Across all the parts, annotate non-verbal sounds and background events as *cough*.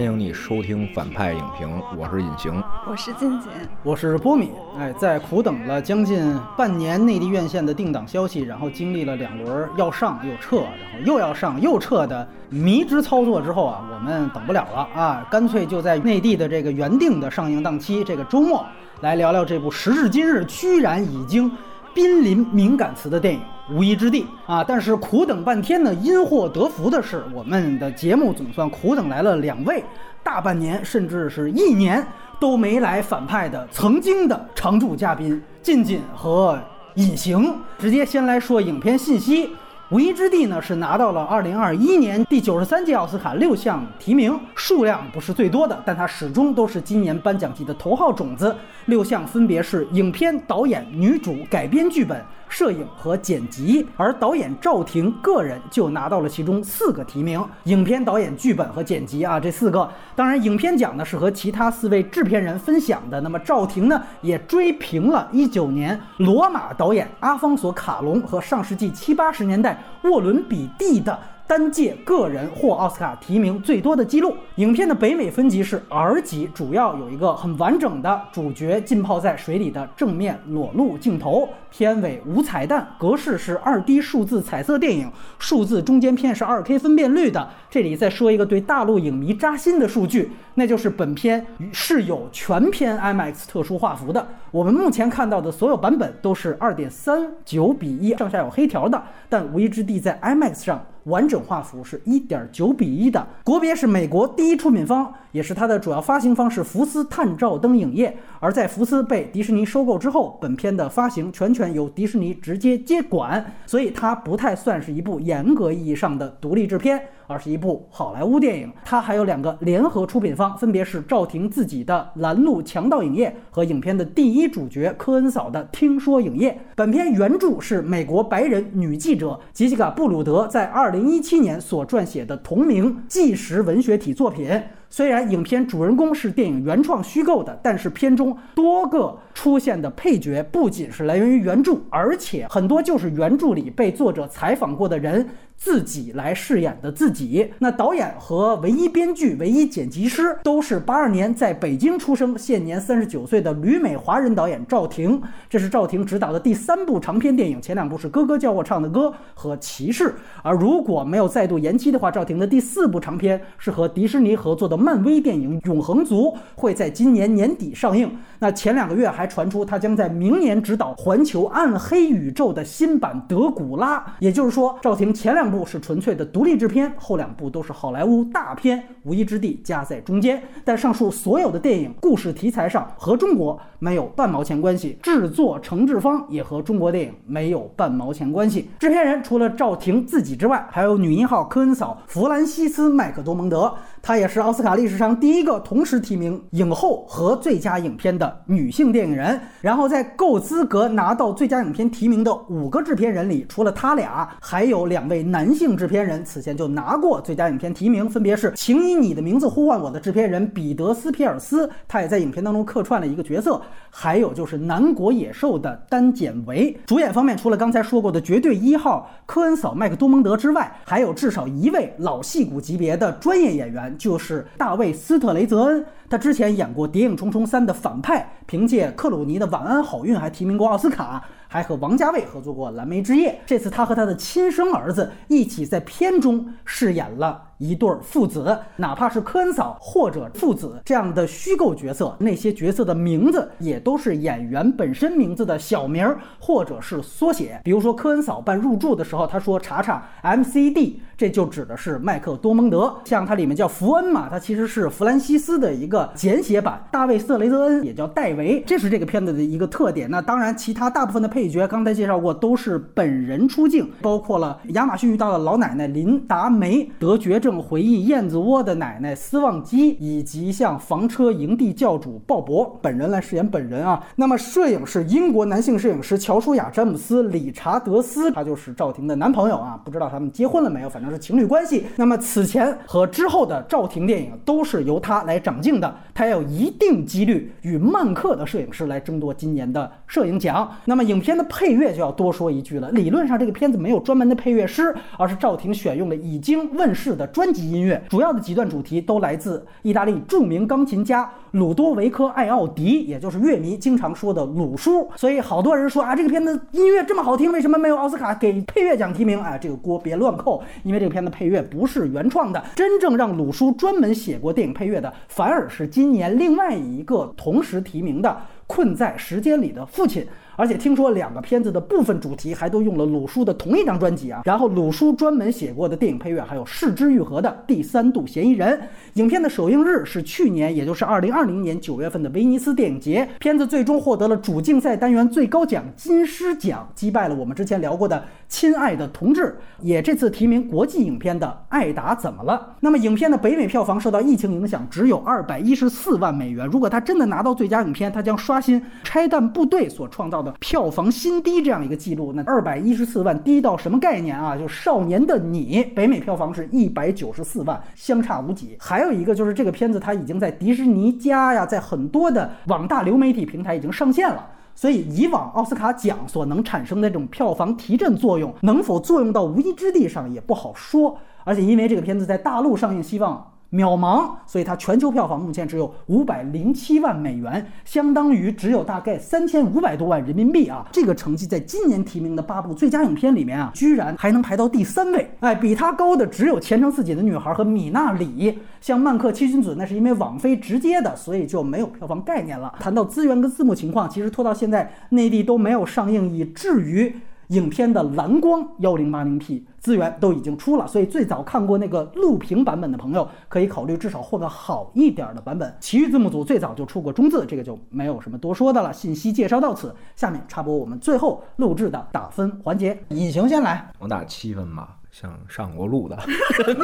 欢迎你收听反派影评，我是隐形，我是静静，我是波米。哎，在苦等了将近半年内地院线的定档消息，然后经历了两轮要上又撤，然后又要上又撤的迷之操作之后啊，我们等不了了啊，干脆就在内地的这个原定的上映档期，这个周末来聊聊这部时至今日居然已经濒临敏感词的电影。无一之地啊！但是苦等半天呢，因祸得福的是，我们的节目总算苦等来了两位大半年甚至是一年都没来反派的曾经的常驻嘉宾进进和隐形。直接先来说影片信息。无依之地呢是拿到了二零二一年第九十三届奥斯卡六项提名，数量不是最多的，但它始终都是今年颁奖季的头号种子。六项分别是影片导演、女主、改编剧本。摄影和剪辑，而导演赵婷个人就拿到了其中四个提名。影片导演、剧本和剪辑啊，这四个。当然，影片奖呢是和其他四位制片人分享的。那么赵婷呢也追平了一九年罗马导演阿方索卡隆和上世纪七八十年代沃伦比蒂的。单届个人获奥斯卡提名最多的记录。影片的北美分级是 R 级，主要有一个很完整的主角浸泡在水里的正面裸露镜头。片尾无彩蛋，格式是二 D 数字彩色电影，数字中间片是二 K 分辨率的。这里再说一个对大陆影迷扎心的数据，那就是本片是有全片 IMAX 特殊画幅的。我们目前看到的所有版本都是二点三九比一，上下有黑条的。但《无依之地》在 IMAX 上。完整画幅是一点九比一的，国别是美国第一出品方，也是它的主要发行方是福斯探照灯影业。而在福斯被迪士尼收购之后，本片的发行全权由迪士尼直接接管，所以它不太算是一部严格意义上的独立制片。而是一部好莱坞电影，它还有两个联合出品方，分别是赵婷自己的拦路强盗影业和影片的第一主角科恩嫂的听说影业。本片原著是美国白人女记者吉西卡·布鲁德在二零一七年所撰写的同名纪实文学体作品。虽然影片主人公是电影原创虚构的，但是片中多个出现的配角不仅是来源于原著，而且很多就是原著里被作者采访过的人。自己来饰演的自己，那导演和唯一编剧、唯一剪辑师都是八二年在北京出生、现年三十九岁的旅美华人导演赵婷。这是赵婷执导的第三部长片电影，前两部是《哥哥叫我唱的歌》和《骑士》。而如果没有再度延期的话，赵婷的第四部长片是和迪士尼合作的漫威电影《永恒族》，会在今年年底上映。那前两个月还传出他将在明年执导环球暗黑宇宙的新版《德古拉》，也就是说，赵婷前两部是纯粹的独立制片，后两部都是好莱坞大片，《无一之地》夹在中间。但上述所有的电影故事题材上和中国没有半毛钱关系，制作承制方也和中国电影没有半毛钱关系。制片人除了赵婷自己之外，还有女一号科恩嫂弗兰西斯·麦克多蒙德。她也是奥斯卡历史上第一个同时提名影后和最佳影片的女性电影人。然后在够资格拿到最佳影片提名的五个制片人里，除了他俩，还有两位男性制片人此前就拿过最佳影片提名，分别是《请以你的名字呼唤我》的制片人彼得斯皮尔斯，他也在影片当中客串了一个角色；还有就是《南国野兽》的丹简维。主演方面，除了刚才说过的绝对一号科恩嫂麦克多蒙德之外，还有至少一位老戏骨级别的专业演员。就是大卫·斯特雷泽恩，他之前演过《谍影重重三》的反派，凭借克鲁尼的《晚安好运》还提名过奥斯卡。还和王家卫合作过《蓝莓之夜》，这次他和他的亲生儿子一起在片中饰演了一对父子。哪怕是科恩嫂或者父子这样的虚构角色，那些角色的名字也都是演员本身名字的小名或者是缩写。比如说科恩嫂办入住的时候，他说查查 MCD，这就指的是麦克多蒙德。像它里面叫福恩嘛，它其实是弗兰西斯的一个简写版。大卫·瑟雷泽恩也叫戴维，这是这个片子的一个特点。那当然，其他大部分的配。角刚才介绍过，都是本人出镜，包括了亚马逊遇到的老奶奶林达梅、得绝症回忆燕子窝的奶奶斯旺基，以及像房车营地教主鲍勃本人来饰演本人啊。那么摄影是英国男性摄影师乔舒亚·詹姆斯·理查德斯，他就是赵婷的男朋友啊。不知道他们结婚了没有，反正是情侣关系。那么此前和之后的赵婷电影都是由他来掌镜的，他有一定几率与曼克的摄影师来争夺今年的摄影奖。那么影片。的配乐就要多说一句了。理论上，这个片子没有专门的配乐师，而是赵婷选用了已经问世的专辑音乐。主要的几段主题都来自意大利著名钢琴家鲁多维科·艾奥迪，也就是乐迷经常说的鲁叔。所以好多人说啊，这个片子音乐这么好听，为什么没有奥斯卡给配乐奖提名？哎，这个锅别乱扣，因为这个片子配乐不是原创的。真正让鲁叔专门写过电影配乐的，反而是是今年另外一个同时提名的《困在时间里的父亲》。而且听说两个片子的部分主题还都用了鲁叔的同一张专辑啊。然后鲁叔专门写过的电影配乐还有《失之愈合》的《第三度嫌疑人》。影片的首映日是去年，也就是二零二零年九月份的威尼斯电影节。片子最终获得了主竞赛单元最高奖金狮奖，击败了我们之前聊过的《亲爱的同志》，也这次提名国际影片的《艾达怎么了》。那么影片的北美票房受到疫情影响，只有二百一十四万美元。如果他真的拿到最佳影片，他将刷新《拆弹部队》所创造的。票房新低这样一个记录，那二百一十四万低到什么概念啊？就《少年的你》北美票房是一百九十四万，相差无几。还有一个就是这个片子它已经在迪士尼家呀，在很多的网大流媒体平台已经上线了。所以以往奥斯卡奖所能产生的这种票房提振作用，能否作用到《无依之地》上也不好说。而且因为这个片子在大陆上映，希望。渺茫，所以它全球票房目前只有五百零七万美元，相当于只有大概三千五百多万人民币啊！这个成绩在今年提名的八部最佳影片里面啊，居然还能排到第三位。哎，比它高的只有《前程似锦的女孩》和《米娜里》。像《曼克七君子》，那是因为网飞直接的，所以就没有票房概念了。谈到资源跟字幕情况，其实拖到现在内地都没有上映，以至于。影片的蓝光幺零八零 P 资源都已经出了，所以最早看过那个录屏版本的朋友可以考虑至少换个好一点的版本。其余字幕组最早就出过中字，这个就没有什么多说的了。信息介绍到此，下面插播我们最后录制的打分环节。隐形先来，我打七分吧。像上过路的，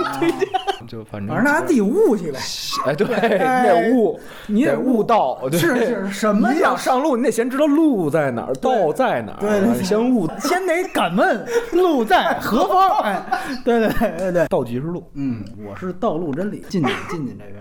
*laughs* 就反正反正大家自己悟去呗。哎，对，*laughs* 你得悟，你得悟道。是是，*laughs* 什么？你想上路，你得先知道路在哪儿，道在哪儿。对对，先悟，先得敢问路在何方。哎，对对对对，道即是路。嗯，我是道路真理，进进进进这边。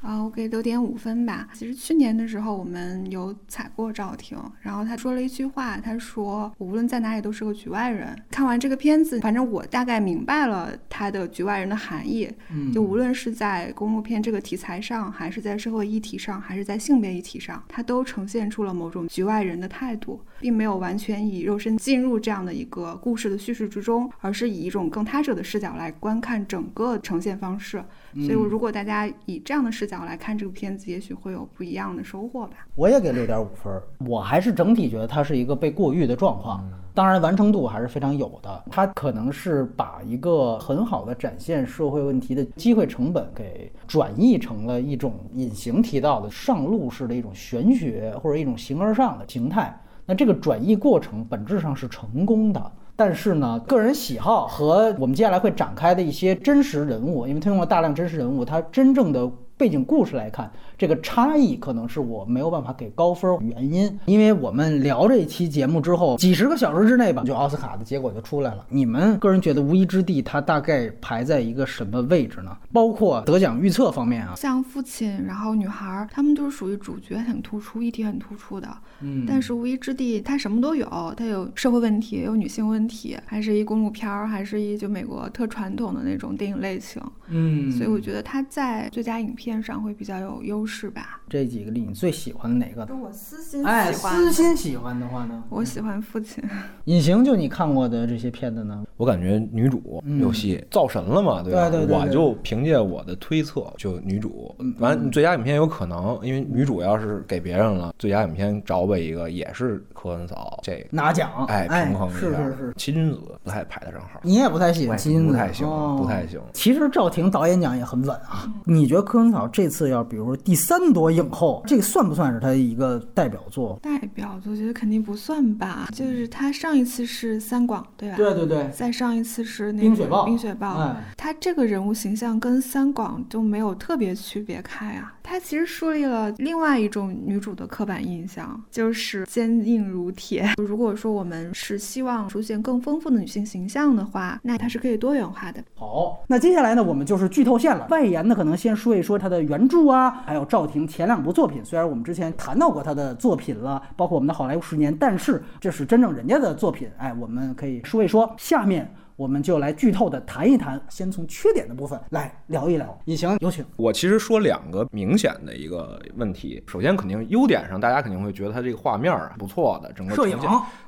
啊，我给六点五分吧。其实去年的时候，我们有采过赵婷，然后他说了一句话，他说：“我无论在哪里都是个局外人。”看完这个片子，反正我大概明白了他的局外人的含义。嗯，就无论是在公路片这个题材上，还是在社会议题上，还是在性别议题上，他都呈现出了某种局外人的态度，并没有完全以肉身进入这样的一个故事的叙事之中，而是以一种更他者的视角来观看整个呈现方式。所以，如果大家以这样的视角来看这个片子，也许会有不一样的收获吧。我也给六点五分，我还是整体觉得它是一个被过誉的状况。当然，完成度还是非常有的。它可能是把一个很好的展现社会问题的机会成本给转译成了一种隐形提到的上路式的一种玄学或者一种形而上的形态。那这个转译过程本质上是成功的。但是呢，个人喜好和我们接下来会展开的一些真实人物，因为他用了大量真实人物，他真正的。背景故事来看，这个差异可能是我没有办法给高分原因。因为我们聊这一期节目之后，几十个小时之内吧，就奥斯卡的结果就出来了。你们个人觉得《无依之地》它大概排在一个什么位置呢？包括得奖预测方面啊，像父亲，然后女孩，他们都是属于主角很突出、议题很突出的。嗯，但是《无依之地》它什么都有，它有社会问题，有女性问题，还是一公路片儿，还是一就美国特传统的那种电影类型。嗯，所以我觉得他在最佳影片。上会比较有优势吧？这几个里你最喜欢的哪个？我私心哎，喜欢，哎私心喜欢的话呢？我喜欢父亲。隐形就你看过的这些片子呢？我感觉女主有戏，造神了嘛？对吧？对对。我就凭借我的推测，就女主完最佳影片有可能，因为女主要是给别人了，最佳影片找我一个也是科恩嫂，这拿奖哎平衡一下。是是是。七君子不太排得上号，你也不太喜欢七君子，不太行，不太行。其实赵婷导演奖也很稳啊。你觉得柯文嫂这次要比？如说第三夺影后，这个算不算是他一个代表作？代表作，我觉得肯定不算吧。就是他上一次是三广，对吧？对对对。再上一次是那个冰雪暴。冰雪暴。他这个人物形象跟三广就没有特别区别开啊。它其实树立了另外一种女主的刻板印象，就是坚硬如铁。如果说我们是希望出现更丰富的女性形象的话，那它是可以多元化的。好，那接下来呢，我们就是剧透线了。外延呢，可能先说一说它的原著啊，还有赵婷前两部作品。虽然我们之前谈到过她的作品了，包括我们的好莱坞十年，但是这是真正人家的作品。哎，我们可以说一说。下面。我们就来剧透的谈一谈，先从缺点的部分来聊一聊。尹行有请。我其实说两个明显的一个问题，首先肯定优点上，大家肯定会觉得它这个画面啊不错的，整个摄影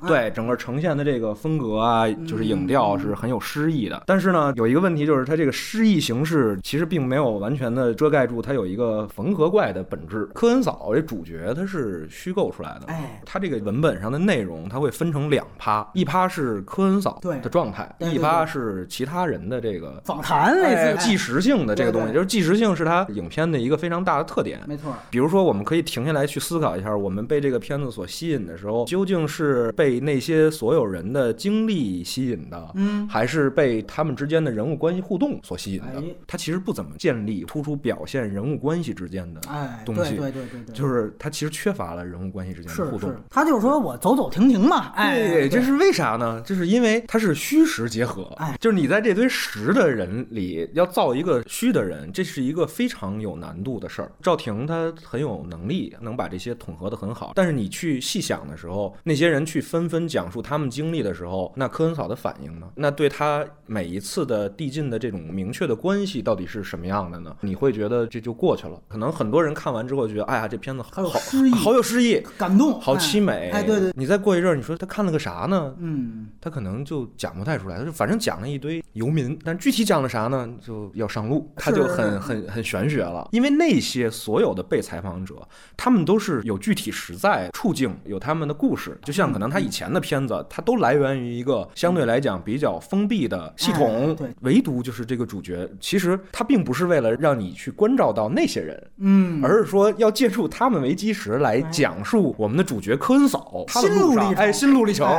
对整个呈现的这个风格啊，就是影调是很有诗意的。但是呢，有一个问题就是它这个诗意形式其实并没有完全的遮盖住它有一个缝合怪的本质。科恩嫂这主角他是虚构出来的，哎，他这个文本上的内容它会分成两趴，一趴是科恩嫂的状态，一。它是其他人的这个访谈类似纪实性的这个东西，就是纪实性是它影片的一个非常大的特点。没错，比如说我们可以停下来去思考一下，我们被这个片子所吸引的时候，究竟是被那些所有人的经历吸引的，嗯，还是被他们之间的人物关系互动所吸引的？它其实不怎么建立、突出表现人物关系之间的东西，对对对对，就是它其实缺乏了人物关系之间的互动。他就是说我走走停停嘛，哎，这是为啥呢？就是因为它是虚实结合。哎，就是你在这堆实的人里要造一个虚的人，这是一个非常有难度的事儿。赵婷她很有能力，能把这些统合的很好。但是你去细想的时候，那些人去纷纷讲述他们经历的时候，那科恩嫂的反应呢？那对他每一次的递进的这种明确的关系到底是什么样的呢？你会觉得这就过去了。可能很多人看完之后觉得，哎呀，这片子好诗意，好有诗意，感动，好凄美。哎，对对。你再过一阵儿，你说他看了个啥呢？嗯，他可能就讲不太出来，他就反正讲了一堆。游民，但具体讲了啥呢？就要上路，他就很很很玄学了。因为那些所有的被采访者，他们都是有具体实在处境，有他们的故事。就像可能他以前的片子，他都来源于一个相对来讲比较封闭的系统。对，唯独就是这个主角，其实他并不是为了让你去关照到那些人，嗯，而是说要借助他们为基石来讲述我们的主角科恩嫂他的路上，哎，心路历程。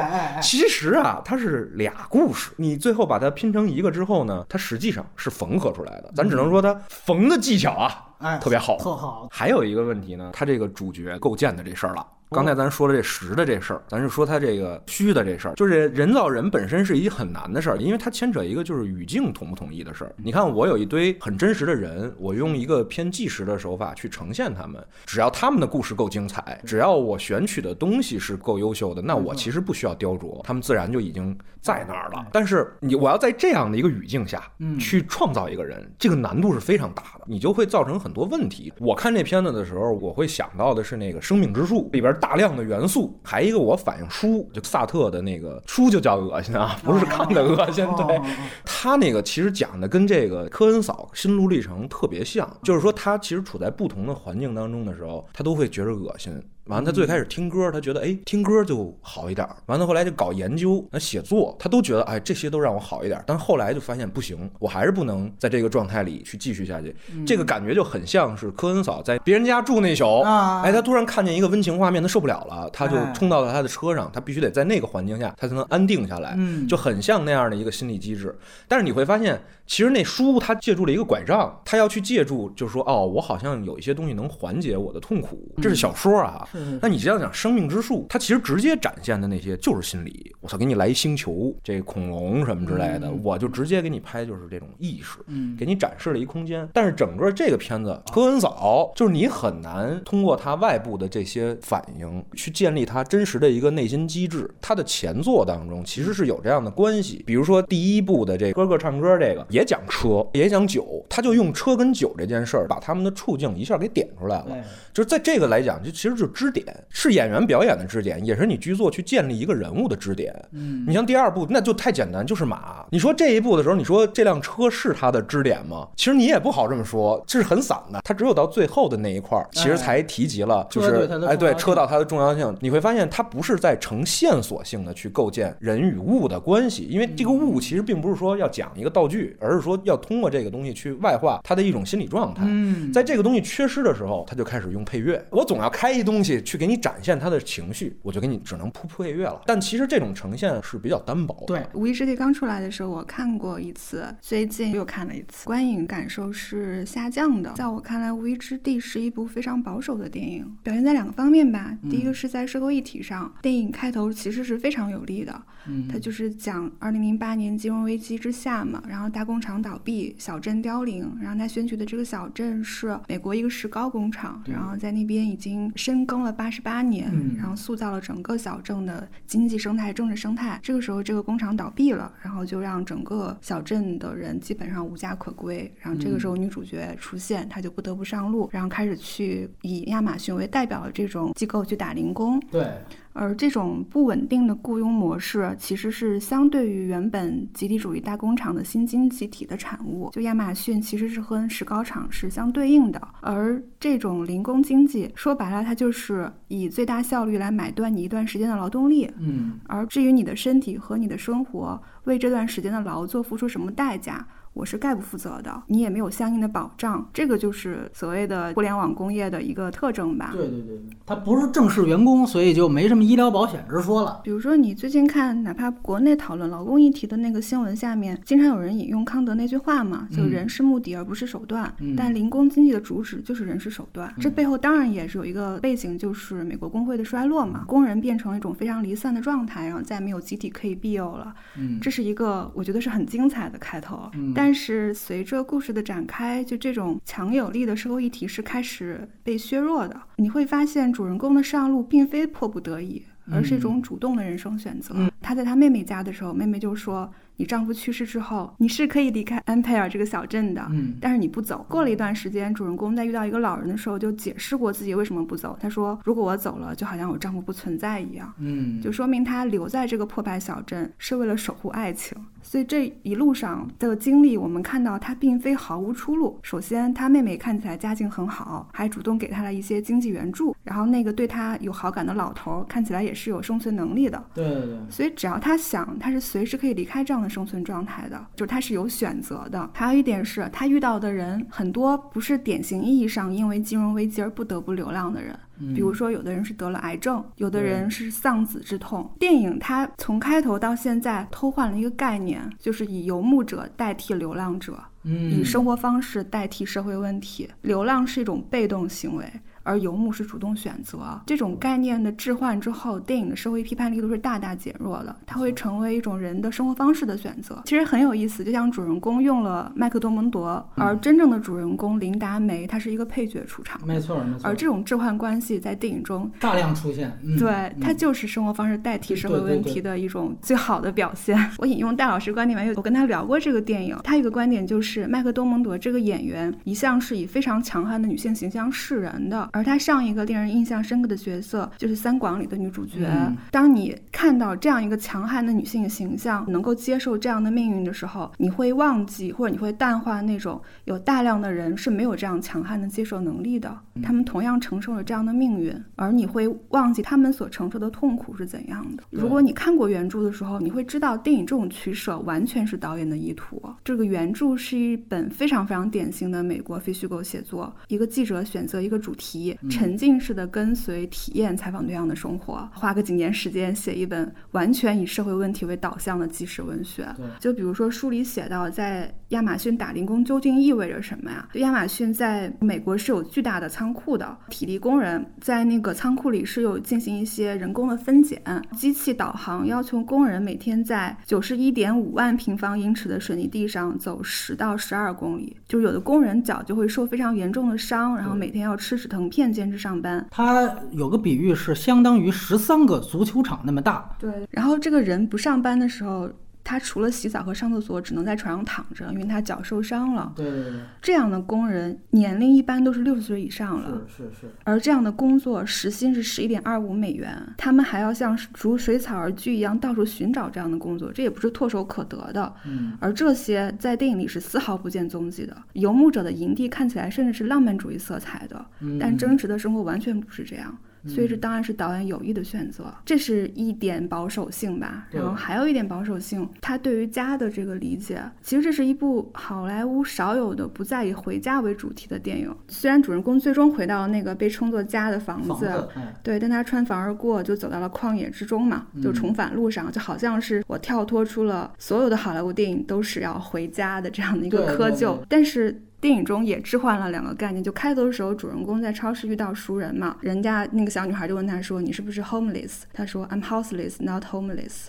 其实啊，它是俩故事，你最后把它拼成。一个之后呢，它实际上是缝合出来的，咱只能说它缝的技巧啊，哎，特别好，特好。还有一个问题呢，它这个主角构建的这事儿了。刚才咱说了这实的这事儿，咱就说他这个虚的这事儿，就是人造人本身是一很难的事儿，因为它牵扯一个就是语境统不统一的事儿。你看，我有一堆很真实的人，我用一个偏纪实的手法去呈现他们，只要他们的故事够精彩，只要我选取的东西是够优秀的，那我其实不需要雕琢，他们自然就已经在那儿了。但是你我要在这样的一个语境下去创造一个人，这个难度是非常大的，你就会造成很多问题。我看这片子的时候，我会想到的是那个《生命之树》里边。大量的元素，还一个我反映书，就萨特的那个书就叫恶心啊，不是看的恶心。*laughs* 对他那个其实讲的跟这个科恩嫂心路历程特别像，就是说他其实处在不同的环境当中的时候，他都会觉着恶心。完了，他最开始听歌，他觉得哎，听歌就好一点。完了，后来就搞研究、那写作，他都觉得哎，这些都让我好一点。但后来就发现不行，我还是不能在这个状态里去继续下去。这个感觉就很像是科恩嫂在别人家住那宿，哎，他突然看见一个温情画面，他受不了了，他就冲到了他的车上，他必须得在那个环境下，他才能安定下来，就很像那样的一个心理机制。但是你会发现，其实那书他借助了一个拐杖，他要去借助，就是说哦，我好像有一些东西能缓解我的痛苦，这是小说啊。那你这样讲。生命之树，它其实直接展现的那些就是心理。我操，给你来一星球，这恐龙什么之类的，我就直接给你拍，就是这种意识，给你展示了一空间。但是整个这个片子，科恩嫂就是你很难通过他外部的这些反应去建立他真实的一个内心机制。他的前作当中其实是有这样的关系，比如说第一部的这哥哥唱歌，这个也讲车，也讲酒，他就用车跟酒这件事儿，把他们的处境一下给点出来了。就是在这个来讲，就其实就是支点，是。演员表演的支点，也是你剧作去建立一个人物的支点。嗯，你像第二部，那就太简单，就是马。你说这一部的时候，你说这辆车是他的支点吗？其实你也不好这么说，这是很散的。他只有到最后的那一块儿，其实才提及了，就是哎，对，车道它的重要性。你会发现，它不是在呈线索性的去构建人与物的关系，因为这个物其实并不是说要讲一个道具，而是说要通过这个东西去外化它的一种心理状态。嗯，在这个东西缺失的时候，他就开始用配乐。我总要开一东西去给你展现。他的情绪，我就给你只能铺配乐了。但其实这种呈现是比较单薄。对，《无意之地》刚出来的时候我看过一次，最近又看了一次，观影感受是下降的。在我看来，《无依之地》是一部非常保守的电影，表现在两个方面吧。第一个是在社会议题上，电影开头其实是非常有利的。嗯，它就是讲二零零八年金融危机之下嘛，然后大工厂倒闭，小镇凋零，然后他选取的这个小镇是美国一个石膏工厂，然后在那边已经深耕了八十八年，然后塑造了整个小镇的经济生态、政治生态。这个时候，这个工厂倒闭了，然后就让整个小镇的人基本上无家可归。然后这个时候，女主角出现，她就不得不上路，然后开始去以亚马逊为代表的这种机构去打零工。对。而这种不稳定的雇佣模式，其实是相对于原本集体主义大工厂的新经济体的产物。就亚马逊其实是和石膏厂是相对应的，而这种零工经济说白了，它就是以最大效率来买断你一段时间的劳动力。嗯，而至于你的身体和你的生活为这段时间的劳作付出什么代价？我是概不负责的，你也没有相应的保障，这个就是所谓的互联网工业的一个特征吧？对对对对，它不是正式员工，所以就没什么医疗保险之说了。比如说，你最近看，哪怕国内讨论劳工议题的那个新闻下面，经常有人引用康德那句话嘛，就人是目的而不是手段。但零工经济的主旨就是人是手段，这背后当然也是有一个背景，就是美国工会的衰落嘛，工人变成了一种非常离散的状态，然后再没有集体可以庇佑了。嗯，这是一个我觉得是很精彩的开头。嗯，但是随着故事的展开，就这种强有力的社会议题是开始被削弱的。你会发现，主人公的上路并非迫不得已，而是一种主动的人生选择。他在他妹妹家的时候，妹妹就说。你丈夫去世之后，你是可以离开安佩尔这个小镇的，嗯，但是你不走。过了一段时间，主人公在遇到一个老人的时候，就解释过自己为什么不走。他说：“如果我走了，就好像我丈夫不存在一样。”嗯，就说明他留在这个破败小镇是为了守护爱情。所以这一路上的经历，我们看到他并非毫无出路。首先，他妹妹看起来家境很好，还主动给他了一些经济援助。然后，那个对他有好感的老头看起来也是有生存能力的。对对对。所以，只要他想，他是随时可以离开这样的生存状态。的，就是他是有选择的。还有一点是他遇到的人很多不是典型意义上因为金融危机而不得不流浪的人，比如说有的人是得了癌症，有的人是丧子之痛。电影它从开头到现在偷换了一个概念，就是以游牧者代替流浪者，以生活方式代替社会问题。流浪是一种被动行为。而游牧是主动选择，这种概念的置换之后，电影的社会批判力度是大大减弱的，它会成为一种人的生活方式的选择。其实很有意思，就像主人公用了麦克多蒙德，而真正的主人公琳达梅，她是一个配角出场。没错，没错。而这种置换关系在电影中大量出现，对，它就是生活方式代替社会问题的一种最好的表现。*laughs* 我引用戴老师观点吧，我跟他聊过这个电影，他有个观点就是麦克多蒙德这个演员一向是以非常强悍的女性形象示人的。而他上一个令人印象深刻的角色就是《三广》里的女主角。当你看到这样一个强悍的女性形象，能够接受这样的命运的时候，你会忘记或者你会淡化那种有大量的人是没有这样强悍的接受能力的，他们同样承受了这样的命运，而你会忘记他们所承受的痛苦是怎样的。如果你看过原著的时候，你会知道电影这种取舍完全是导演的意图。这个原著是一本非常非常典型的美国非虚构写作，一个记者选择一个主题。沉浸式的跟随体验采访对象的生活，花个几年时间写一本完全以社会问题为导向的纪实文学。就比如说书里写到，在亚马逊打零工究竟意味着什么呀？就亚马逊在美国是有巨大的仓库的，体力工人在那个仓库里是有进行一些人工的分拣，机器导航要求工人每天在九十一点五万平方英尺的水泥地上走十到十二公里，就是有的工人脚就会受非常严重的伤，然后每天要吃止疼片兼职。上班，他有个比喻是相当于十三个足球场那么大。对，然后这个人不上班的时候。他除了洗澡和上厕所，只能在床上躺着，因为他脚受伤了。对对对，这样的工人年龄一般都是六十岁以上了。是是是。而这样的工作时薪是十一点二五美元，他们还要像逐水草而居一样到处寻找这样的工作，这也不是唾手可得的。嗯。而这些在电影里是丝毫不见踪迹的。游牧者的营地看起来甚至是浪漫主义色彩的，但真实的生活完全不是这样。所以这当然是导演有意的选择，这是一点保守性吧。然后还有一点保守性，他对于家的这个理解，其实这是一部好莱坞少有的不再以回家为主题的电影。虽然主人公最终回到了那个被称作家的房子，对，但他穿房而过，就走到了旷野之中嘛，就重返路上，就好像是我跳脱出了所有的好莱坞电影都是要回家的这样的一个窠臼，但是。电影中也置换了两个概念，就开头的时候，主人公在超市遇到熟人嘛，人家那个小女孩就问他说：“你是不是 homeless？” 他说：“I'm houseless, not homeless。”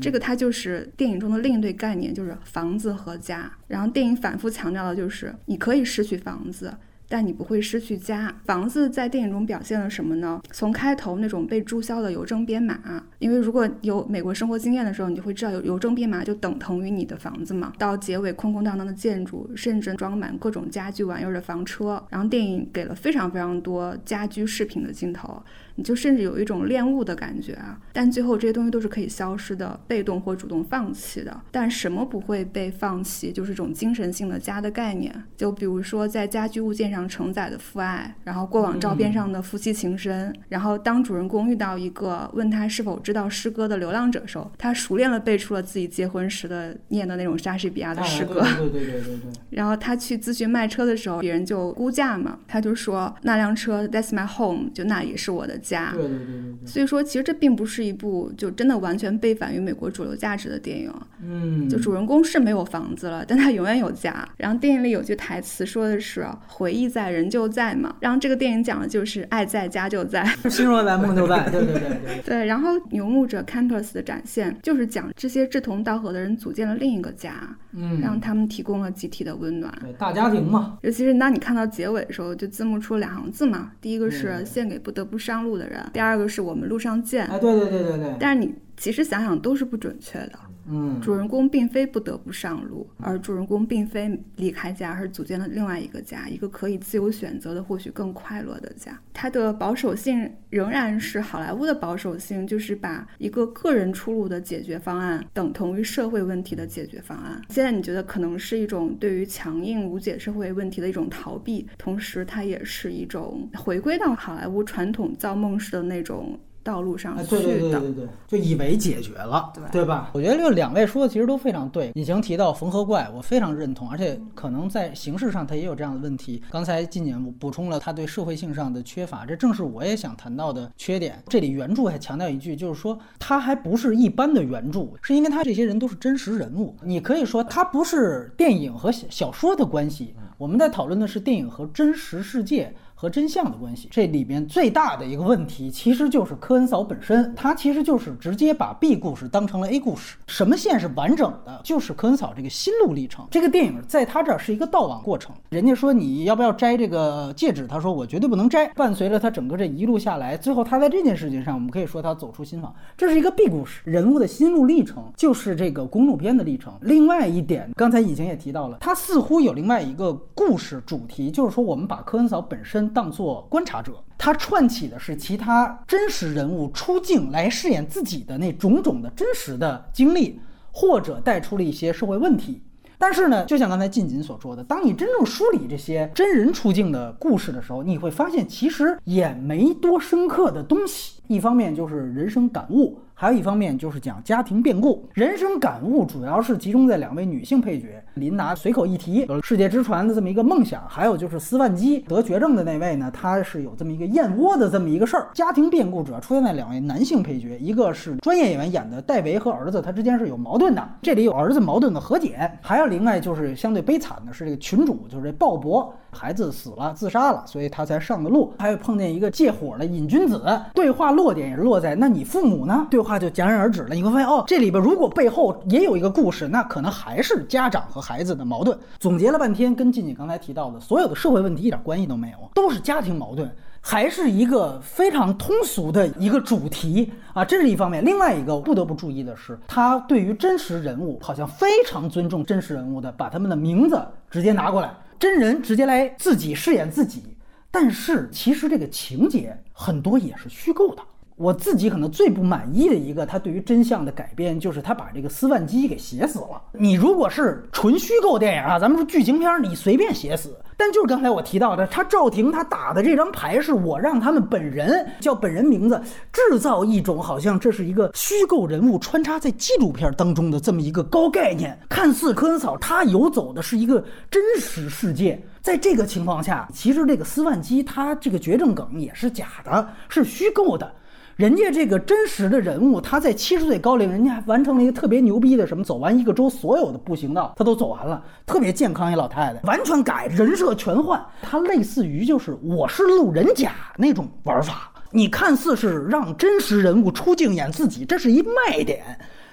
这个它就是电影中的另一对概念，就是房子和家。然后电影反复强调的就是你可以失去房子。但你不会失去家。房子在电影中表现了什么呢？从开头那种被注销的邮政编码，因为如果有美国生活经验的时候，你就会知道邮邮政编码就等同于你的房子嘛。到结尾空空荡荡的建筑，甚至装满各种家具玩意儿的房车。然后电影给了非常非常多家居饰品的镜头。你就甚至有一种恋物的感觉啊，但最后这些东西都是可以消失的，被动或主动放弃的。但什么不会被放弃？就是一种精神性的家的概念。就比如说在家居物件上承载的父爱，然后过往照片上的夫妻情深，然后当主人公遇到一个问他是否知道诗歌的流浪者时候，他熟练了背出了自己结婚时的念的那种莎士比亚的诗歌。对对对对对。*laughs* 然后他去咨询卖车的时候，别人就估价嘛，他就说那辆车 That's my home，就那也是我的。家，对对对对，所以说其实这并不是一部就真的完全背反于美国主流价值的电影。嗯，就主人公是没有房子了，但他永远有家。然后电影里有句台词说的是“回忆在，人就在”嘛。然后这个电影讲的就是爱在家就在，心若在，梦就在。对对对对。对，然后游牧者 Campus 的展现就是讲这些志同道合的人组建了另一个家，嗯，让他们提供了集体的温暖。对，大家庭嘛。尤其是当你看到结尾的时候，就字幕出了两行字嘛，第一个是献给不得不上路。的人，第二个是我们路上见。哎，对对对对对。但是你其实想想都是不准确的。嗯，主人公并非不得不上路，而主人公并非离开家，而是组建了另外一个家，一个可以自由选择的，或许更快乐的家。它的保守性仍然是好莱坞的保守性，就是把一个个人出路的解决方案等同于社会问题的解决方案。现在你觉得可能是一种对于强硬无解社会问题的一种逃避，同时它也是一种回归到好莱坞传统造梦式的那种。道路上去的，对对对对对，就以为解决了，对对吧？我觉得这两位说的其实都非常对。已经提到缝合怪，我非常认同，而且可能在形式上它也有这样的问题。刚才金姐补充了他对社会性上的缺乏，这正是我也想谈到的缺点。这里原著还强调一句，就是说他还不是一般的原著，是因为他这些人都是真实人物。你可以说他不是电影和小说的关系，我们在讨论的是电影和真实世界。和真相的关系，这里边最大的一个问题，其实就是科恩嫂本身，他其实就是直接把 B 故事当成了 A 故事。什么线是完整的？就是科恩嫂这个心路历程。这个电影在他这儿是一个倒往过程。人家说你要不要摘这个戒指，他说我绝对不能摘。伴随着他整个这一路下来，最后他在这件事情上，我们可以说他走出心房。这是一个 B 故事，人物的心路历程就是这个公路片的历程。另外一点，刚才以前也提到了，他似乎有另外一个故事主题，就是说我们把科恩嫂本身。当做观察者，他串起的是其他真实人物出镜来饰演自己的那种种的真实的经历，或者带出了一些社会问题。但是呢，就像刚才晋锦所说的，当你真正梳理这些真人出镜的故事的时候，你会发现其实也没多深刻的东西。一方面就是人生感悟。还有一方面就是讲家庭变故，人生感悟主要是集中在两位女性配角。琳达随口一提有世界之船的这么一个梦想，还有就是斯万基得绝症的那位呢，他是有这么一个燕窝的这么一个事儿。家庭变故主要出现在两位男性配角，一个是专业演员演的戴维和儿子，他之间是有矛盾的，这里有儿子矛盾的和解。还有另外就是相对悲惨的是这个群主，就是这鲍勃，孩子死了自杀了，所以他才上的路。还有碰见一个借火的瘾君子，对话落点也落在那你父母呢？对话。就戛然而止了。你会发现，哦，这里边如果背后也有一个故事，那可能还是家长和孩子的矛盾。总结了半天，跟静静刚才提到的所有的社会问题一点关系都没有，都是家庭矛盾，还是一个非常通俗的一个主题啊。这是一方面。另外一个不得不注意的是，他对于真实人物好像非常尊重真实人物的，把他们的名字直接拿过来，真人直接来自己饰演自己。但是其实这个情节很多也是虚构的。我自己可能最不满意的一个，他对于真相的改编，就是他把这个斯万基给写死了。你如果是纯虚构电影啊，咱们说剧情片，你随便写死。但就是刚才我提到的，他赵婷他打的这张牌是我让他们本人叫本人名字，制造一种好像这是一个虚构人物穿插在纪录片当中的这么一个高概念，看似科恩嫂他游走的是一个真实世界。在这个情况下，其实这个斯万基他这个绝症梗也是假的，是虚构的。人家这个真实的人物，他在七十岁高龄，人家还完成了一个特别牛逼的什么，走完一个州所有的步行道，他都走完了，特别健康一老太太，完全改人设全换，他类似于就是我是路人甲那种玩法，你看似是让真实人物出镜演自己，这是一卖点。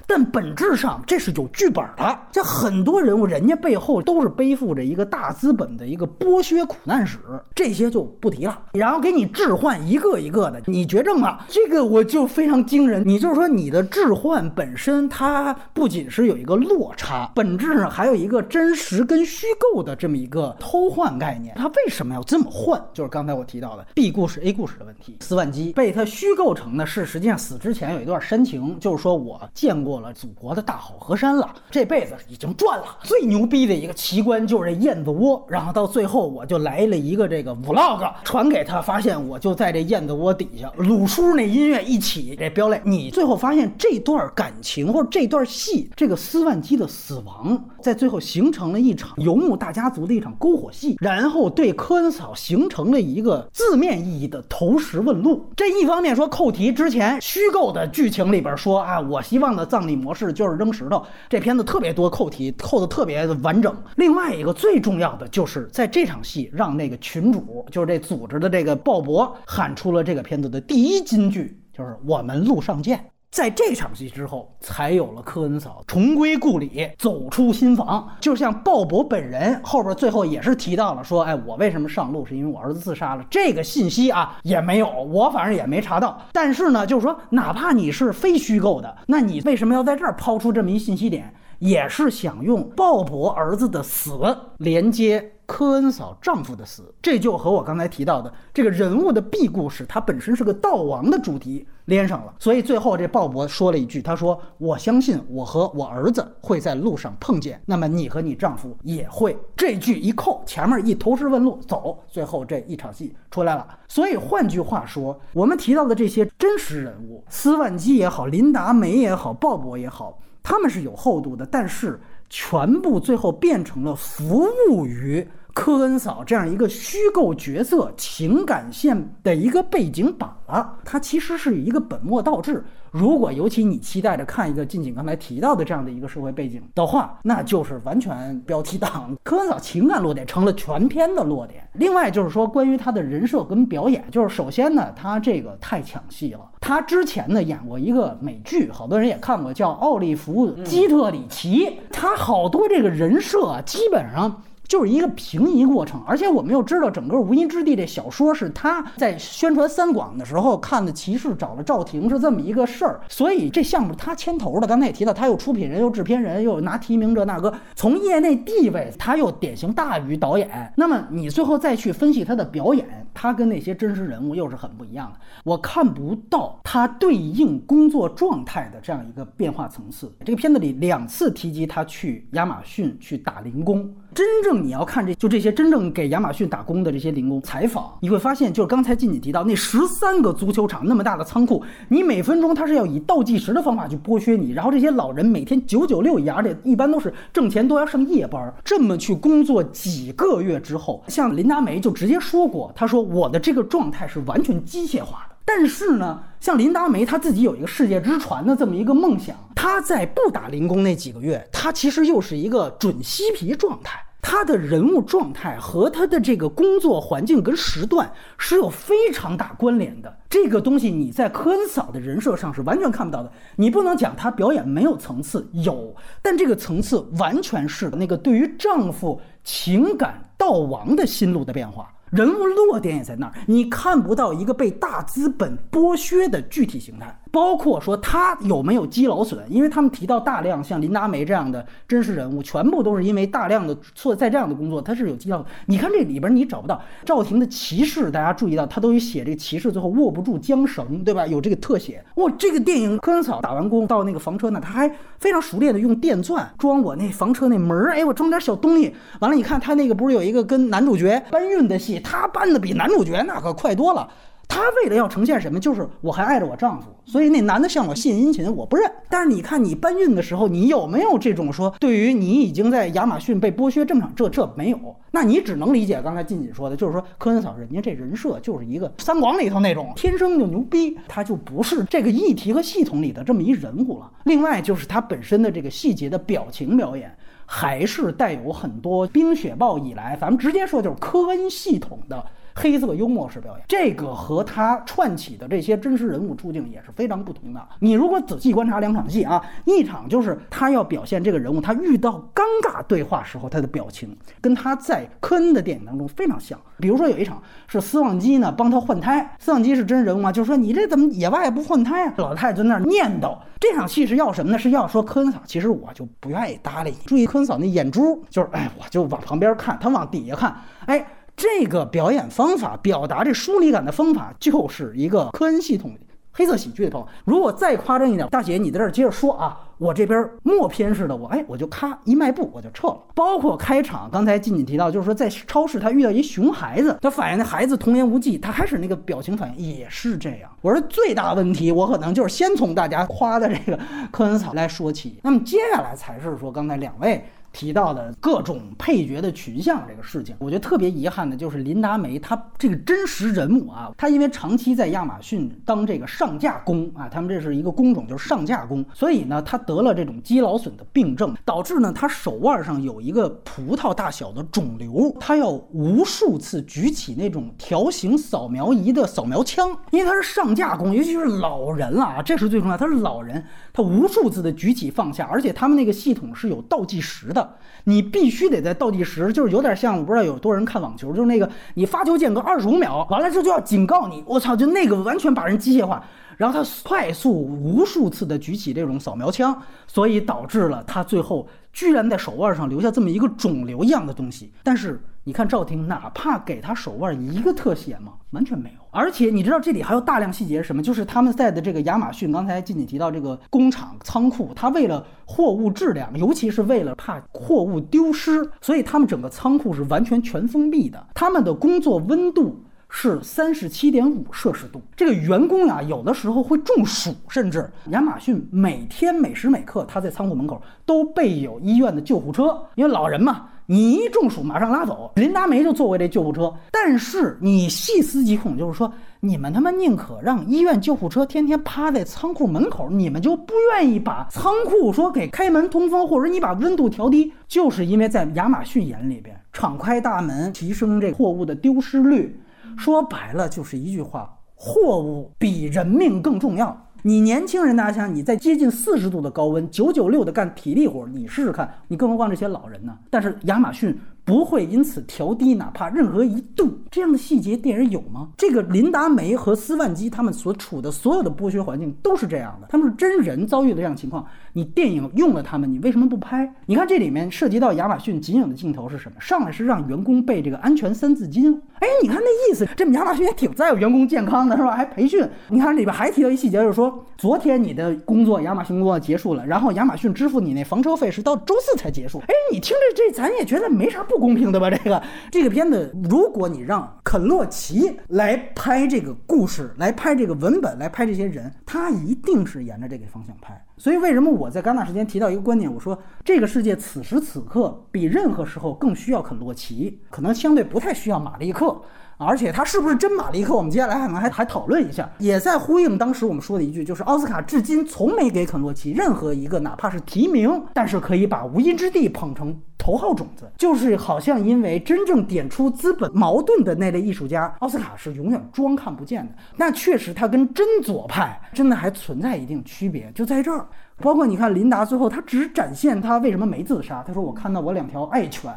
但本质上这是有剧本的，这很多人物人家背后都是背负着一个大资本的一个剥削苦难史，这些就不提了。然后给你置换一个一个的，你绝症了，这个我就非常惊人。你就是说你的置换本身它不仅是有一个落差，本质上还有一个真实跟虚构的这么一个偷换概念。它为什么要这么换？就是刚才我提到的 B 故事 A 故事的问题。斯万基被他虚构成的是实际上死之前有一段煽情，就是说我见过。了祖国的大好河山了，这辈子已经赚了。最牛逼的一个奇观就是这燕子窝，然后到最后我就来了一个这个 vlog 传给他，发现我就在这燕子窝底下，鲁叔那音乐一起，这飙泪。你最后发现这段感情或者这段戏，这个斯万基的死亡，在最后形成了一场游牧大家族的一场篝火戏，然后对科恩嫂形成了一个字面意义的投石问路。这一方面说扣题之前虚构的剧情里边说啊，我希望的葬。模式就是扔石头，这片子特别多扣题，扣的特别的完整。另外一个最重要的就是在这场戏，让那个群主，就是这组织的这个鲍勃喊出了这个片子的第一金句，就是“我们路上见”。在这场戏之后，才有了科恩嫂重归故里，走出新房。就像鲍勃本人后边最后也是提到了说：“哎，我为什么上路？是因为我儿子自杀了。”这个信息啊也没有，我反正也没查到。但是呢，就是说，哪怕你是非虚构的，那你为什么要在这儿抛出这么一信息点？也是想用鲍勃儿子的死连接。科恩嫂丈夫的死，这就和我刚才提到的这个人物的 B 故事，它本身是个悼亡的主题连上了。所以最后这鲍勃说了一句：“他说我相信我和我儿子会在路上碰见，那么你和你丈夫也会。”这句一扣，前面一投石问路，走，最后这一场戏出来了。所以换句话说，我们提到的这些真实人物，斯万基也好，琳达梅也好，鲍勃也好，他们是有厚度的，但是全部最后变成了服务于。科恩嫂这样一个虚构角色情感线的一个背景板了，它其实是一个本末倒置。如果尤其你期待着看一个近景刚才提到的这样的一个社会背景的话，那就是完全标题党。科恩嫂情感落点成了全片的落点。另外就是说，关于他的人设跟表演，就是首先呢，他这个太抢戏了。他之前呢演过一个美剧，好多人也看过，叫《奥利弗·基特里奇》。他好多这个人设基本上。就是一个平移过程，而且我们又知道，整个《无垠之地》这小说是他在宣传三广的时候看的，骑士找了赵婷是这么一个事儿，所以这项目他牵头的。刚才也提到，他又出品人，又制片人，又拿提名这那个，从业内地位他又典型大于导演。那么你最后再去分析他的表演，他跟那些真实人物又是很不一样的。我看不到他对应工作状态的这样一个变化层次。这个片子里两次提及他去亚马逊去打零工。真正你要看这就这些真正给亚马逊打工的这些零工采访，你会发现，就是刚才静姐提到那十三个足球场那么大的仓库，你每分钟他是要以倒计时的方法去剥削你，然后这些老人每天九九六一而且一般都是挣钱都要上夜班，这么去工作几个月之后，像林达梅就直接说过，他说我的这个状态是完全机械化的。但是呢，像林达梅他自己有一个世界之船的这么一个梦想，他在不打零工那几个月，他其实又是一个准嬉皮状态。他的人物状态和他的这个工作环境跟时段是有非常大关联的。这个东西你在科恩嫂的人设上是完全看不到的。你不能讲她表演没有层次，有，但这个层次完全是那个对于丈夫情感到亡的心路的变化。人物落点也在那儿，你看不到一个被大资本剥削的具体形态。包括说他有没有积劳损，因为他们提到大量像林达梅这样的真实人物，全部都是因为大量的做在这样的工作，他是有积劳。你看这里边你找不到赵婷的骑士，大家注意到他都有写这个骑士最后握不住缰绳，对吧？有这个特写。哇，这个电影柯恩嫂打完工到那个房车呢，他还非常熟练的用电钻装我那房车那门儿，哎，我装点小东西。完了，你看他那个不是有一个跟男主角搬运的戏，他搬的比男主角那可快多了。他为了要呈现什么，就是我还爱着我丈夫，所以那男的向我献殷勤，我不认。但是你看你搬运的时候，你有没有这种说，对于你已经在亚马逊被剥削这么长，这这没有，那你只能理解刚才静锦说的，就是说科恩嫂人家这人设就是一个三广里头那种天生就牛逼，他就不是这个议题和系统里的这么一人物了。另外就是他本身的这个细节的表情表演，还是带有很多冰雪暴以来，咱们直接说就是科恩系统的。黑色幽默式表演，这个和他串起的这些真实人物处境也是非常不同的。你如果仔细观察两场戏啊，一场就是他要表现这个人物，他遇到尴尬对话时候他的表情，跟他在科恩的电影当中非常像。比如说有一场是斯旺基呢帮他换胎，斯旺基是真人物吗？就是说你这怎么野外不换胎啊？老太太在那儿念叨。这场戏是要什么呢？是要说科恩嫂，其实我就不愿意搭理你。注意科恩嫂那眼珠，就是哎，我就往旁边看，他往底下看，哎。这个表演方法，表达这疏离感的方法，就是一个科恩系统黑色喜剧的方法。如果再夸张一点，大姐你在这儿接着说啊，我这边默片式的，我哎我就咔一迈步我就撤了。包括开场，刚才静静提到，就是说在超市他遇到一熊孩子，他反映那孩子童言无忌，他开始那个表情反应也是这样。我说最大问题，我可能就是先从大家夸的这个科恩嫂来说起，那么接下来才是说刚才两位。提到的各种配角的群像这个事情，我觉得特别遗憾的就是林达梅，她这个真实人物啊，她因为长期在亚马逊当这个上架工啊，他们这是一个工种，就是上架工，所以呢，她得了这种肌劳损的病症，导致呢，她手腕上有一个葡萄大小的肿瘤，她要无数次举起那种条形扫描仪的扫描枪，因为她是上架工，尤其是老人了啊，这是最重要，他是老人，他无数次的举起放下，而且他们那个系统是有倒计时的。你必须得在倒计时，就是有点像我不知道有多少人看网球，就是那个你发球间隔二十五秒，完了之后就要警告你，我操，就那个完全把人机械化，然后他快速无数次的举起这种扫描枪，所以导致了他最后居然在手腕上留下这么一个肿瘤一样的东西，但是。你看赵婷，哪怕给他手腕一个特写吗？完全没有。而且你知道这里还有大量细节是什么？就是他们在的这个亚马逊，刚才静静提到这个工厂仓库，他为了货物质量，尤其是为了怕货物丢失，所以他们整个仓库是完全全封闭的。他们的工作温度是三十七点五摄氏度。这个员工呀，有的时候会中暑，甚至亚马逊每天每时每刻他在仓库门口都备有医院的救护车，因为老人嘛。你一中暑，马上拉走。林达梅就坐过这救护车，但是你细思极恐，就是说，你们他妈宁可让医院救护车天天趴在仓库门口，你们就不愿意把仓库说给开门通风，或者你把温度调低，就是因为在亚马逊眼里边，敞开大门提升这货物的丢失率，说白了就是一句话：货物比人命更重要。你年轻人，大家想，你在接近四十度的高温，九九六的干体力活，你试试看，你更何况这些老人呢？但是亚马逊。不会因此调低哪怕任何一度，这样的细节电影有吗？这个林达梅和斯万基他们所处的所有的剥削环境都是这样的，他们是真人遭遇的这样情况。你电影用了他们，你为什么不拍？你看这里面涉及到亚马逊仅有的镜头是什么？上来是让员工背这个安全三字经。哎，你看那意思，这亚马逊也挺在乎员工健康的，是吧？还培训。你看里边还提到一细节，就是说昨天你的工作亚马逊工作结束了，然后亚马逊支付你那房车费是到周四才结束。哎，你听着这咱也觉得没啥不。公平的吧？这个这个片子，如果你让肯洛奇来拍这个故事，来拍这个文本，来拍这些人，他一定是沿着这个方向拍。所以，为什么我在戛纳时间提到一个观点？我说这个世界此时此刻比任何时候更需要肯洛奇，可能相对不太需要马利克。而且他是不是真马利克？我们接下来可能还还讨论一下，也在呼应当时我们说的一句，就是奥斯卡至今从没给肯洛奇任何一个哪怕是提名，但是可以把无音之地捧成头号种子，就是好像因为真正点出资本矛盾的那类艺术家，奥斯卡是永远装看不见的。那确实他跟真左派真的还存在一定区别，就在这儿。包括你看琳达最后，他只展现他为什么没自杀，他说我看到我两条爱犬。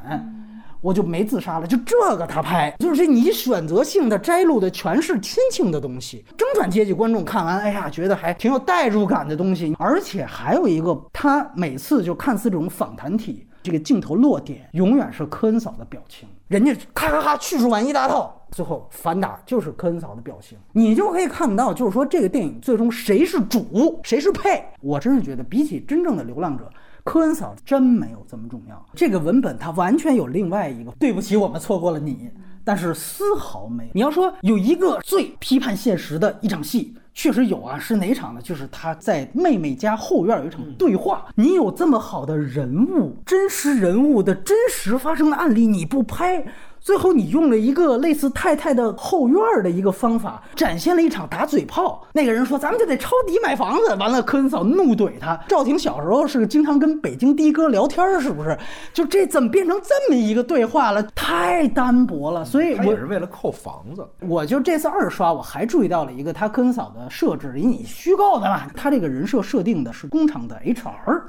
我就没自杀了。就这个他拍，就是你选择性的摘录的全是亲情的东西，中产阶级观众看完，哎呀，觉得还挺有代入感的东西。而且还有一个，他每次就看似这种访谈体，这个镜头落点永远是科恩嫂的表情，人家咔咔咔叙述完一大套。最后反打就是科恩嫂的表情，你就可以看到，就是说这个电影最终谁是主，谁是配。我真是觉得，比起真正的流浪者，科恩嫂真没有这么重要。这个文本它完全有另外一个，对不起，我们错过了你，但是丝毫没。你要说有一个最批判现实的一场戏，确实有啊，是哪场呢？就是他在妹妹家后院有一场对话。你有这么好的人物，真实人物的真实发生的案例，你不拍？最后，你用了一个类似太太的后院的一个方法，展现了一场打嘴炮。那个人说：“咱们就得抄底买房子。”完了，科恩嫂怒怼他。赵婷小时候是个经常跟北京的哥聊天，是不是？就这怎么变成这么一个对话了？太单薄了。所以，我也是为了扣房子。我就这次二刷，我还注意到了一个他科恩嫂的设置，因为你虚构的嘛，他这个人设设定的是工厂的 HR。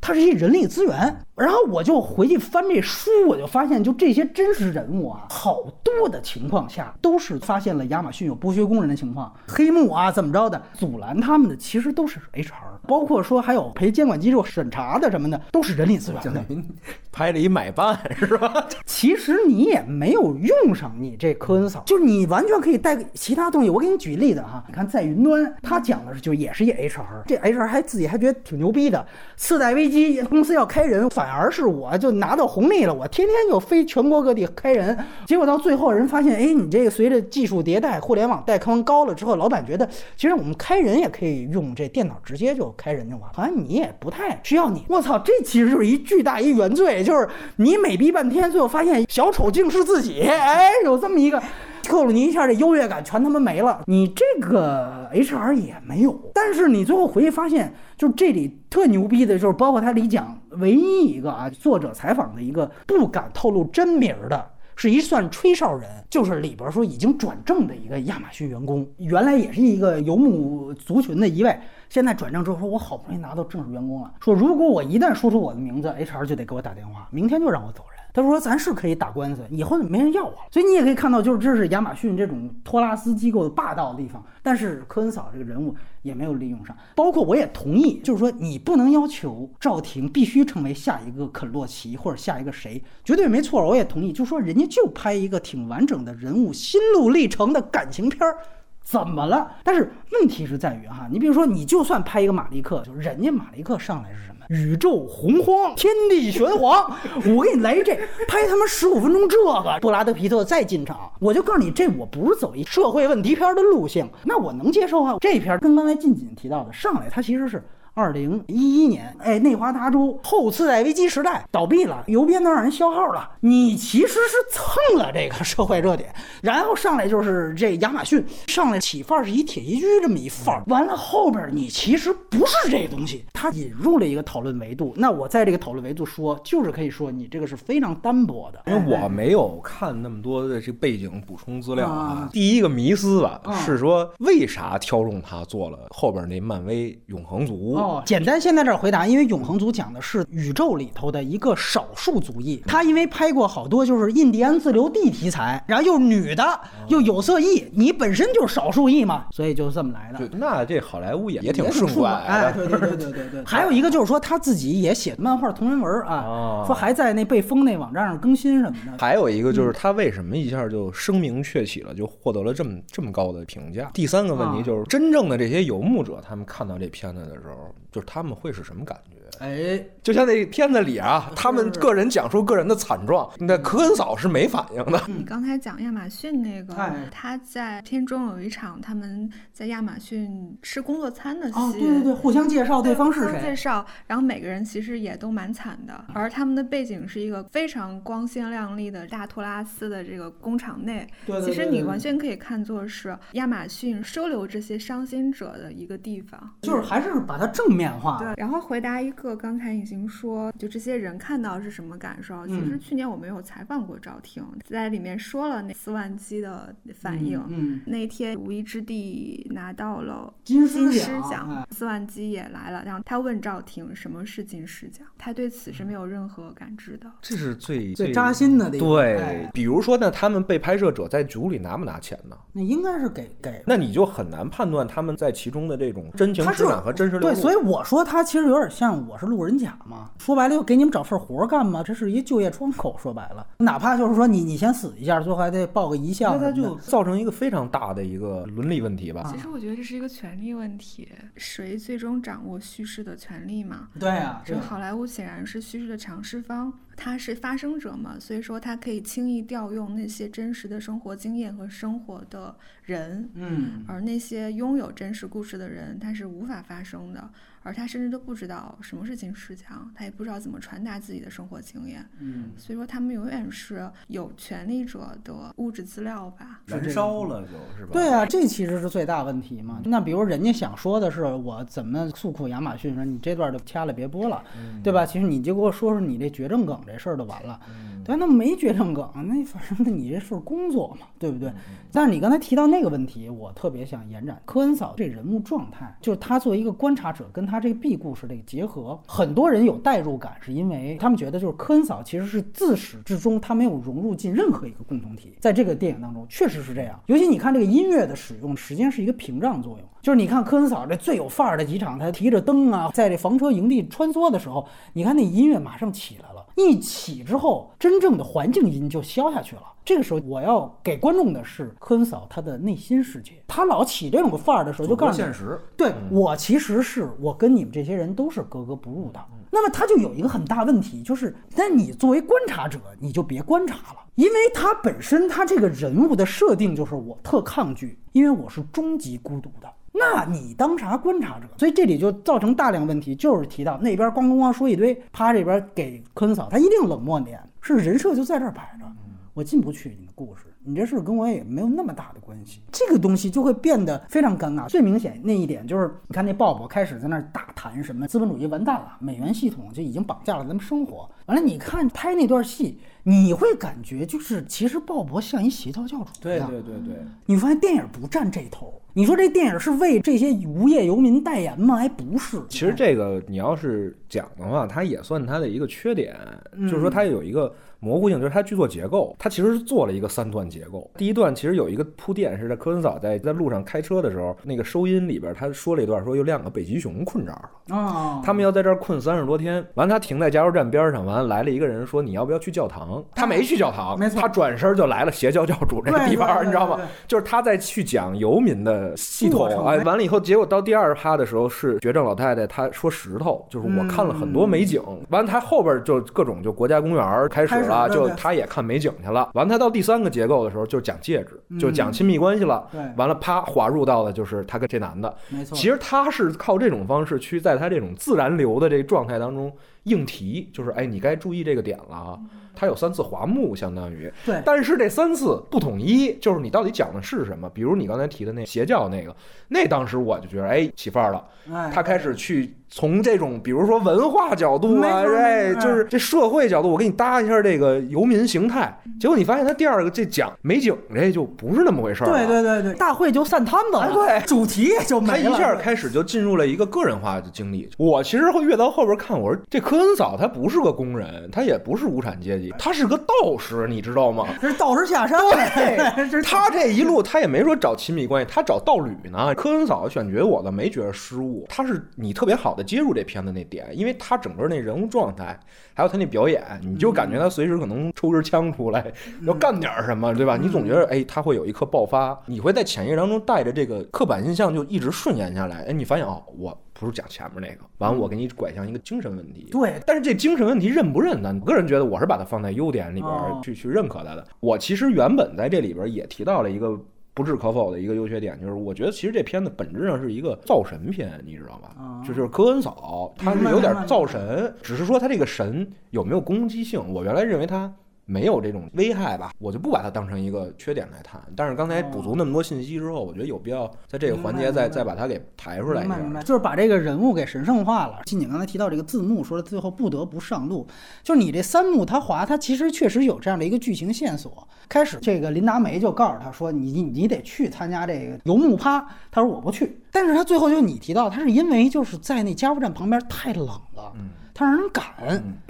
它是一人力资源，然后我就回去翻这书，我就发现，就这些真实人物啊，好多的情况下都是发现了亚马逊有剥削工人的情况，黑幕啊怎么着的，阻拦他们的其实都是 HR，包括说还有陪监管机构审查的什么的，都是人力资源的。*laughs* 拍了一买办是吧？其实你也没有用上你这科恩嫂，就是你完全可以带其他东西。我给你举例子哈，你看在云端，他讲的是就也是一 HR，这 HR 还自己还觉得挺牛逼的，次贷危。机公司要开人，反而是我就拿到红利了。我天天就飞全国各地开人，结果到最后人发现，哎，你这个随着技术迭代，互联网带宽高了之后，老板觉得其实我们开人也可以用这电脑直接就开人就完，好像你也不太需要你。我操，这其实就是一巨大一原罪，就是你美逼半天，最后发现小丑竟是自己。哎，有这么一个。扣了你一下，这优越感全他妈没了。你这个 HR 也没有，但是你最后回去发现，就是这里特牛逼的，就是包括他里讲唯一一个啊，作者采访的一个不敢透露真名的，是一算吹哨人，就是里边说已经转正的一个亚马逊员工，原来也是一个游牧族群的一位，现在转正之后说，我好不容易拿到正式员工了，说如果我一旦说出我的名字，HR 就得给我打电话，明天就让我走人。他说：“咱是可以打官司，以后没人要我了。所以你也可以看到，就是这是亚马逊这种托拉斯机构的霸道的地方。但是科恩嫂这个人物也没有利用上。包括我也同意，就是说你不能要求赵婷必须成为下一个肯洛奇或者下一个谁，绝对没错。我也同意，就说人家就拍一个挺完整的人物心路历程的感情片儿，怎么了？但是问题是在于哈，你比如说你就算拍一个马利克，就人家马利克上来是？”宇宙洪荒，天地玄黄，*laughs* 我给你来一这，拍他妈十五分钟这个，布拉德皮特再进场，我就告诉你，这我不是走一社会问题片的路线，那我能接受啊。这片跟刚才近景提到的上来，它其实是。二零一一年，哎，内华达州后次贷危机时代倒闭了，邮编都让人消耗了。你其实是蹭了这个社会热点，然后上来就是这亚马逊上来起范儿是一铁西居这么一范儿，完了后边你其实不是这东西，它引入了一个讨论维度。那我在这个讨论维度说，就是可以说你这个是非常单薄的，因为我没有看那么多的这背景补充资料啊。第一个迷思吧是说，为啥挑中他做了后边那漫威永恒族？哦，简单先在这儿回答，因为永恒族讲的是宇宙里头的一个少数族裔，他因为拍过好多就是印第安自留地题材，然后又是女的又有色裔，你本身就是少数裔嘛，所以就这么来的。那这好莱坞也也挺顺拐，哎，对对对对对对。*laughs* 还有一个就是说他自己也写漫画同人文啊，说还在那被封那网站上更新什么的。还有一个就是他为什么一下就声名鹊起了，就获得了这么这么高的评价？第三个问题就是真正的这些游牧者，他们看到这片子的时候。就是他们会是什么感觉？哎，就像那片子里啊，他们个人讲述个人的惨状，那科恩嫂是没反应的。你刚才讲亚马逊那个，他在片中有一场他们在亚马逊吃工作餐的戏，对对对，互相介绍对方是谁，介绍，然后每个人其实也都蛮惨的，而他们的背景是一个非常光鲜亮丽的大托拉斯的这个工厂内，对其实你完全可以看作是亚马逊收留这些伤心者的一个地方，就是还是把它正面化。对，然后回答一个。克刚才已经说，就这些人看到是什么感受？其实去年我们有采访过赵婷，在里面说了那四万机的反应。嗯，那天无意之地拿到了金狮奖，四万机也来了。然后他问赵婷什么是金狮奖，他对此是没有任何感知的。这是最最扎心的。对，比如说呢，他们被拍摄者在组里拿不拿钱呢？那应该是给给。那你就很难判断他们在其中的这种真情实感和真实对，所以我说他其实有点像我是路人甲嘛。说白了，又给你们找份活干嘛？这是一就业窗口。说白了，哪怕就是说你你先死一下，最后还得报个遗像，那他就造成一个非常大的一个伦理问题吧。其实我觉得这是一个权利问题，谁最终掌握叙事的权利嘛？对啊，这好莱坞显然是叙事的尝试方。他是发生者嘛，所以说他可以轻易调用那些真实的生活经验和生活的人，嗯，而那些拥有真实故事的人，他是无法发生的。而他甚至都不知道什么是金石强，他也不知道怎么传达自己的生活经验。嗯，所以说他们永远是有权利者的物质资料吧？燃烧了就是吧？对啊，这其实是最大问题嘛。那比如人家想说的是我怎么诉苦亚马逊，说你这段就掐了别播了，对吧？其实你就给我说说你这绝症梗这事儿就完了。对，那没绝症梗，那反正那你这份工作嘛，对不对？但是你刚才提到那个问题，我特别想延展科恩嫂这人物状态，就是他作为一个观察者跟。他这个 B 故事这个结合，很多人有代入感，是因为他们觉得就是科恩嫂其实是自始至终她没有融入进任何一个共同体，在这个电影当中确实是这样。尤其你看这个音乐的使用，实际上是一个屏障作用。就是你看科恩嫂这最有范儿的几场，她提着灯啊，在这房车营地穿梭的时候，你看那音乐马上起来，一起之后，真正的环境音就消下去了。这个时候，我要给观众的是科恩嫂她的内心世界。她老起这种范儿的时候，就告诉现实，对我其实是我跟你们这些人都是格格不入的。那么他就有一个很大问题，就是那你作为观察者，你就别观察了，因为他本身他这个人物的设定就是我特抗拒，因为我是终极孤独的。那你当啥观察者？所以这里就造成大量问题，就是提到那边咣咣咣说一堆，啪这边给科恩嫂，他一定冷漠点，是人设就在这儿摆着。我进不去你的故事，你这事跟我也没有那么大的关系，这个东西就会变得非常尴尬。最明显那一点就是，你看那鲍勃开始在那儿大谈什么资本主义完蛋了，美元系统就已经绑架了咱们生活。完了，你看拍那段戏，你会感觉就是其实鲍勃像一邪教教主一样。对对对对，你发现电影不占这头。你说这电影是为这些无业游民代言吗？还不是。其实这个你要是讲的话，它也算它的一个缺点，就是说它有一个。模糊性就是它剧作结构，它其实是做了一个三段结构。第一段其实有一个铺垫，是在科恩嫂在在路上开车的时候，那个收音里边他说了一段，说有两个北极熊困这儿了啊，他们要在这儿困三十多天。完，他停在加油站边上，完来了一个人说你要不要去教堂？他没去教堂，没错，他转身就来了邪教教主这个地方，你知道吗？就是他在去讲游民的系统。哎，完了以后，结果到第二趴的时候是绝症老太太，她说石头，就是我看了很多美景。完，他后边就各种就国家公园开始。了，就他也看美景去了。完，他到第三个结构的时候，就讲戒指，就讲亲密关系了。对，完了，啪，滑入到的就是他跟这男的。没错，其实他是靠这种方式去在他这种自然流的这个状态当中硬题，就是哎，你该注意这个点了啊。他有三次滑木，相当于对，但是这三次不统一，就是你到底讲的是什么？比如你刚才提的那邪教那个，那当时我就觉得哎起范儿了，他开始去。从这种比如说文化角度啊，哎，就是这社会角度，我给你搭一下这个游民形态。结果你发现他第二个这讲美景，这就不是那么回事儿。对对对对，大会就散摊子了。对，主题也就没了。他一下开始就进入了一个个人化的经历。我其实会越到后边看，我说这科恩嫂她不是个工人，她也不是无产阶级，他是个道士，你知道吗？*laughs* 这是道士下山。对，*laughs* 他这一路他也没说找亲密关系，他找道侣呢。科恩嫂选角我倒没觉得失误，他是你特别好的接入这片子那。点，因为他整个那人物状态，还有他那表演，你就感觉他随时可能抽根枪出来，要干点什么，对吧？你总觉得，哎，他会有一刻爆发，你会在潜意识当中带着这个刻板印象就一直顺延下来。哎，你发现哦，我不是讲前面那个，完我给你拐向一个精神问题。对，但是这精神问题认不认呢？我个人觉得我是把它放在优点里边去去认可它的。我其实原本在这里边也提到了一个。不置可否的一个优缺点就是，我觉得其实这片子本质上是一个造神片，你知道吧？就是科恩嫂，他是有点造神，只是说他这个神有没有攻击性？我原来认为他没有这种危害吧，我就不把它当成一个缺点来谈。但是刚才补足那么多信息之后，我觉得有必要在这个环节再再把它给抬出来一下。明白就是把这个人物给神圣化了。金姐刚才提到这个字幕，说最后不得不上路，就是你这三幕他滑，他其实确实有这样的一个剧情线索。开始这个林达梅就告诉他说，你你得去参加这个游牧趴，他说我不去。但是他最后就你提到，他是因为就是在那加油站旁边太冷了。他让人赶，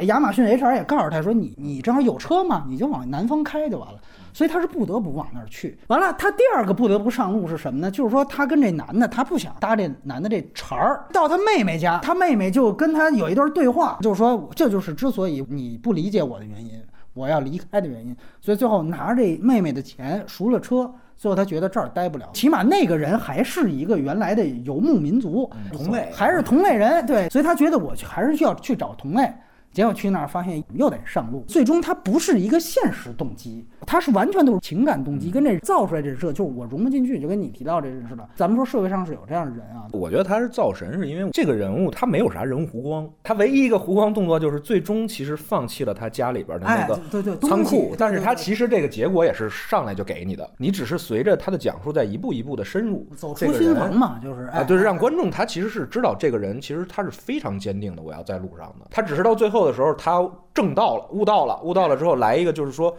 亚马逊 HR 也告诉他说：“你你正好有车嘛，你就往南方开就完了。”所以他是不得不往那儿去。完了，他第二个不得不上路是什么呢？就是说他跟这男的，他不想搭这男的这茬儿。到他妹妹家，他妹妹就跟他有一段对话，就是说这就是之所以你不理解我的原因，我要离开的原因。所以最后拿着这妹妹的钱赎了车。最后他觉得这儿待不了，起码那个人还是一个原来的游牧民族同类，还是同类人，对，所以他觉得我还是需要去找同类。结果去那儿发现又得上路，最终他不是一个现实动机，他是完全都是情感动机，跟这造出来这人设就是我融不进去，就跟你提到这人似的。咱们说社会上是有这样的人啊，我觉得他是造神，是因为这个人物他没有啥人物弧光，他唯一一个弧光动作就是最终其实放弃了他家里边的那个仓库，但是他其实这个结果也是上来就给你的，你只是随着他的讲述在一步一步的深入，走出心房嘛，就是啊，就是让观众他其实是知道这个人其实他是非常坚定的，我要在路上的，他只是到最后的时候他。正到了，悟到了，悟到了之后来一个，就是说。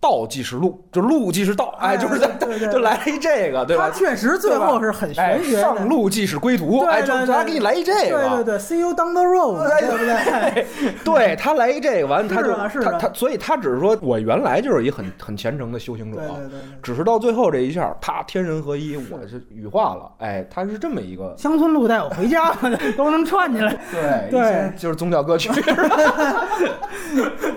道即是路，就路即是道，哎，就是在 *laughs* 就来一这个，对吧？他确实最后是很玄学。上路即是归途，哎，就他给你来一这个，对对对，See you down the road，对不对？*laughs* 对他来一这个，完他就他他，所以他只是说我原来就是一很很虔诚的修行者，只是到最后这一下，啪，天人合一，我是羽化了，哎，他是这么一个乡村路带我回家 *laughs* 都能串起来，对对，就是宗教歌曲。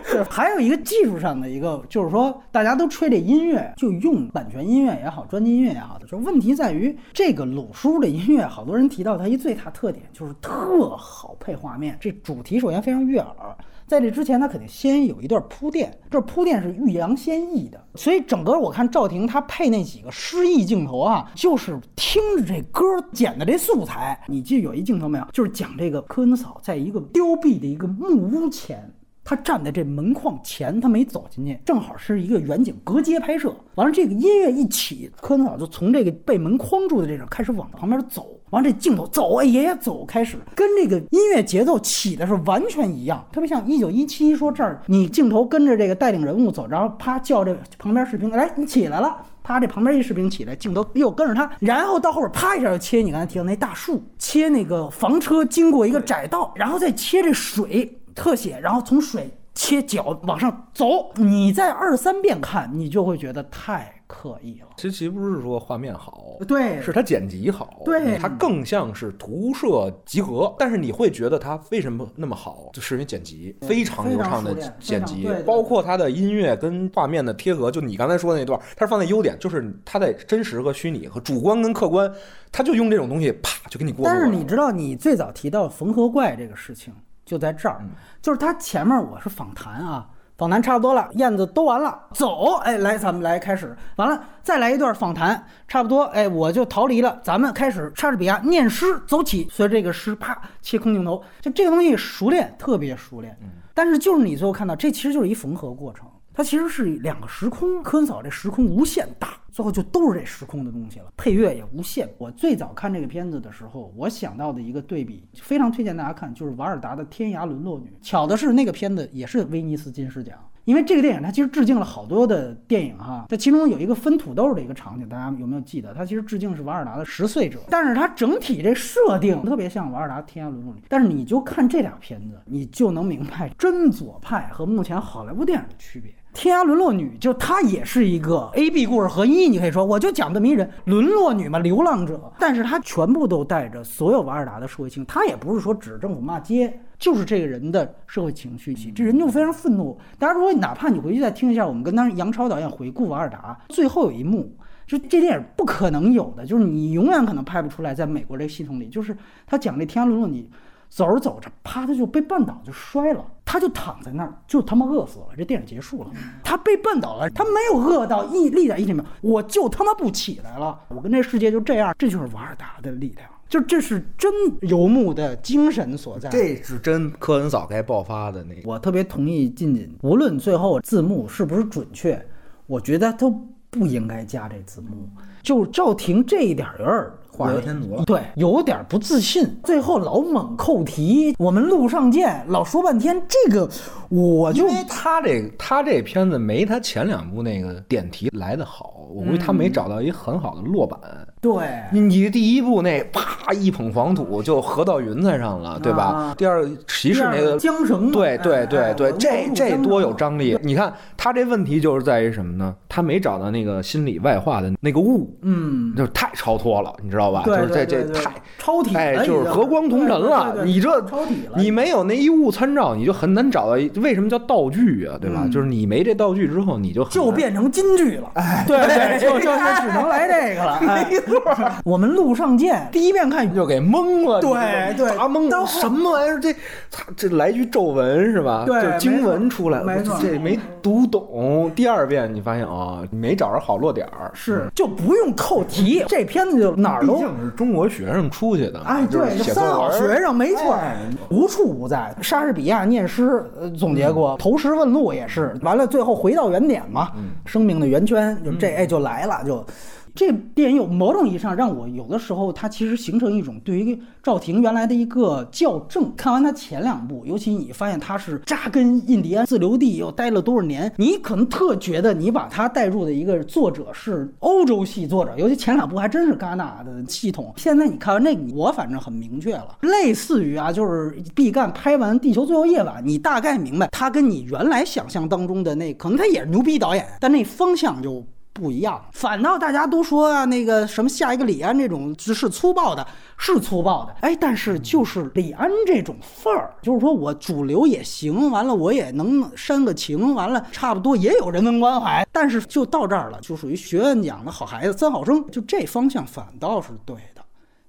是还有一个技术上的一个，就是说。大家都吹这音乐，就用版权音乐也好，专辑音乐也好的，就问题在于这个鲁叔的音乐，好多人提到它一最大特点就是特好配画面。这主题首先非常悦耳，在这之前它肯定先有一段铺垫，这铺垫是欲扬先抑的。所以整个我看赵婷她配那几个诗意镜头啊，就是听着这歌剪的这素材。你记得有一镜头没有？就是讲这个科恩嫂在一个凋敝的一个木屋前。他站在这门框前，他没走进去，正好是一个远景隔街拍摄。完了，这个音乐一起，柯南嫂就从这个被门框住的这种开始往旁边走。完了，这镜头走啊，爷爷走，开始跟这个音乐节奏起的是完全一样，特别像一九一七。说这儿你镜头跟着这个带领人物走，然后啪叫这旁边士兵来，你起来了。啪，这旁边一士兵起来，镜头又跟着他，然后到后边啪一下就切你刚才提到那大树，切那个房车经过一个窄道，然后再切这水。特写，然后从水切脚往上走，你在二三遍看，你就会觉得太刻意了。其实不是说画面好，对，是它剪辑好，对，它更像是图摄集合。但是你会觉得它为什么那么好，就是因为剪辑非常流畅的剪辑，包括它的音乐跟画面的贴合。就你刚才说的那段，它是放在优点，就是它在真实和虚拟和主观跟客观，它就用这种东西啪就给你过。但是你知道，你最早提到缝合怪这个事情。就在这儿，就是他前面我是访谈啊，访谈差不多了，燕子都完了，走，哎，来，咱们来开始，完了再来一段访谈，差不多，哎，我就逃离了，咱们开始莎士比亚念诗，走起，随着这个诗，啪，切空镜头，就这个东西熟练，特别熟练，但是就是你最后看到，这其实就是一缝合过程。它其实是两个时空，科恩嫂这时空无限大，最后就都是这时空的东西了。配乐也无限。我最早看这个片子的时候，我想到的一个对比，非常推荐大家看，就是瓦尔达的《天涯沦落女》。巧的是，那个片子也是威尼斯金狮奖，因为这个电影它其实致敬了好多的电影哈。在其中有一个分土豆的一个场景，大家有没有记得？它其实致敬是瓦尔达的《十岁者》，但是它整体这设定特别像瓦尔达《天涯沦落女》。但是你就看这俩片子，你就能明白真左派和目前好莱坞电影的区别。天涯沦落女就她也是一个 A B 故事合一，你可以说我就讲这么一人沦落女嘛，流浪者，但是她全部都带着所有瓦尔达的社会情，她也不是说指政府骂街，就是这个人的社会情绪，这人就非常愤怒。大家如果哪怕你回去再听一下，我们跟当时杨超导演回顾瓦尔达最后有一幕，就这电影不可能有的，就是你永远可能拍不出来，在美国这个系统里，就是他讲这天涯沦落女。走着走着，啪，他就被绊倒，就摔了，他就躺在那儿，就他妈饿死了。这电影结束了，他被绊倒了，他没有饿到一立在一里面，我就他妈不起来了。我跟这世界就这样，这就是瓦尔达的力量。就这是真游牧的精神所在。这是真科恩早该爆发的那个。我特别同意静静，无论最后字幕是不是准确，我觉得都不应该加这字幕。就赵婷这一点儿有点儿画蛇添足了对，有点不自信，最后老猛扣题。我们路上见，老说半天这个，我就因为他这他这片子没他前两部那个点题来的好，我估计他没找到一很好的落板。对你你第一部那啪一捧黄土就合到云彩上了，对吧？啊第二骑士那个缰绳嘛，对对哎对对，哎这这多有张力！你看他这问题就是在于什么呢？他没找到那个心理外化的那个物，嗯，就是太超脱了，你知道吧？对就是这这太超体了哎，就是和光同尘了。你这超体了，你没有那一物参照，你就很难找到一。为什么叫道具啊？对吧？嗯就是你没这道具之后，你就就变成金句了。哎，对对，就 *laughs* 就就只能来这个了。哎没错。*laughs* 我们路上见，第一遍看就给懵了，对对砸懵都了，什么玩意儿？这操，这来句咒文是吧？对就经文出来了，没错这没读懂。第二遍你发现啊，你没找着好落点儿，是就不用扣题，这片子就哪儿都毕竟是中国学生出去的，哎，对，三好学生没错哎，无处不在。莎士比亚念诗呃总结过，投石问路也是，完了最后回到原点嘛，生命的圆圈就这哎就来了就。这电影有某种意义上让我有的时候，它其实形成一种对于赵婷原来的一个校正。看完他前两部，尤其你发现他是扎根印第安自留地又待了多少年，你可能特觉得你把他带入的一个作者是欧洲系作者，尤其前两部还真是戛纳的系统。现在你看完那个，我反正很明确了，类似于啊，就是毕赣拍完《地球最后夜晚》，你大概明白他跟你原来想象当中的那可能他也是牛逼导演，但那方向就。不一样，反倒大家都说啊，那个什么下一个李安这种是粗暴的，是粗暴的，哎，但是就是李安这种范儿，就是说我主流也行，完了我也能煽个情，完了差不多也有人文关怀，但是就到这儿了，就属于学院奖的好孩子，三好生，就这方向反倒是对的，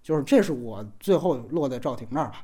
就是这是我最后落在赵婷那儿吧。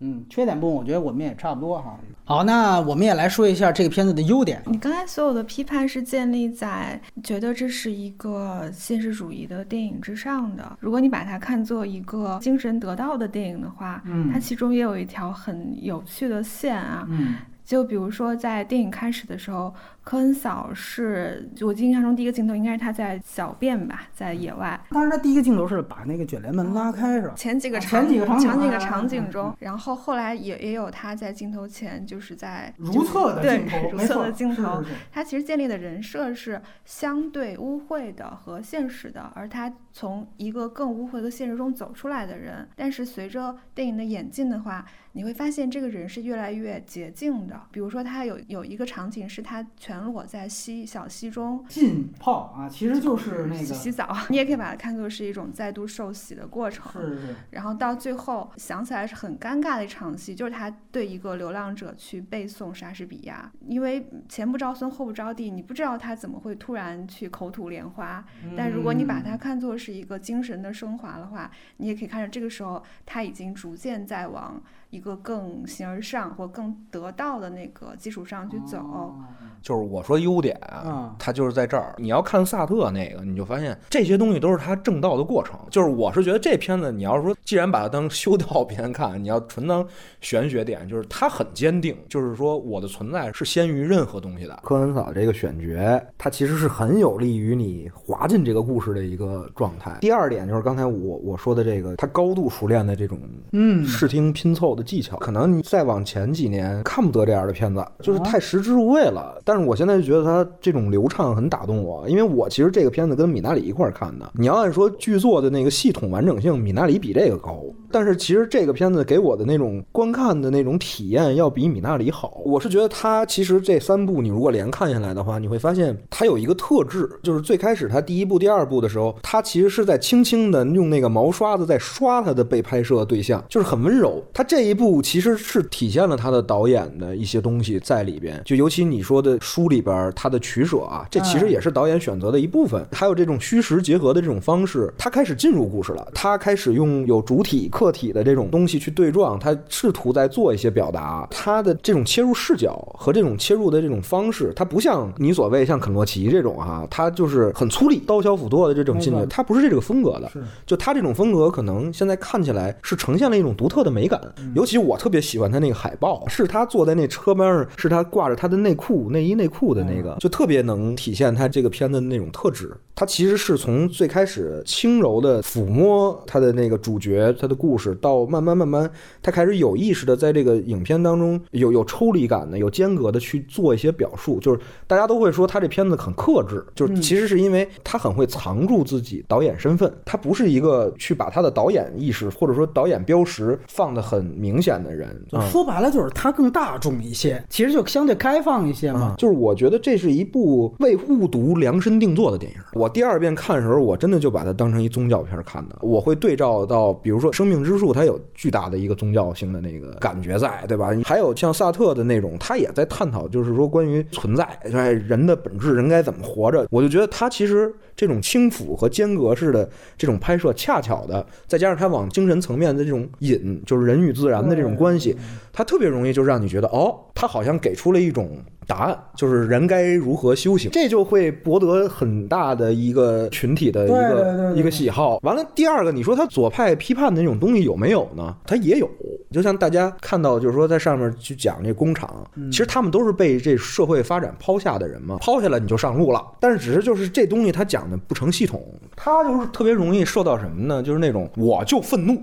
嗯，缺点部分我觉得我们也差不多哈。好，那我们也来说一下这个片子的优点。你刚才所有的批判是建立在觉得这是一个现实主义的电影之上的。如果你把它看作一个精神得到的电影的话，嗯它其中也有一条很有趣的线啊。嗯就比如说，在电影开始的时候，科恩嫂是我印象中第一个镜头应该是她在小便吧，在野外。当然，他第一个镜头是把那个卷帘门拉开，是吧？前几个啊场前几个场景场几个啊场景嗯中，然后后来也也有她在镜头前就是在如厕的对镜头，如厕的镜头是，是是他其实建立的人设是相对污秽的和现实的，而他从一个更污秽的现实中走出来的人。但是随着电影的演进的话，你会发现这个人是越来越洁净的。比如说，他有有一个场景是他全裸在溪小溪中。浸泡啊，其实就是那个洗洗澡，*laughs* 你也可以把它看作是一种再度受洗的过程。是是然后到最后想起来是很尴尬的一场戏，就是他对一个流浪者去背诵莎士比亚，因为前不着村后不着地，你不知道他怎么会突然去口吐莲花。但如果你把它看作是一个精神的升华的话，你也可以看着这个时候他已经逐渐在往一个更形而上或更得到的那个基础上去走。哦就是我说优点啊嗯，它就是在这儿。你要看萨特那个，你就发现这些东西都是他正道的过程。就是我是觉得这片子，你要说既然把它当修道片看，你要纯当玄学点，就是它很坚定，就是说我的存在是先于任何东西的。科恩嫂这个选角，它其实是很有利于你滑进这个故事的一个状态。第二点就是刚才我我说的这个，他高度熟练的这种嗯视听拼凑的技巧，可能你再往前几年看不得这样的片子，就是太食之无味了。但是我现在就觉得它这种流畅很打动我，因为我其实这个片子跟米纳里一块儿看的。你要按说剧作的那个系统完整性，米纳里比这个高，但是其实这个片子给我的那种观看的那种体验要比米纳里好。我是觉得它其实这三部你如果连看下来的话，你会发现它有一个特质，就是最开始它第一部、第二部的时候，它其实是在轻轻的用那个毛刷子在刷它的被拍摄对象，就是很温柔。它这一部其实是体现了他的导演的一些东西在里边，就尤其你说的书里边他的取舍啊，这其实也是导演选择的一部分。还有这种虚实结合的这种方式，他开始进入故事了，他开始用有主体、客体的这种东西去对撞，他试图在做一些表达。他的这种切入视角和这种切入的这种方式，他不像你所谓像肯洛奇这种哈，他就是很粗粝、刀削斧剁的这种进去，他不是这个风格的。就他这种风格，可能现在看起来是呈现了一种独特的美感。尤其我特别喜欢他那个海报，是他坐在那车边上，是他挂着他的内裤、内衣、内裤的那个，就特别能体现他这个片子的那种特质。他其实是从最开始轻柔的抚摸他的那个主角、他的故事，到慢慢慢慢，他开始有意识的在这个影片当中有有抽离感的、有间隔的去做一些表述。就是大家都会说他这片子很克制，就是其实是因为他很会藏住自己导演身份，他不是一个去把他的导演意识或者说导演标识放得很明显的人。说白了就是他更大众一些，其实就相对开放一些嘛。就是我觉得这是一部为误读量身定做的电影。我。第二遍看的时候，我真的就把它当成一宗教片看的。我会对照到，比如说《生命之树》，它有巨大的一个宗教性的那个感觉在，对吧？还有像萨特的那种，他也在探讨，就是说关于存在，人的本质，人该怎么活着。我就觉得他其实这种轻抚和间隔式的这种拍摄，恰巧的，再加上他往精神层面的这种引，就是人与自然的这种关系，他特别容易就让你觉得，哦，他好像给出了一种。答案就是人该如何修行，这就会博得很大的一个群体的一个一个喜好。完了，第二个，你说他左派批判的那种东西有没有呢？他也有，就像大家看到，就是说在上面去讲这工厂，其实他们都是被这社会发展抛下的人嘛，抛下来你就上路了。但是只是就是这东西他讲的不成系统，他就是特别容易受到什么呢？就是那种我就愤怒。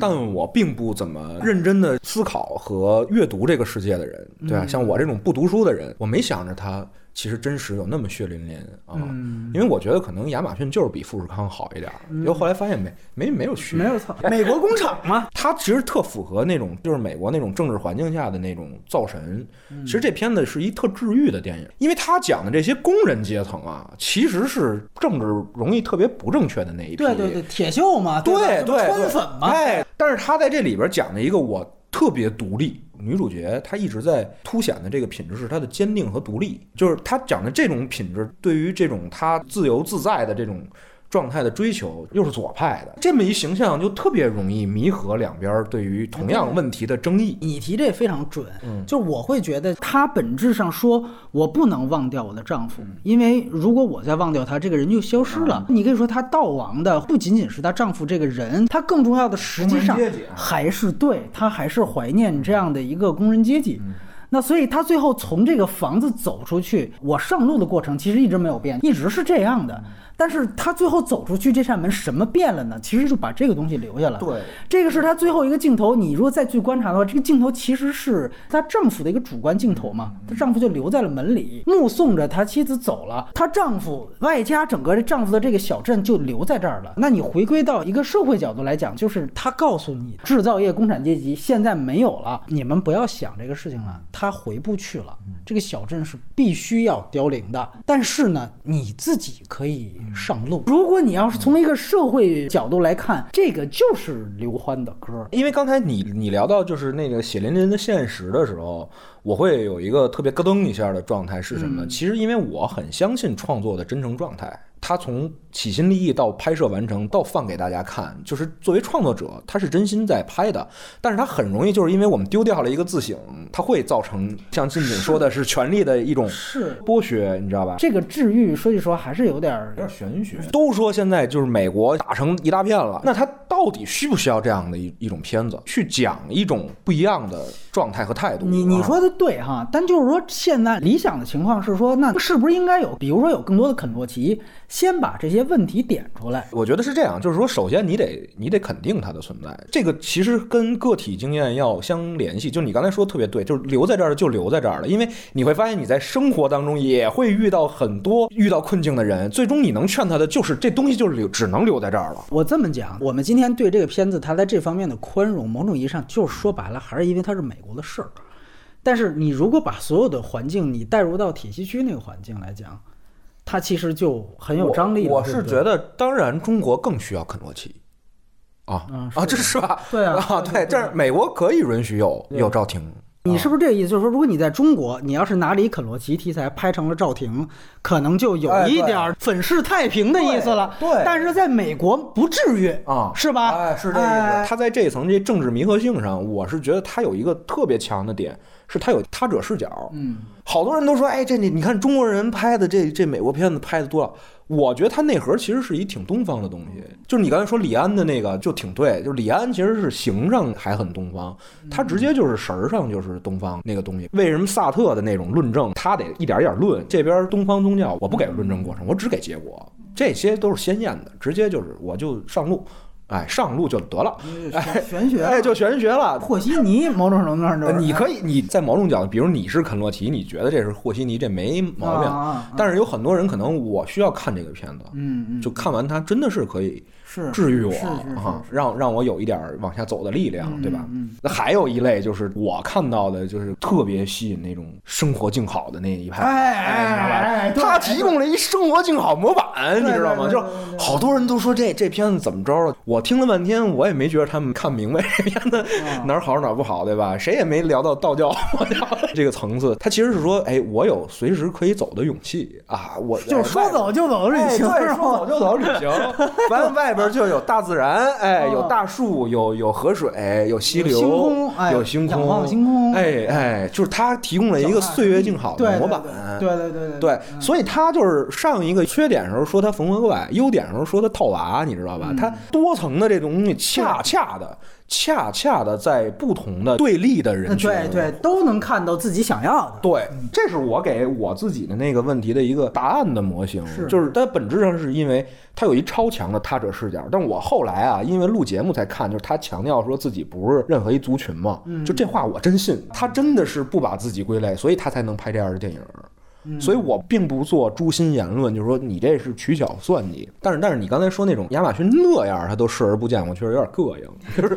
但我并不怎么认真的思考和阅读这个世界的人，对吧？像我这种不读书的人，我没想着他。其实真实有那么血淋淋啊，因为我觉得可能亚马逊就是比富士康好一点，结果后来发现没没没有区别，没有错，美国工厂嘛，它其实特符合那种就是美国那种政治环境下的那种造神。其实这片子是一特治愈的电影，因为他讲的这些工人阶层啊，其实是政治容易特别不正确的那一批，对对对，铁锈嘛，对对川粉嘛，哎，但是他在这里边讲了一个我特别独立。女主角她一直在凸显的这个品质是她的坚定和独立，就是她讲的这种品质，对于这种她自由自在的这种。状态的追求又是左派的，这么一形象就特别容易弥合两边对于同样问题的争议。你提这非常准，嗯，就我会觉得他本质上说我不能忘掉我的丈夫，因为如果我再忘掉他，这个人就消失了。你可以说他悼亡的不仅仅是她丈夫这个人，他更重要的实际上还是对他还是怀念这样的一个工人阶级。那所以他最后从这个房子走出去，我上路的过程其实一直没有变，一直是这样的。但是他最后走出去这扇门，什么变了呢？其实就把这个东西留下了。对，这个是他最后一个镜头。你如果再去观察的话，这个镜头其实是她丈夫的一个主观镜头嘛。她丈夫就留在了门里，目送着他妻子走了。她丈夫外加整个这丈夫的这个小镇就留在这儿了。那你回归到一个社会角度来讲，就是他告诉你，制造业工产阶级现在没有了，你们不要想这个事情了，他回不去了。这个小镇是必须要凋零的。但是呢，你自己可以。上路。如果你要是从一个社会角度来看，这个就是刘欢的歌。因为刚才你你聊到就是那个血淋淋的现实的时候，我会有一个特别咯噔一下的状态是什么？其实因为我很相信创作的真诚状态。他从起心立意到拍摄完成到放给大家看，就是作为创作者，他是真心在拍的。但是他很容易就是因为我们丢掉了一个自省，他会造成像静静说的是权力的一种是剥削，你知道吧？这个治愈说句实话还是有点有点玄学。都说现在就是美国打成一大片了，那他到底需不需要这样的一一种片子去讲一种不一样的状态和态度？你你说的对哈，但就是说现在理想的情况是说，那是不是应该有，比如说有更多的肯诺奇？先把这些问题点出来，我觉得是这样，就是说，首先你得你得肯定它的存在，这个其实跟个体经验要相联系。就你刚才说的特别对，就是留在这儿就留在这儿了，因为你会发现你在生活当中也会遇到很多遇到困境的人，最终你能劝他的就是这东西就是留只能留在这儿了。我这么讲，我们今天对这个片子它在这方面的宽容，某种意义上就是说白了，还是因为它是美国的事儿。但是你如果把所有的环境你带入到铁西区那个环境来讲。它其实就很有张力。我是觉得，当然中国更需要肯诺奇，啊嗯啊，这是吧？对啊啊，对，这是美国可以允许有有赵婷。你是不是这个意思？就是说，如果你在中国，你要是拿了一肯洛奇题材拍成了赵婷，可能就有一点粉饰太平的意思了。对对但是在美国不至于啊是吧？哎，是这意哎思。他在这一层这政治弥合性上，我是觉得他有一个特别强的点，是他有他者视角。嗯，好多人都说，哎，这你你看中国人拍的这这美国片子拍的多少？我觉得它内核其实是一挺东方的东西。就是你刚才说李安的那个就挺对，就是李安其实是形上还很东方，他直接就是神儿上就是东方那个东西。为什么萨特的那种论证，他得一点一点论？这边东方宗教我不给论证过程，我只给结果，这些都是鲜艳的，直接就是我就上路，哎，上路就得了，哎玄学，哎，就玄学了。和稀泥某种程度上就是呃你可以，你在某种角度，比如你是肯洛奇，你觉得这是和稀泥，这没毛病。啊啊啊但是有很多人可能我需要看这个片子，嗯嗯，就看完它真的是可以是治愈我啊，让让我有一点往下走的力量，对吧？嗯那还有一类就是我看到的，就是特别吸引那种生活静好的那一派，哎哎哎他提供了一生活静好模板，你知道吗？就好多人都说这这片子怎么着了，我听了半天，我也没觉得他们看明白这片子啊哪儿好哪儿不好，对吧？谁也没聊到道教 *laughs* 这个层次。他其实是说，哎，我有随时可以走的勇气啊，我就说走就走的旅行，*laughs* 说走？就走旅行，完外边就有大自然，哎，哦。有大树，有有河水，有溪流，星空哎有星空，仰望星空。哎哎，就是它提供了一个岁月静好的模板。对对对对对，所以它就是上一个缺点的时候说它缝合怪，优点的时候说它套娃，你知道吧？它多层的这种东西，恰恰的、恰恰的在不同的对立的人群，对对，都能看到自己想要的。对，这是我给我自己的那个问题的一个答案的模型，是就是它本质上是因为它有一超强的他者视角，但我后来啊，因为录节目才看，就是他强调说自己不是任何一族群嘛，就这话我真信，他真的是不把自己归类，所以他才能拍这样的电影。所以我并不做诛心言论，就是说你这是取巧算计。但是但是你刚才说那种亚马逊那样，他都视而不见，我确实有点膈应，*laughs* 就是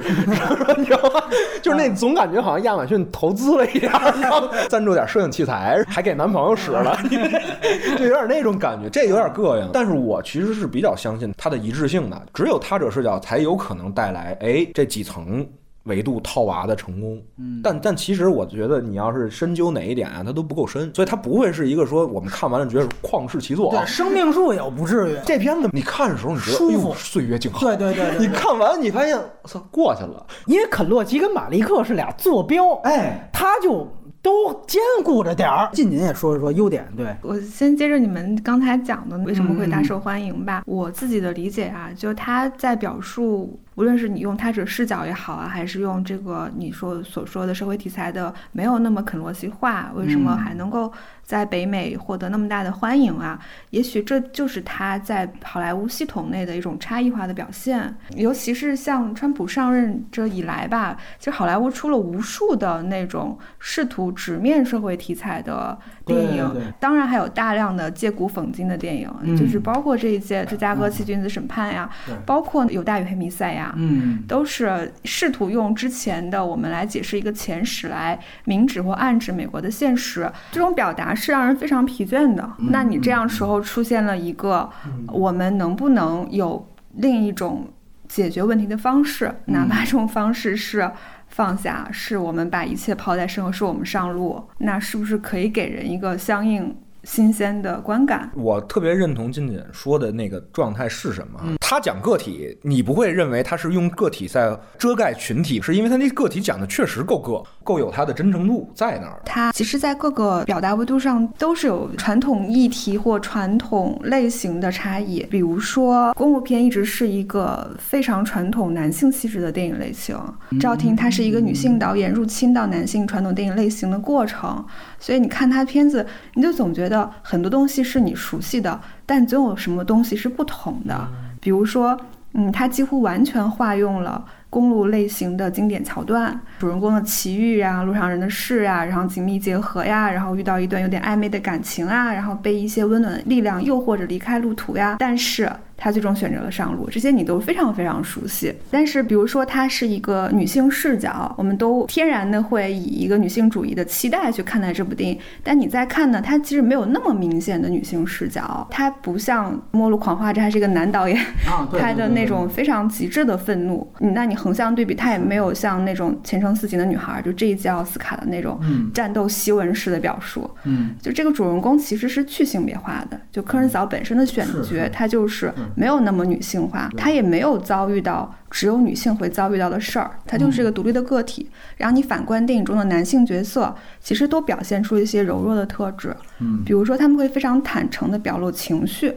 你知道吗？就是那总感觉好像亚马逊投资了一样，然后赞助点摄影器材，还给男朋友使了，就有点那种感觉，这有点膈应。但是我其实是比较相信它的一致性的，只有他者视角才有可能带来哎这几层。维度套娃的成功，嗯，但但其实我觉得你要是深究哪一点啊，它都不够深，所以它不会是一个说我们看完了觉得旷世奇作啊。对，。生命树也不至于。这片子你看的时候，你觉得岁月静好，对对对对你看完你发现我操过去了，因为肯洛基跟马利克是俩坐标，哎，他就都兼顾着点儿。近您也说一说优点，对，我先接着你们刚才讲的为什么会大受欢迎吧。我自己的理解啊，就他在表述，无论是你用他者视角也好啊，还是用这个你说所说的社会题材的没有那么肯罗西化，为什么还能够在北美获得那么大的欢迎啊？也许这就是他在好莱坞系统内的一种差异化的表现。尤其是像川普上任这以来吧，其实好莱坞出了无数的那种试图直面社会题材的电影，对对对当然还有大量的借古讽今的电影，嗯就是包括这一届《芝加哥七君子审判》呀，对包括《有大与黑弥赛亚》。嗯，都是试图用之前的我们来解释一个前史，来明指或暗指美国的现实。这种表达是让人非常疲倦的。嗯那你这样时候出现了一个，我们能不能有另一种解决问题的方式？嗯哪怕这种方式是放下，是我们把一切抛在身后，是我们上路，那是不是可以给人一个相应新鲜的观感？我特别认同金姐说的那个状态是什么？嗯他讲个体，你不会认为他是用个体在遮盖群体，是因为他那个体讲的确实够个，够有他的真诚度在那儿。他其实，在各个表达维度上都是有传统议题或传统类型的差异。比如说，公路片一直是一个非常传统男性气质的电影类型，赵婷她是一个女性导演入侵到男性传统电影类型的过程，所以你看她片子，你就总觉得很多东西是你熟悉的，但总有什么东西是不同的。比如说，嗯，它几乎完全化用了公路类型的经典桥段，主人公的奇遇啊，路上人的事啊，然后紧密结合呀，然后遇到一段有点暧昧的感情啊，然后被一些温暖的力量诱惑着离开路途呀。但是她最终选择了上路，这些你都非常非常熟悉。但是，比如说它是一个女性视角，我们都天然的会以一个女性主义的期待去看待这部电影。但你再看呢，它其实没有那么明显的女性视角，它不像《末路狂花》，这还是一个男导演 *laughs* 拍的那种非常极致的愤怒。那你横向对比，它也没有像那种《前程似锦的女孩》就这一届奥斯卡的那种战斗檄文式的表述。嗯，就这个主人公其实是去性别化的，就柯恩嫂本身的选角，她就是没有那么女性化，她也没有遭遇到只有女性会遭遇到的事儿，她就是一个独立的个体。然后你反观电影中的男性角色，其实都表现出一些柔弱的特质，嗯，比如说他们会非常坦诚地表露情绪，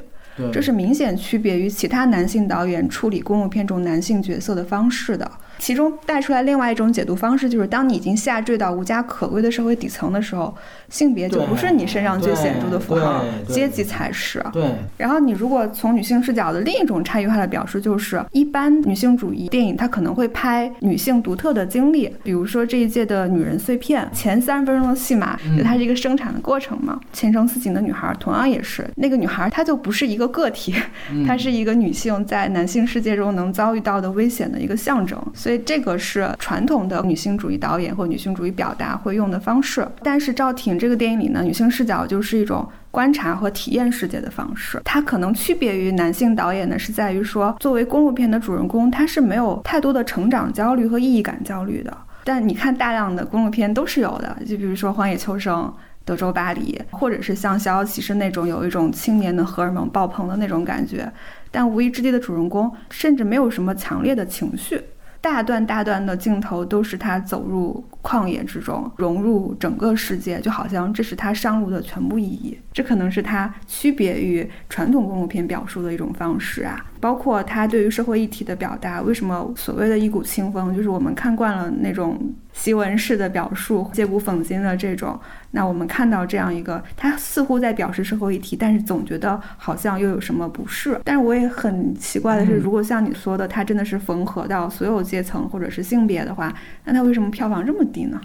这是明显区别于其他男性导演处理公路片中男性角色的方式的。其中带出来另外一种解读方式，就是当你已经下坠到无家可归的社会底层的时候，性别就不是你身上最显著的符号，阶级才是。对。然后你如果从女性视角的另一种差异化的表述，就是一般女性主义电影它可能会拍女性独特的经历，比如说这一届的女人碎片前三十分钟的戏码，就它是一个生产的过程嘛。前程似锦的女孩同样也是，那个女孩她就不是一个个体，*laughs* 她是一个女性在男性世界中能遭遇到的危险的一个象征。所以这个是传统的女性主义导演或女性主义表达会用的方式，但是赵婷这个电影里呢，女性视角就是一种观察和体验世界的方式。它可能区别于男性导演呢，是在于说，作为公路片的主人公，他是没有太多的成长焦虑和意义感焦虑的。但你看大量的公路片都是有的，就比如说《荒野求生》《德州巴黎》，或者是像《逍遥骑士》那种有一种青年的荷尔蒙爆棚的那种感觉。但《无依之地》的主人公甚至没有什么强烈的情绪。大段大段的镜头都是他走入旷野之中，融入整个世界，就好像这是他上路的全部意义。这可能是他区别于传统公路片表述的一种方式啊。包括他对于社会议题的表达，为什么所谓的一股清风，就是我们看惯了那种檄文式的表述，借古讽今的这种。那我们看到这样一个，他似乎在表示社会议题，但是总觉得好像又有什么不是。但是我也很奇怪的是，如果像你说的，他真的是缝合到所有阶层或者是性别的话，那他为什么票房这么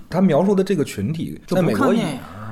他描述的这个群体，在美国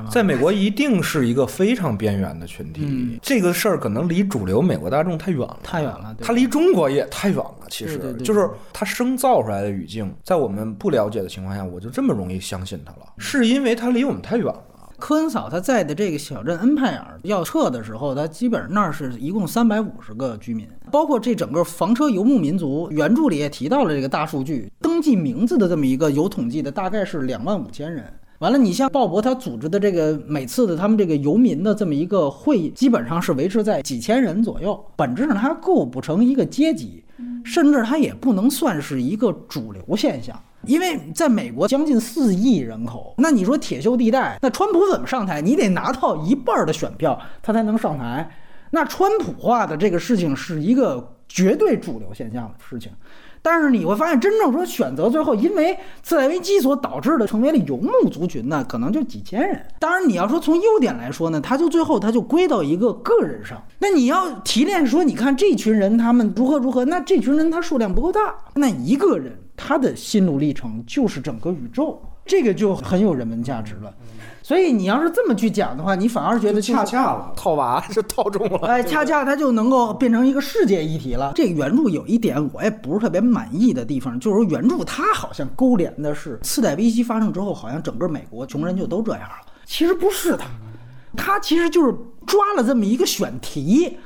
在美国一定是一个非常边缘的群体，这个事儿可能离主流美国大众太远了，太远了。它离中国也太远了。其实。就是它生造出来的语境，在我们不了解的情况下，我就这么容易相信它了，是因为它离我们太远了。科恩嫂他在的这个小镇恩派尔要撤的时候，他基本上那儿是一共三百五十个居民，包括这整个房车游牧民族。原著里也提到了这个大数据，登记名字的这么一个有统计的，大概是两万五千人。完了，你像鲍勃他组织的这个每次的他们这个游民的这么一个会议，基本上是维持在几千人左右。本质上它构不成一个阶级，甚至它也不能算是一个主流现象。因为在美国将近四亿人口，那你说铁锈地带，那川普怎么上台？你得拿到一半的选票，他才能上台。那川普化的这个事情是一个绝对主流现象的事情。但是你会发现，真正说选择最后因为次贷危机所导致的成为了游牧族群呢，可能就几千人。当然，你要说从优点来说呢，他就最后他就归到一个个人上。那你要提炼说，你看这群人他们如何如何，那这群人他数量不够大，那一个人他的心路历程就是整个宇宙，这个就很有人文价值了。所以你要是这么去讲的话，你反而觉得恰恰了，套娃是套中了，哎，恰恰它就能够变成一个世界议题了。这个原著有一点我也不是特别满意的地方，就是原著它好像勾连的是次贷危机发生之后，好像整个美国穷人就都这样了。其实不是的，他其实就是抓了这么一个选题，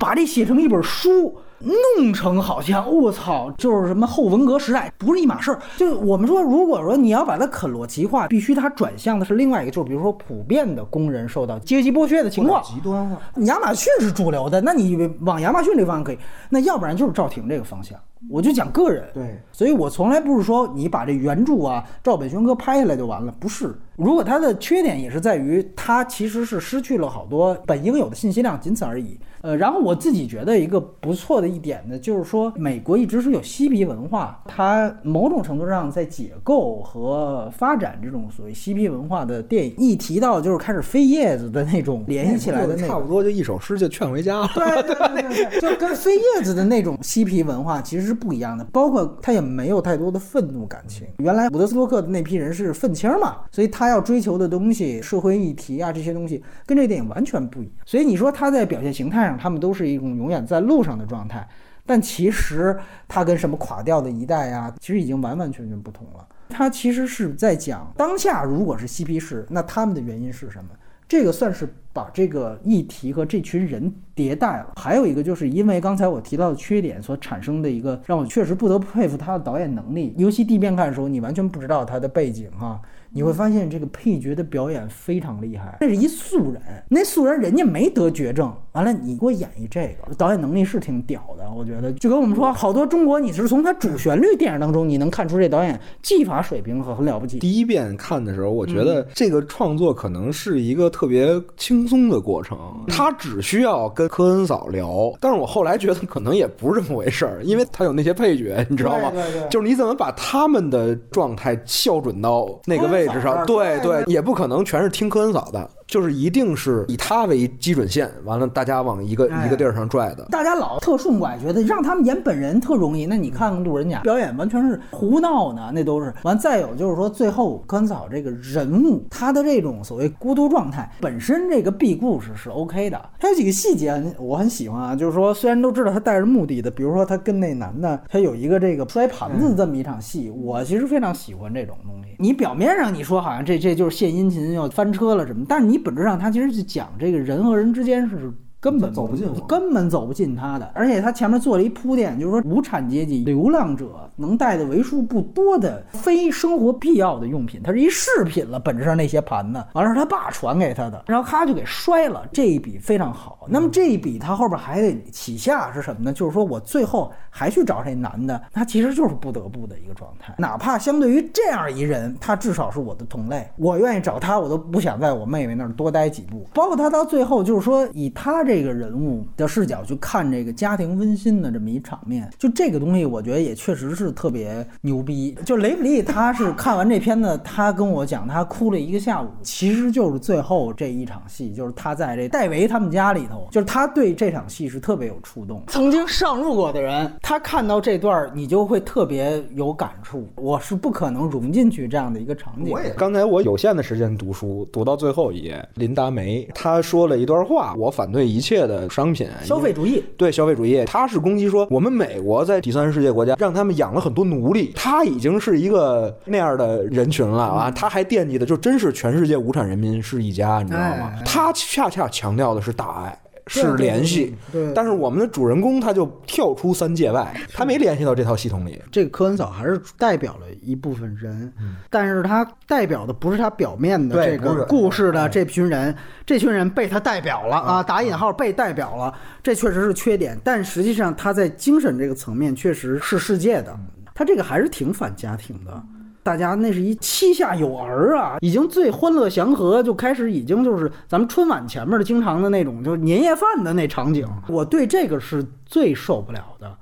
把这写成一本书。弄成好像我操，就是什么后文革时代，不是一码事儿。就我们说，如果说你要把它肯逻辑化，必须它转向的是另外一个，就是比如说普遍的工人受到阶级剥削的情况，极端化。亚马逊是主流的，那你往亚马逊这方向可以，那要不然就是赵婷这个方向。我就讲个人，对，所以我从来不是说你把这原著啊赵本宣哥拍下来就完了，不是。如果它的缺点也是在于它其实是失去了好多本应有的信息量，仅此而已。呃，然后我自己觉得一个不错的一点呢，就是说美国一直是有嬉皮文化，它某种程度上在解构和发展这种所谓嬉皮文化的电影。一提到就是开始飞叶子的那种联系起来的那，差不多就一首诗就劝回家了。对对对对，就跟飞叶子的那种嬉皮文化其实是不一样的，包括他也没有太多的愤怒感情。原来伍德斯托克的那批人是愤青嘛，所以他。他要追求的东西，社会议题啊这些东西，跟这电影完全不一样。所以你说他在表现形态上，他们都是一种永远在路上的状态，但其实他跟什么垮掉的一代啊，其实已经完完全全不同了。他其实是在讲当下，如果是嬉皮士，那他们的原因是什么？这个算是把这个议题和这群人迭代了。还有一个就是因为刚才我提到的缺点所产生的一个让我确实不得不佩服他的导演能力。尤其第一遍看的时候，你完全不知道他的背景哈。你会发现这个配角的表演非常厉害，那是一素人，那素人人家没得绝症，完了你给我演一这个，导演能力是挺屌的，我觉得就跟我们说，好多中国你是从他主旋律电影当中你能看出这导演技法水平很很了不起。第一遍看的时候，我觉得这个创作可能是一个特别轻松的过程，他只需要跟科恩嫂聊，但是我后来觉得可能也不是这么回事儿，因为他有那些配角，你知道吗？对对对就是你怎么把他们的状态校准到那个位置上？对对，也不可能全是听科恩嫂的，就是一定是以他为基准线，完了大家往一个哎一个地儿上拽的。大家老特顺拐，觉得让他们演本人特容易。那你看看路人甲表演，完全是胡闹呢，那都是完。再有就是说，最后科恩嫂这个人物，他的这种所谓孤独状态，本身这个 B 故事是 OK 的。他有几个细节我很喜欢啊，就是说虽然都知道他带着目的的，比如说他跟那男的，他有一个这个摔盘子这么一场戏，我其实非常喜欢这种东西。你表面上你说好像这这就是献殷勤要翻车了什么，但是你你本质上他其实是讲这个人和人之间是。根本走不进根本走不进他的。而且他前面做了一铺垫，就是说无产阶级流浪者能带的为数不多的非生活必要的用品，它是一饰品了。本质上那些盘子，完了是他爸传给他的，然后咔就给摔了。这一笔非常好。那么这一笔他后边还得起下是什么呢？就是说我最后还去找这男的，他其实就是不得不的一个状态。哪怕相对于这样一人，他至少是我的同类，我愿意找他，我都不想在我妹妹那儿多待几步。包括他到最后，就是说以他这个人物的视角去看这个家庭温馨的这么一场面，就这个东西，我觉得也确实是特别牛逼。就雷普利，他是看完这片子，他跟我讲，他哭了一个下午，其实就是最后这一场戏，就是他在这戴维他们家里头，就是他对这场戏是特别有触动。曾经上路过的人，他看到这段，你就会特别有感触。我是不可能融进去这样的一个场景。我也刚才我有限的时间读书，读到最后一页，林达梅他说了一段话：我反对一切的商品消费主义，对消费主义，他是攻击说我们美国在第三世界国家让他们养了很多奴隶，他已经是一个那样的人群了啊，他还惦记的就真是全世界无产人民是一家，你知道吗哎？他恰恰强调的是大爱。是联系，对对。但是我们的主人公他就跳出三界外，他没联系到这套系统里。这个科恩嫂还是代表了一部分人，但是他代表的不是他表面的这个故事的这群人，这群人被他代表了啊，打引号被代表了，这确实是缺点，但实际上他在精神这个层面确实是世界的，他这个还是挺反家庭的。大家那是一膝下有儿啊，已经最欢乐祥和，就开始已经就是咱们春晚前面的经常的那种，就是年夜饭的那场景，我对这个是最受不了的。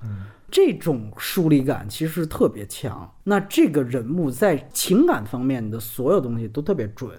这种疏离感其实特别强。那这个人物在情感方面的所有东西都特别准，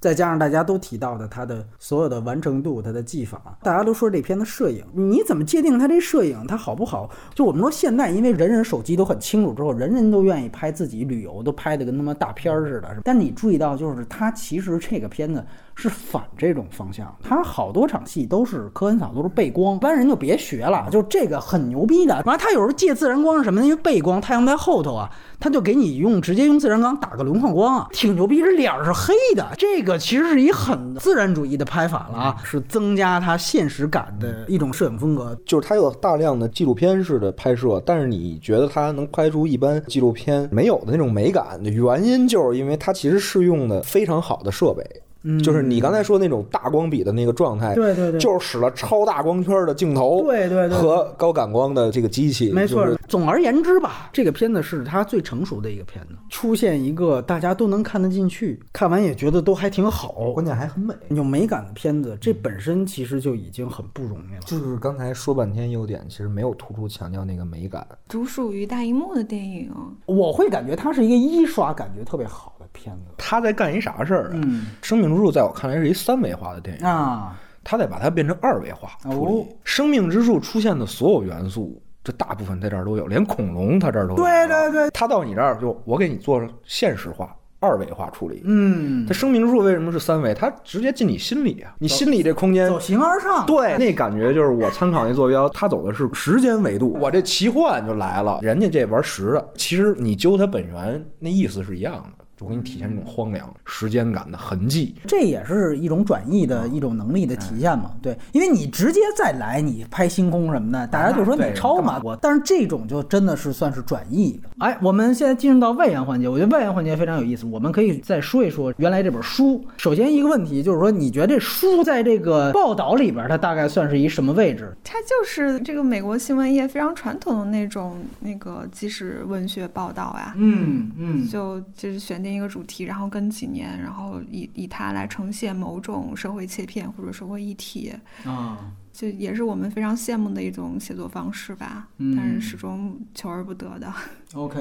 再加上大家都提到的它的所有的完成度、它的技法，大家都说这片的摄影，你怎么界定它这摄影它好不好？就我们说现在，因为人人手机都很清楚之后，人人都愿意拍自己旅游，都拍的跟他妈大片儿似的。但你注意到，就是它其实这个片子。是反这种方向，他好多场戏都是科恩嫂都是背光，一般人就别学了，就这个很牛逼的。完了，他有时候借自然光是什么呢？因为背光，太阳在后头啊，他就给你用直接用自然光打个轮廓光啊，挺牛逼。这脸儿是黑的，这个其实是一很自然主义的拍法了啊，是增加它现实感的一种摄影风格。就是它有大量的纪录片式的拍摄，但是你觉得它能拍出一般纪录片没有的那种美感的原因，就是因为它其实是用的非常好的设备。嗯就是你刚才说那种大光比的那个状态，对对对就是使了超大光圈的镜头，对对对和高感光的这个机器，没错。总而言之吧，这个片子是它最成熟的一个片子，出现一个大家都能看得进去，看完也觉得都还挺好，关键还很美。有美感的片子，这本身其实就已经很不容易了。就是刚才说半天优点，其实没有突出强调那个美感。独属于大荧幕的电影，我会感觉它是一个一刷感觉特别好的片子他在干一啥事儿啊？嗯生命之树》在我看来是一三维化的电影，啊。他得把它变成二维化处理。哦生命之树出现的所有元素，这大部分在这儿都有，连恐龙它这儿都有。对对对，他到你这儿就我给你做现实化，二维化处理。嗯它，生命之树为什么是三维？它直接进你心里啊，你心里这空间走形而上，对，那感觉就是我参考那坐标，它走的是时间维度，我这奇幻就来了。人家这玩实的，其实你揪它本源，那意思是一样的，就给你体现这种荒凉、时间感的痕迹。这也是一种转译的一种能力的体现嘛？对，因为你直接再来，你拍星空什么的，大家就说你抄嘛。我，但是这种就真的是算是转译。哎，我们现在进入到外延环节，我觉得外延环节非常有意思。我们可以再说一说原来这本书。首先一个问题就是说，你觉得这书在这个报道里边，它大概算是一什么位置？它就是这个美国新闻业非常传统的那种那个纪实文学报道啊。嗯嗯就就是选定一个主题，然后跟几年，然后以以它来呈现某种社会切片或者社会议题，啊，就也是我们非常羡慕的一种写作方式吧。嗯但是始终求而不得的。OK，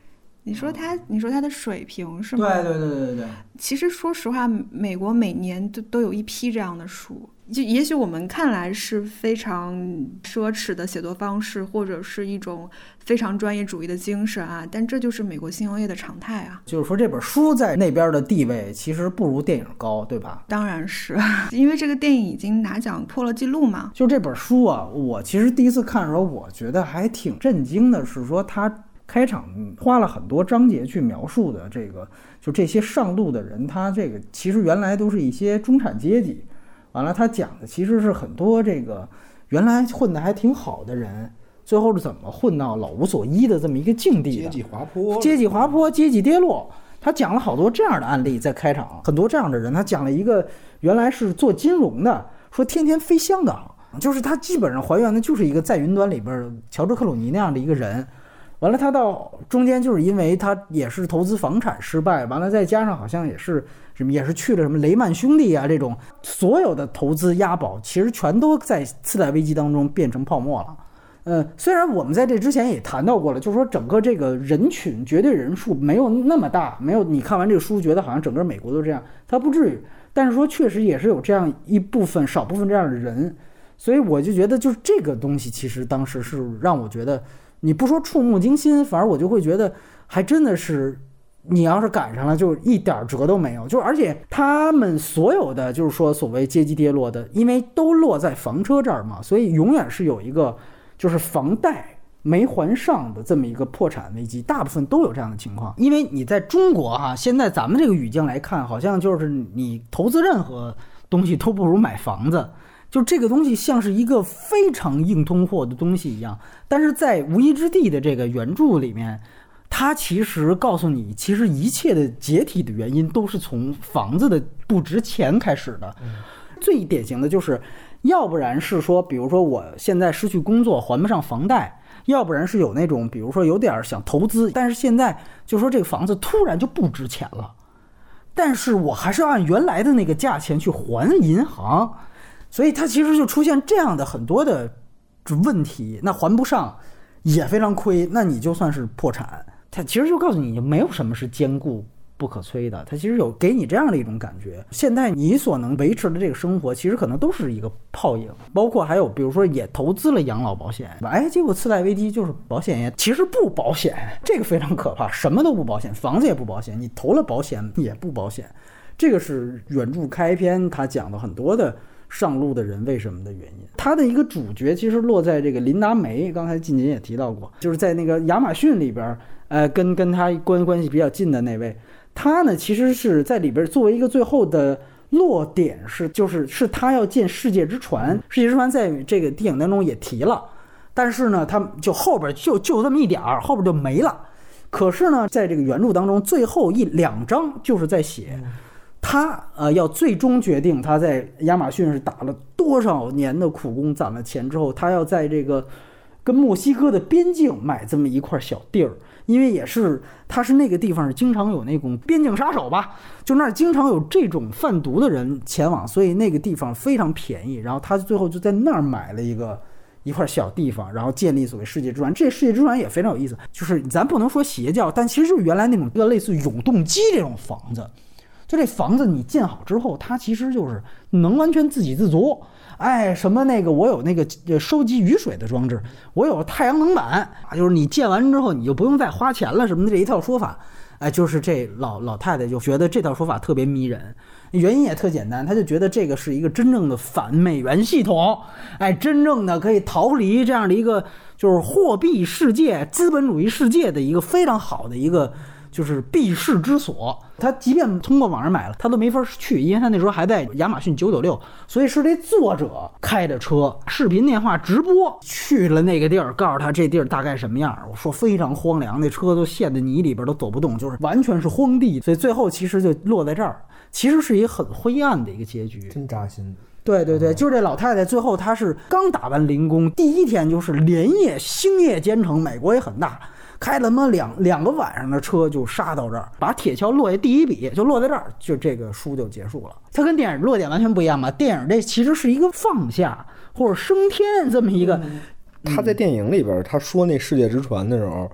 *laughs* 你说他，你说他的水平是吗？对对对对对对，其实说实话，美国每年都都有一批这样的书，就也许我们看来是非常奢侈的写作方式，或者是一种非常专业主义的精神啊，但这就是美国新闻业的常态啊。就是说这本书在那边的地位其实不如电影高，对吧？当然是 *laughs* 因为这个电影已经拿奖破了记录嘛。就这本书啊，我其实第一次看的时候，我觉得还挺震惊的，是说他开场花了很多章节去描述的这个，就这些上路的人，他这个其实原来都是一些中产阶级，完了他讲的其实是很多这个原来混得还挺好的人，最后是怎么混到老无所依的这么一个境地的。阶级滑坡，阶级滑坡、阶级跌落。他讲了好多这样的案例，在开场，很多这样的人。他讲了一个原来是做金融的，说天天飞香港，就是他基本上还原的就是一个在云端里边乔治克鲁尼那样的一个人。完了，他到中间就是因为他也是投资房产失败，完了再加上好像也是什么，也是去了什么雷曼兄弟啊这种，所有的投资押宝其实全都在次贷危机当中变成泡沫了。呃，虽然我们在这之前也谈到过了，就是说整个这个人群绝对人数没有那么大，没有你看完这个书觉得好像整个美国都这样，它不至于。但是说确实也是有这样一部分少部分这样的人，所以我就觉得就是这个东西其实当时是让我觉得，你不说触目惊心，反而我就会觉得还真的是。你要是赶上了，就一点辙都没有。就是而且他们所有的就是说所谓阶级跌落的，因为都落在房车这儿嘛，所以永远是有一个就是房贷没还上的这么一个破产危机，大部分都有这样的情况。因为你在中国哈、现在咱们这个语境来看，好像就是你投资任何东西都不如买房子。就这个东西像是一个非常硬通货的东西一样，但是在无依之地的这个原著里面，它其实告诉你，其实一切的解体的原因都是从房子的不值钱开始的。最典型的就是，要不然是说，比如说我现在失去工作还不上房贷，要不然是有那种，比如说有点想投资，但是现在就说这个房子突然就不值钱了，但是我还是要按原来的那个价钱去还银行，所以它其实就出现这样的很多的问题，那还不上也非常亏，那你就算是破产。它其实就告诉你，没有什么是坚固不可摧的。它其实有给你这样的一种感觉。现在你所能维持的这个生活，其实可能都是一个泡影。包括还有，比如说也投资了养老保险，哎，结果次贷危机就是保险业其实不保险，这个非常可怕，什么都不保险，房子也不保险，你投了保险也不保险。这个是原著开篇他讲的很多的上路的人为什么的原因。他的一个主角其实落在这个琳达梅，刚才静姐也提到过，就是在那个亚马逊里边，呃，跟跟他关关系比较近的那位，他呢其实是在里边作为一个最后的。落点是，就是是他要建世界之船，世界之船在这个电影当中也提了，但是呢，他就后边就就这么一点儿，后边就没了。可是呢，在这个原著当中，最后一两章就是在写他呃要最终决定他在亚马逊是打了多少年的苦工，攒了钱之后，他要在这个跟墨西哥的边境买这么一块小地儿，因为也是他是那个地方经常有那种边境杀手吧，就那儿经常有这种贩毒的人前往，所以那个地方非常便宜。然后他最后就在那儿买了一个一块小地方，然后建立所谓世界之船。这世界之船也非常有意思，就是咱不能说邪教，但其实就是原来那种一个类似永动机这种房子。就这房子你建好之后，它其实就是能完全自给自足。哎，什么那个我有那个收集雨水的装置，我有太阳能板，啊就是你建完之后你就不用再花钱了什么的这一套说法。哎，就是这老老太太就觉得这套说法特别迷人，原因也特简单，她就觉得这个是一个真正的反美元系统，哎，真正的可以逃离这样的一个就是货币世界、资本主义世界的一个非常好的一个。就是避世之所，他即便通过网上买了，他都没法去，因为他那时候还在亚马逊九九六，所以是这作者开着车，视频电话直播去了那个地儿，告诉他这地儿大概什么样。我说非常荒凉，那车都陷在泥里边都走不动，就是完全是荒地。所以最后其实就落在这儿，其实是一个很灰暗的一个结局，真扎心。对对对，就是这老太太最后她是刚打完零工，第一天就是连夜星夜兼程，美国也很大。开了妈两两个晚上的车就杀到这儿，把铁锹落下第一笔就落在这儿，就这个书就结束了。它跟电影落点完全不一样嘛，电影这其实是一个放下或者升天这么一个。他在电影里边他说那世界之船的时候。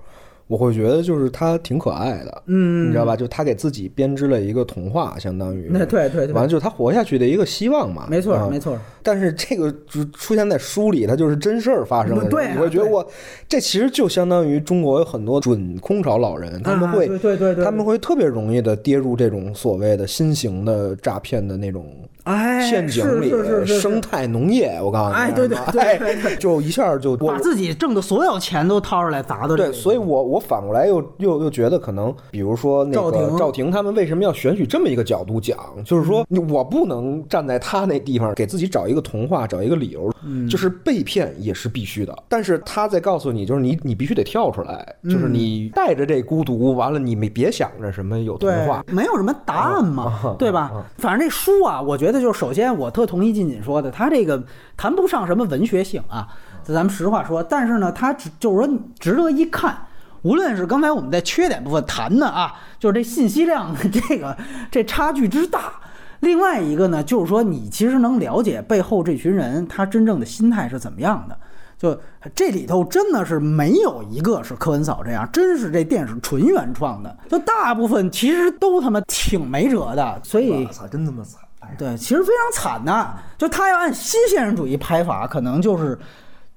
我会觉得就是他挺可爱的，嗯，你知道吧？就他给自己编织了一个童话，相当于那对对，完了就是他活下去的一个希望嘛，没错没错。但是这个就出现在书里，它就是真事儿发生的。对，我觉得我这其实就相当于中国有很多准空巢老人，他们会对对对，他们会特别容易的跌入这种所谓的新型的诈骗的那种。哎，陷阱里生态农业，我告诉你，哎，对对 *laughs* 对，就一下就把自己挣的所有钱都掏出来砸到对，所以我我反过来又又又觉得可能，比如说那个赵婷他们为什么要选取这么一个角度讲，就是说我不能站在他那地方给自己找一个童话，找一个理由，就是被骗也是必须的。但是他在告诉你，就是你你必须得跳出来，就是你带着这孤独，完了你没别想着什么有童话，没有什么答案嘛，对吧？反正这书啊，我觉得。觉得就是首先，我特同意静锦说的，他这个谈不上什么文学性啊，咱们实话说。但是呢，他只就是说值得一看。无论是刚才我们在缺点部分谈的啊，就是这信息量这个这差距之大。另外一个呢，就是说你其实能了解背后这群人他真正的心态是怎么样的。就这里头真的是没有一个是柯文嫂这样，真是这电视纯原创的。就大部分其实都他妈挺没辙的。所以，我操，真他妈惨。对，其实非常惨的。就他要按新现实主义拍法，可能就是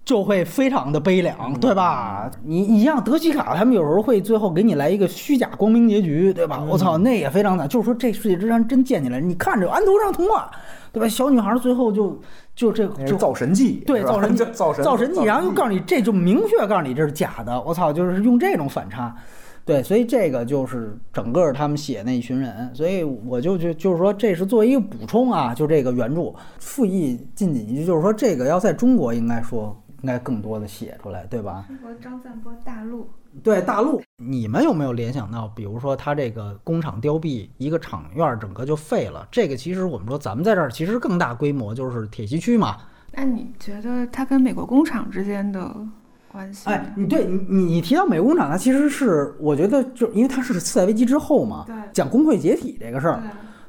就会非常的悲凉，对吧？你你像德西卡他们有时候会最后给你来一个虚假光明结局，对吧？我操，那也非常惨。就是说这世界之山真建起来，你看着安徒生童话，对吧？小女孩最后就就这就造神记，对，*laughs* 造神造神造神记，然后又告诉你这就明确告诉你这是假的。我操，就是用这种反差。对，所以这个就是整个他们写那一群人，所以我就就就是说，这是作为一个补充啊，就这个原著复议近几句，就是说这个要在中国应该说应该更多的写出来，对吧？中国张赞波大陆，对大陆，你们有没有联想到，比如说他这个工厂凋敝，一个厂院整个就废了，这个其实我们说咱们在这儿其实更大规模就是铁西区嘛。那你觉得它跟美国工厂之间的？哎，你对你你你提到美国工厂，它其实是我觉得，就因为它是次贷危机之后嘛，讲工会解体这个事儿，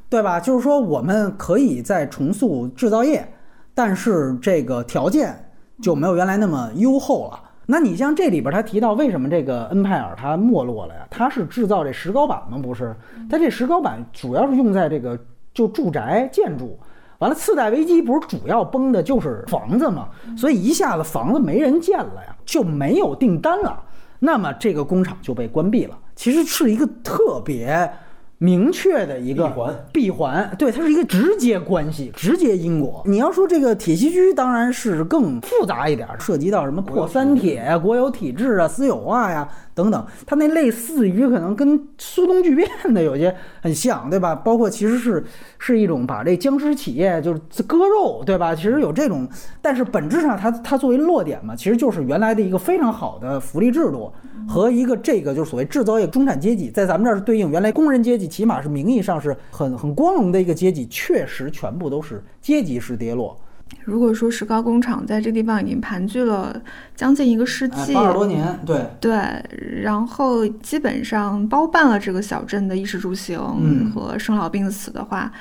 对吧？就是说我们可以再重塑制造业，但是这个条件就没有原来那么优厚了。那你像这里边他提到为什么这个恩派尔它没落了呀？它是制造这石膏板吗？不是，它这石膏板主要是用在这个就住宅建筑。完了，次贷危机不是主要崩的就是房子嘛，所以一下子房子没人建了呀，就没有订单了，那么这个工厂就被关闭了。其实是一个特别。明确的一个闭环，闭环，对，它是一个直接关系，直接因果。你要说这个铁西区，当然是更复杂一点，涉及到什么破三铁呀、国有体制啊、私有化呀等等。它那类似于可能跟苏东剧变的有些很像，对吧？包括其实是是一种把这僵尸企业就是割肉，对吧？其实有这种，但是本质上它它作为落点嘛，其实就是原来的一个非常好的福利制度。和一个这个就是所谓制造业中产阶级，在咱们这儿是对应原来工人阶级，起码是名义上是很很光荣的一个阶级，确实全部都是阶级式跌落。如果说石膏工厂在这地方已经盘踞了将近一个世纪，八十多年，对对，然后基本上包办了这个小镇的衣食住行和生老病死的话，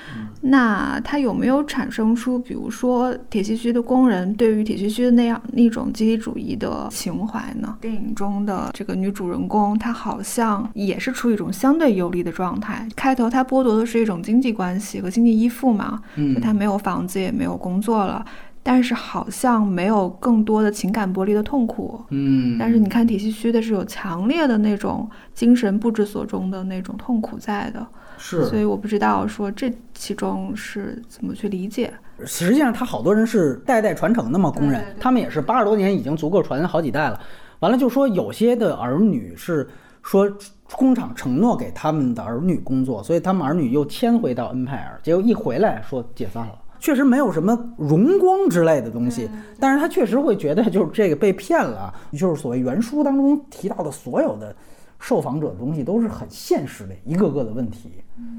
那它有没有产生出，比如说铁西区的工人对于铁西区的那样那种集体主义的情怀呢？电影中的这个女主人公，她好像也是处于一种相对有利的状态。开头她剥夺的是一种经济关系和经济依附嘛，嗯，她没有房子，也没有工作了。但是好像没有更多的情感剥离的痛苦。嗯，但是你看体系虚的是有强烈的那种精神不知所终的那种痛苦在的，是，所以我不知道说这其中是怎么去理解。实际上他好多人是代代传承的嘛，工人，他们也是八十多年已经足够传好几代了。完了就说有些的儿女是说工厂承诺给他们的儿女工作，所以他们儿女又迁回到恩派尔，结果一回来说解散了。确实没有什么荣光之类的东西，但是他确实会觉得就是这个被骗了，就是所谓原书当中提到的所有的受访者的东西都是很现实的一个个的问题。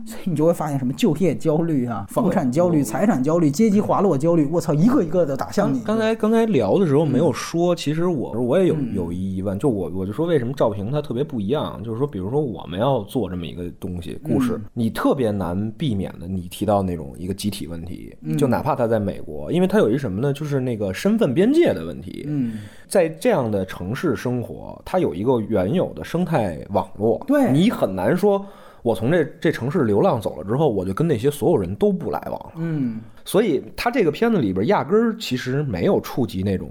所以你就会发现什么就业焦虑啊、房产焦虑、财产焦虑、阶级滑落焦虑，我操，一个一个的打向你。刚才刚才聊的时候没有说，其实我我也有有一疑问，就我我就说为什么赵平他特别不一样，就是说，比如说我们要做这么一个东西故事，你特别难避免的，你提到那种一个集体问题，就哪怕他在美国，因为他有一什么呢，就是那个身份边界的问题。嗯，在这样的城市生活，它有一个原有的生态网络，对你很难说。我从这这城市流浪走了之后，我就跟那些所有人都不来往了。嗯，所以他这个片子里边压根儿其实没有触及那种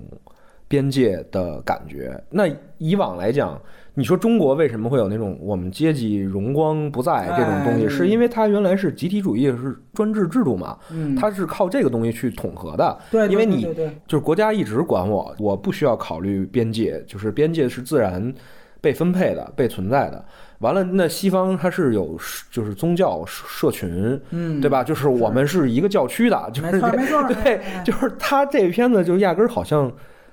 边界的感觉。那以往来讲，你说中国为什么会有那种我们阶级荣光不在这种东西？是因为它原来是集体主义，是专制制度嘛？嗯，它是靠这个东西去统合的。对，因为你就是国家一直管我，我不需要考虑边界，就是边界是自然被分配的、被存在的。完了，那西方它是有就是宗教社群，嗯，对吧？就是我们是一个教区的，就是 *laughs* 对，就是他这片子就压根儿好像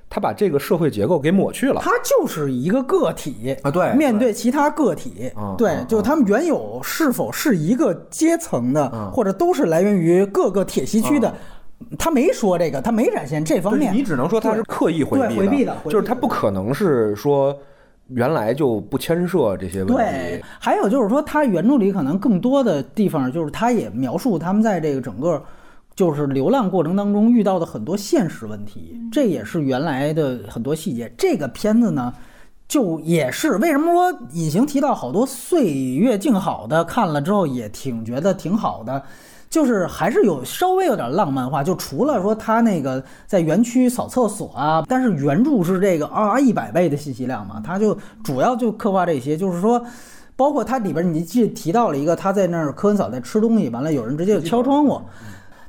他把这个社会结构给抹去了，他就是一个个体啊，对，面对其他个体，对，就他们原有是否是一个阶层的，或者都是来源于各个铁西区的，他没说这个，他没展现这方面，你只能说他是刻意回避回避的，就是他不可能是说。原来就不牵涉这些问题。对，还有就是说，他原著里可能更多的地方，就是他也描述他们在这个整个就是流浪过程当中遇到的很多现实问题，这也是原来的很多细节。这个片子呢，就也是为什么说隐形提到好多岁月静好的，看了之后也挺觉得挺好的。就是还是有稍微有点浪漫化，就除了说他那个在园区扫厕所啊，但是原著是这个啊一百倍的信息量嘛，他就主要就刻画这些，就是说，包括它里边你记提到了一个他在那儿科恩嫂在吃东西，完了有人直接就敲窗户，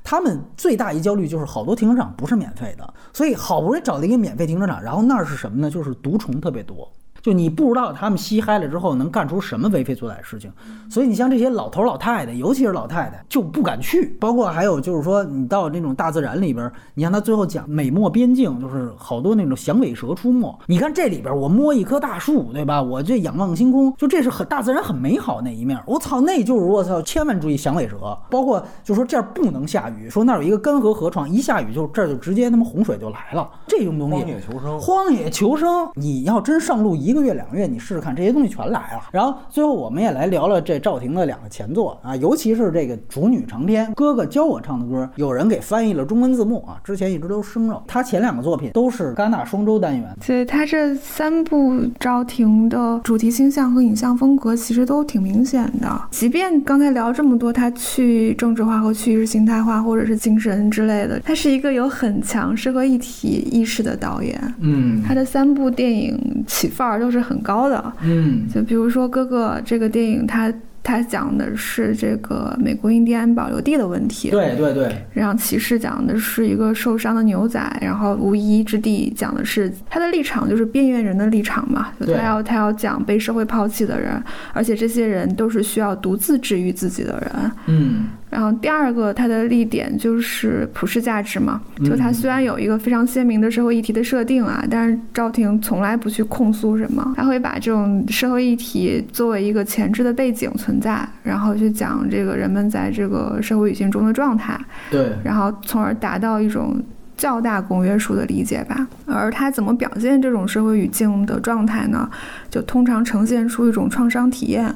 他们最大一焦虑就是好多停车场不是免费的，所以好不容易找了一个免费停车场，然后那儿是什么呢？就是毒虫特别多。就你不知道他们吸嗨了之后能干出什么为非作歹的事情，所以你像这些老头老太太，尤其是老太太就不敢去。包括还有就是说，你到那种大自然里边，你像他最后讲美墨边境，就是好多那种响尾蛇出没。你看这里边，我摸一棵大树，对吧？我这仰望星空，就这是很大自然很美好那一面。我操，那就是我操，千万注意响尾蛇。包括就说这儿不能下雨，说那儿有一个干涸河床，一下雨就这儿就直接他妈洪水就来了。这种东西，荒野求生，荒野求生，你要真上路一。一个月两个月，你试试看，这些东西全来了。然后最后我们也来聊了这赵婷的两个前作啊，尤其是这个《主女长篇》，哥哥教我唱的歌，有人给翻译了中文字幕啊。之前一直都生肉。他前两个作品都是戛纳双周单元。所以他这三部赵婷的主题倾向和影像风格其实都挺明显的。即便刚才聊这么多，他去政治化和去意识形态化，或者是精神之类的，他是一个有很强社会一体意识的导演。嗯，他的三部电影起范儿。都是很高的，嗯，就比如说《哥哥》这个电影，它它讲的是这个美国印第安保留地的问题，对对对。然后《骑士》讲的是一个受伤的牛仔，然后《无依之地》讲的是他的立场，就是边缘人的立场嘛，就他要他要讲被社会抛弃的人，而且这些人都是需要独自治愈自己的人，嗯。然后第二个，它的立点就是普世价值嘛。就它虽然有一个非常鲜明的社会议题的设定啊，但是赵婷从来不去控诉什么，他会把这种社会议题作为一个前置的背景存在，然后去讲这个人们在这个社会语境中的状态。对。然后从而达到一种较大公约数的理解吧。而他怎么表现这种社会语境的状态呢？就通常呈现出一种创伤体验。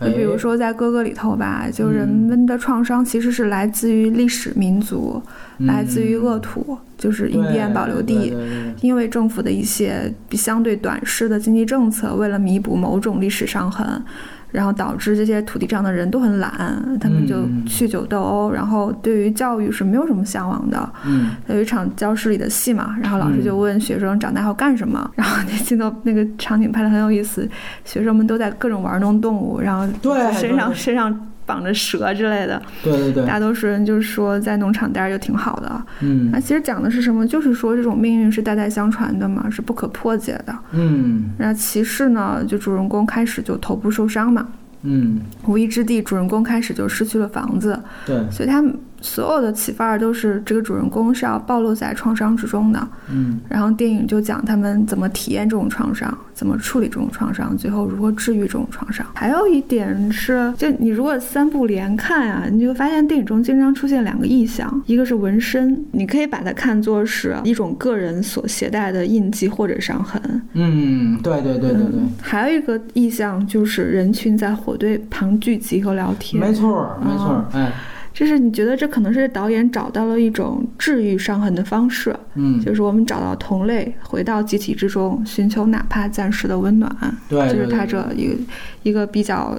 就比如说在哥哥里头吧，就人们的创伤其实是来自于历史、民族，来自于恶土，就是印第安保留地。因为政府的一些比相对短视的经济政策，为了弥补某种历史伤痕。然后导致这些土地上的人都很懒，他们就酗酒斗殴，然后对于教育是没有什么向往的。嗯，有一场教室里的戏嘛，然后老师就问学生长大后干什么，然后那镜头那个场景拍的很有意思，学生们都在各种玩弄动物，然后对身上身上。绑着蛇之类的，对对对，大多数人就是说在农场待着就挺好的，嗯，那其实讲的是什么？就是说这种命运是代代相传的嘛，是不可破解的，嗯。然后骑士呢，就主人公开始就头部受伤嘛，嗯，无意之地，主人公开始就失去了房子，对，所以他们。所有的启发都是这个主人公是要暴露在创伤之中的，嗯，然后电影就讲他们怎么体验这种创伤，怎么处理这种创伤，最后如何治愈这种创伤。还有一点是，就你如果三部连看啊，你就发现电影中经常出现两个意象，一个是纹身，你可以把它看作是一种个人所携带的印记或者伤痕，嗯，对对对对对。还有一个意象就是人群在火堆旁聚集和聊天，没错没错，哎。就是你觉得这可能是导演找到了一种治愈伤痕的方式，嗯，就是我们找到同类，回到集体之中，寻求哪怕暂时的温暖，对，就是他这一个一个比较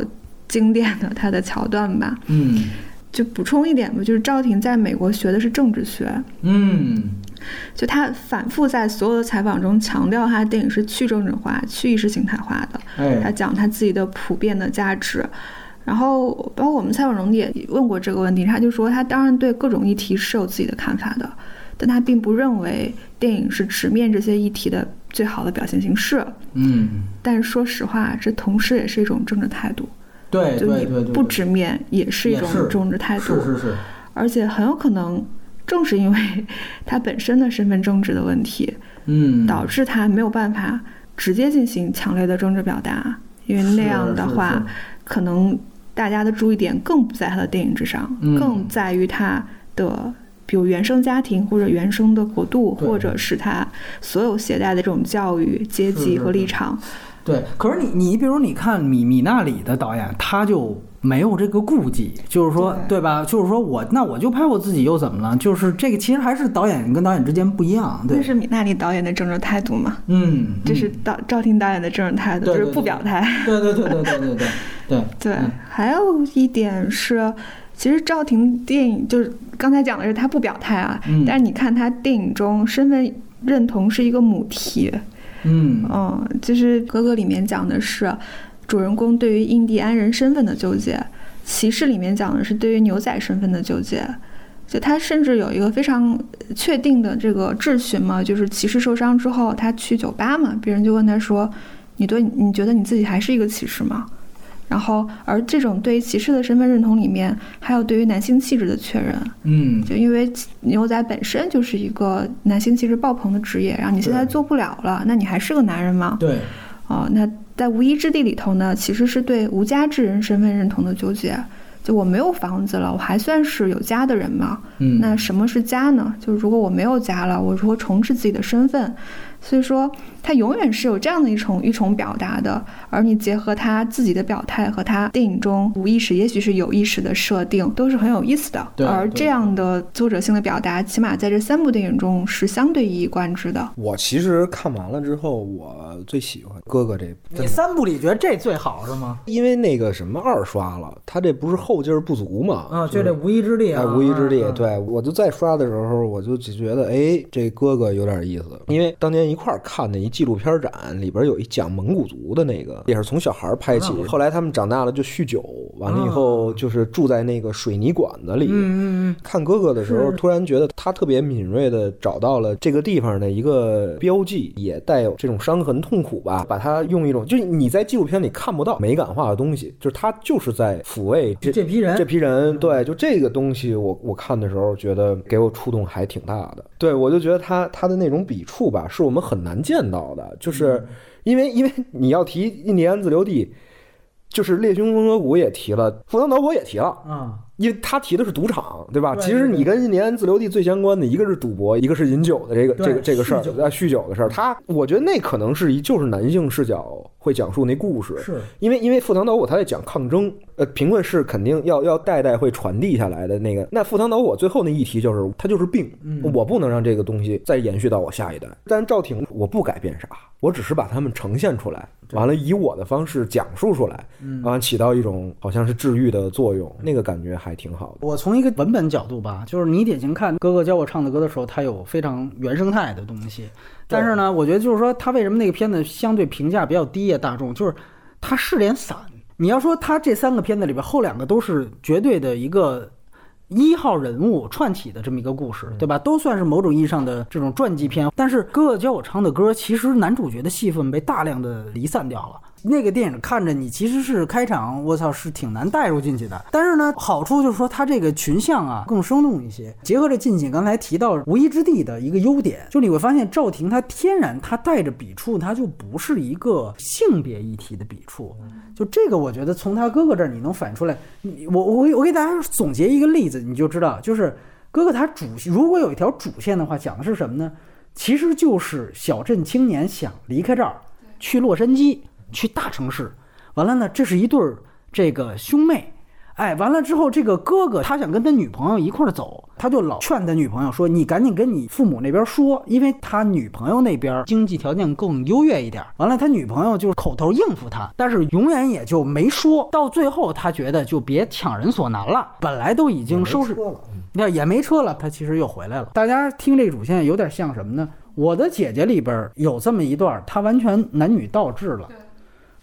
经典的他的桥段吧，嗯，就补充一点吧，就是赵婷在美国学的是政治学，嗯，就他反复在所有的采访中强调，他电影是去政治化、去意识形态化的，哎，他讲他自己的普遍的价值。然后，包括我们采访荣也问过这个问题，他就说他当然对各种议题是有自己的看法的，但他并不认为电影是直面这些议题的最好的表现形式。嗯，但说实话，这同时也是一种政治态度。对对对，不直面也是一种政治态度。是是是。而且很有可能，正是因为他本身的身份政治的问题，嗯，导致他没有办法直接进行强烈的政治表达，因为那样的话，可能。大家的注意点更不在他的电影之上，更在于他的，比如原生家庭或者原生的国度，或者是他所有携带的这种教育阶级和立场。对，可是你你比如你看米米纳里的导演，他就没有这个顾忌，就是说，对吧？就是说我那我就拍我自己又怎么了？就是这个其实还是导演跟导演之间不一样。那是米纳里导演的政治态度嘛？嗯，这是导赵婷导演的政治态度，就是不表态。对对对对对对对。对对，还有一点是，其实赵婷电影就是刚才讲的是她不表态啊，但是你看她电影中身份认同是一个母题，嗯。嗯，就是《哥哥》里面讲的是主人公对于印第安人身份的纠结，《骑士》里面讲的是对于牛仔身份的纠结，就他甚至有一个非常确定的这个质询嘛，就是骑士受伤之后他去酒吧嘛，别人就问他说：“你对你觉得你自己还是一个骑士吗？”然后，而这种对于骑士的身份认同里面，还有对于男性气质的确认。嗯，就因为牛仔本身就是一个男性气质爆棚的职业，然后你现在做不了了，那你还是个男人吗？对。哦，那在无依之地里头呢，其实是对无家之人身份认同的纠结。就我没有房子了，我还算是有家的人吗？嗯。那什么是家呢？就是如果我没有家了，我如何重置自己的身份？所以说，他永远是有这样的一种一种表达的，而你结合他自己的表态和他电影中无意识，也许是有意识的设定，都是很有意思的。而这样的作者性的表达，起码在这三部电影中是相对一以贯之的。我其实看完了之后，我最喜欢哥哥这。你三部里觉得这最好是吗？因为那个什么二刷了，他这不是后劲儿不足嘛？啊，就这无一之力啊，无一之力。对我就再刷的时候，我就觉得，哎，这哥哥有点意思，因为当年。一块儿看的一纪录片展，里边有一讲蒙古族的那个，也是从小孩拍起。后来他们长大了就酗酒，完了以后就是住在那个水泥管子里。嗯嗯嗯。看哥哥的时候，突然觉得他特别敏锐的找到了这个地方的一个标记，也带有这种伤痕痛苦吧。把它用一种，就是你在纪录片里看不到美感化的东西，就是他就是在抚慰这这批人。这批人，对，就这个东西，我我看的时候觉得给我触动还挺大的。对我就觉得他他的那种笔触吧，是我们。很难见到的，就是因为因为你要提印第安自留地，就是猎凶风河谷也提了，赴汤蹈火也提了啊。因为他提的是赌场，对吧？对其实你跟印第安自留地最相关的一个是赌博，一个是饮酒的这个这个这个事儿酗酒，呃，酗酒的事儿。他我觉得那可能是一就是男性视角会讲述那故事，是因为因为赴汤蹈火他在讲抗争，呃，贫困是肯定要要代代会传递下来的那个。那赴汤蹈火最后那议题就是它就是病，嗯我不能让这个东西再延续到我下一代。但赵挺我不改变啥，我只是把他们呈现出来，完了以我的方式讲述出来，嗯啊，起到一种好像是治愈的作用，那个感觉还挺好的。我从一个文本角度吧，就是你典型看哥哥教我唱的歌的时候，他有非常原生态的东西。但是呢，我觉得就是说，他为什么那个片子相对评价比较低呀？大众就是他是点散。你要说他这三个片子里边后两个都是绝对的一个一号人物串起的这么一个故事，对吧？都算是某种意义上的这种传记片。但是哥哥教我唱的歌，其实男主角的戏份被大量的离散掉了。那个电影看着你其实是开场，我操是挺难带入进去的。但是呢，好处就是说它这个群像啊更生动一些。结合着近景刚才提到无一之地的一个优点，就你会发现赵婷她天然她带着笔触，她就不是一个性别议题的笔触。就这个，我觉得从他哥哥这儿你能反出来。我我我给大家总结一个例子，你就知道，就是哥哥他主如果有一条主线的话，讲的是什么呢？其实就是小镇青年想离开这儿，去洛杉矶，去大城市。完了呢，这是一对儿这个兄妹。哎，完了之后，这个哥哥他想跟他女朋友一块儿走，他就老劝他女朋友说：“你赶紧跟你父母那边说，因为他女朋友那边经济条件更优越一点。”完了，他女朋友就口头应付他，但是永远也就没说到最后，他觉得就别强人所难了，本来都已经收拾车了，那也没车了，他其实又回来了。大家听这个主线有点像什么呢？我的姐姐里边有这么一段，她完全男女倒置了。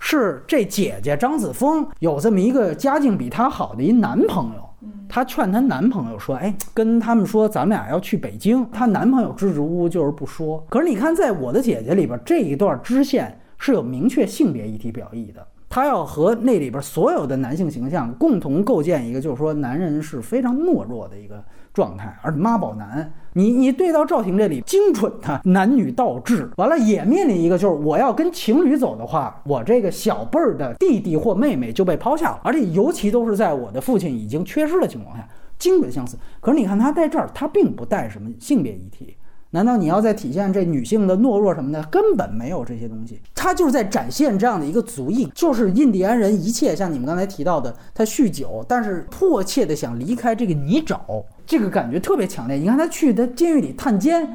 是这姐姐张子枫有这么一个家境比她好的一男朋友，她劝她男朋友说：“哎，跟他们说咱们俩要去北京。”她男朋友支支吾吾就是不说。可是你看，在我的姐姐里边这一段支线是有明确性别议题表意的。他要和那里边所有的男性形象共同构建一个，就是说男人是非常懦弱的一个状态，而妈宝男，你你对到赵婷这里，精准的男女倒置，完了也面临一个，就是我要跟情侣走的话，我这个小辈儿的弟弟或妹妹就被抛下了，而且尤其都是在我的父亲已经缺失的情况下，精准相似。可是你看他在这儿，他并不带什么性别议题。难道你要再体现这女性的懦弱什么的？根本没有这些东西，他就是在展现这样的一个足印，就是印第安人一切像你们刚才提到的，他酗酒，但是迫切的想离开这个泥沼，这个感觉特别强烈。你看他去他监狱里探监，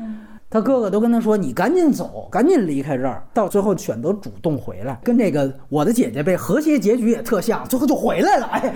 他哥哥都跟他说：“你赶紧走，赶紧离开这儿。”到最后选择主动回来，跟这个我的姐姐被和谐结局也特像，最后就回来了。哎，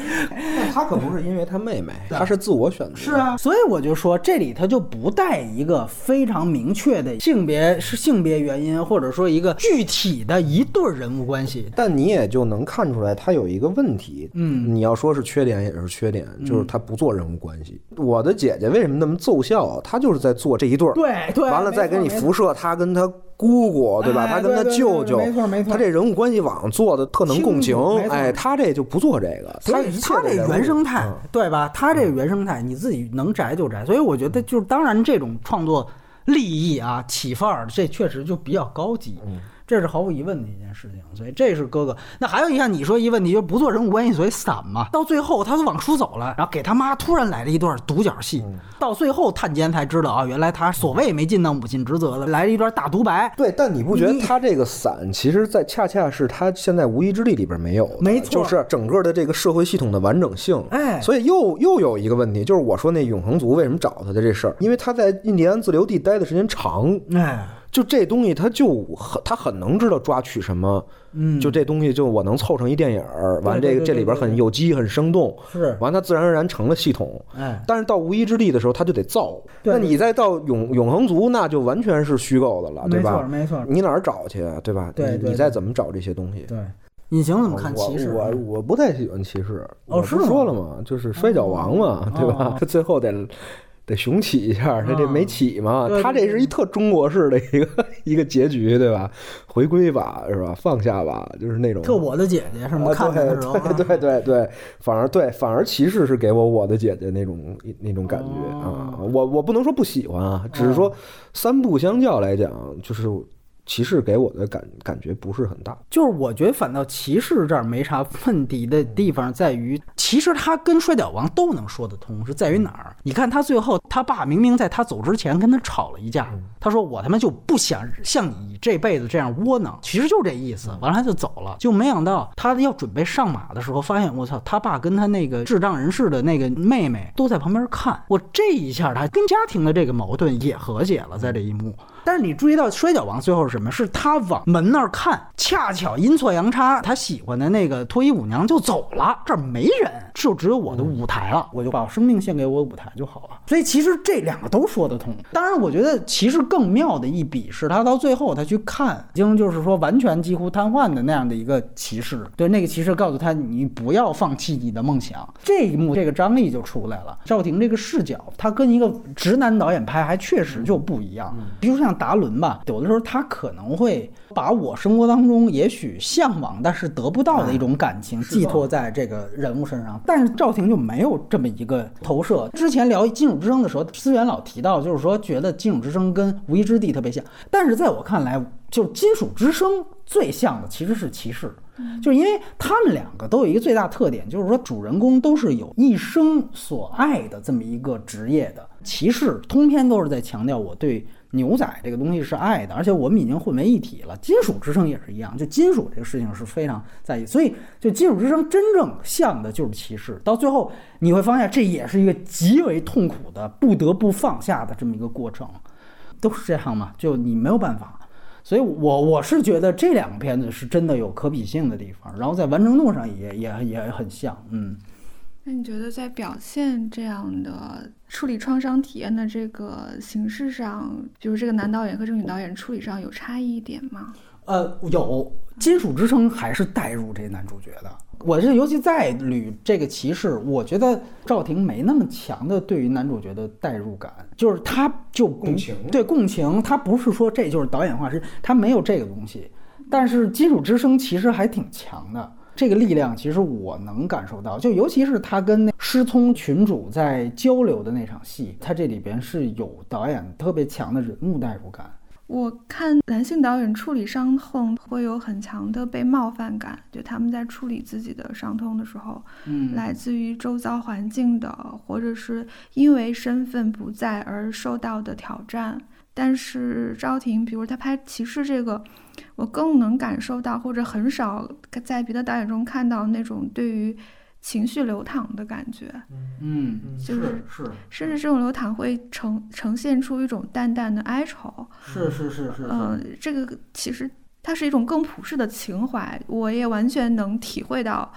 但他可不是因为他妹妹，他是自我选择。是啊，所以我就说这里他就不带一个非常明确的性别是性别原因，或者说一个具体的一对儿人物关系。但你也就能看出来，他有一个问题。嗯，你要说是缺点也是缺点，就是他不做人物关系。我的姐姐为什么那么奏效？她就是在做这一对儿，对对，完了再给你辐射他跟他姑姑，对吧？他跟她对对舅舅，对没错没错他这人物关系网做的特能共情哎，他这就不做这个，所以她一切他这原生态嗯，对吧？他这原生态，你自己能摘就摘。所以我觉得，就是当然这种创作立意啊、起范儿，这确实就比较高级。这是毫无疑问的一件事情，所以这是哥哥。那还有一项，你说一问题，就是不做人物关系，所以散嘛。到最后他都往出走了，然后给他妈突然来了一段独角戏，到最后探监才知道啊，原来他所谓没尽到母亲职责了，来了一段大独白。对，但你不觉得他这个散，其实，在恰恰是他现在《无依之地》里边没有的，没错就是整个的这个社会系统的完整性。哎所以又又有一个问题，就是我说那永恒族为什么找他的这事儿，因为他在印第安自留地待的时间长，哎，就这东西他就很他很能知道抓取什么，嗯，就这东西就我能凑成一电影儿，完这个这里边很有机很生动，是，完它自然而然成了系统。哎，但是到无依之地的时候，他就得造。对那你再到永永恒族，那就完全是虚构的了，对没错吧？没错，你哪儿找去啊？对吧？对你你再怎么找这些东西？对。隐形怎么看我骑士？我我不太喜欢骑士，我不哦是吗说了吗？就是摔跤王嘛，哦对吧哦？他 *laughs* 最后得得雄起一下，他这哦没起嘛他这是一特中国式的一个一个结局，对吧？回归吧，是吧？放下吧，就是那种特我的姐姐是吗？啊看的时候啊，对对对对，反而对，反而骑士是给我我的姐姐那种那种感觉啊。哦我我不能说不喜欢啊，只是说三部相较来讲，就是骑士给我的感感觉不是很大。就是我觉得反倒骑士这儿没啥问题的地方在于，其实他跟摔跤王都能说得通，是在于哪儿？你看他最后他爸明明在他走之前跟他吵了一架，他说我他妈就不想像你这辈子这样窝囊，其实就这意思。完了他就走了，就没想到他要准备上马的时候，发现我操，他爸跟他那个智障人士的那个妹妹都在旁边看，我这一下他跟家庭的这个矛盾也和解了，在这一幕。但是你注意到摔跤王最后是什么？是他往门那儿看，恰巧阴错阳差，他喜欢的那个脱衣舞娘就走了，这儿没人，就只有我的舞台了，我就把生命献给我舞台就好了。所以其实这两个都说得通。当然，我觉得其实更妙的一笔是他到最后他去看，已经就是说完全几乎瘫痪的那样的一个骑士，对那个骑士告诉他你不要放弃你的梦想。这一幕这个张力就出来了。赵婷这个视角，他跟一个直男导演拍还确实就不一样。比如像。达伦吧，有的时候他可能会把我生活当中也许向往但是得不到的一种感情寄托在这个人物身上，但是赵婷就没有这么一个投射。之前聊《金属之声》的时候，思源老提到，就是说觉得《金属之声》跟《无依之地》特别像，但是在我看来，就是《金属之声》最像的其实是骑士，就是因为他们两个都有一个最大特点，就是说主人公都是有一生所爱的这么一个职业的。骑士通篇都是在强调我对。牛仔这个东西是爱的，而且我们已经混为一体了。金属之声也是一样，就金属这个事情是非常在意，所以就金属之声真正像的就是骑士。到最后你会发现，这也是一个极为痛苦的、不得不放下的这么一个过程，都是这样嘛？就你没有办法。所以我我是觉得这两个片子是真的有可比性的地方，然后在完成度上也也也很像，嗯。那你觉得在表现这样的处理创伤体验的这个形式上，比如这个男导演和这个女导演处理上有差异一点吗？呃，有《金属之声》还是带入这男主角的。我是尤其在捋这个骑士，我觉得赵婷没那么强的对于男主角的代入感，就是他就共情，对共情，他不是说这就是导演化，是他没有这个东西。但是《金属之声》其实还挺强的。这个力量其实我能感受到，就尤其是他跟那失聪群主在交流的那场戏，他这里边是有导演特别强的人物代入感。我看男性导演处理伤痛会有很强的被冒犯感，就他们在处理自己的伤痛的时候，嗯，来自于周遭环境的，或者是因为身份不在而受到的挑战。但是赵婷，比如他拍骑士这个。我更能感受到，或者很少在别的导演中看到那种对于情绪流淌的感觉。嗯，就是是，甚至这种流淌会呈呈现出一种淡淡的哀愁。是是是是。嗯，这个其实它是一种更普世的情怀，我也完全能体会到，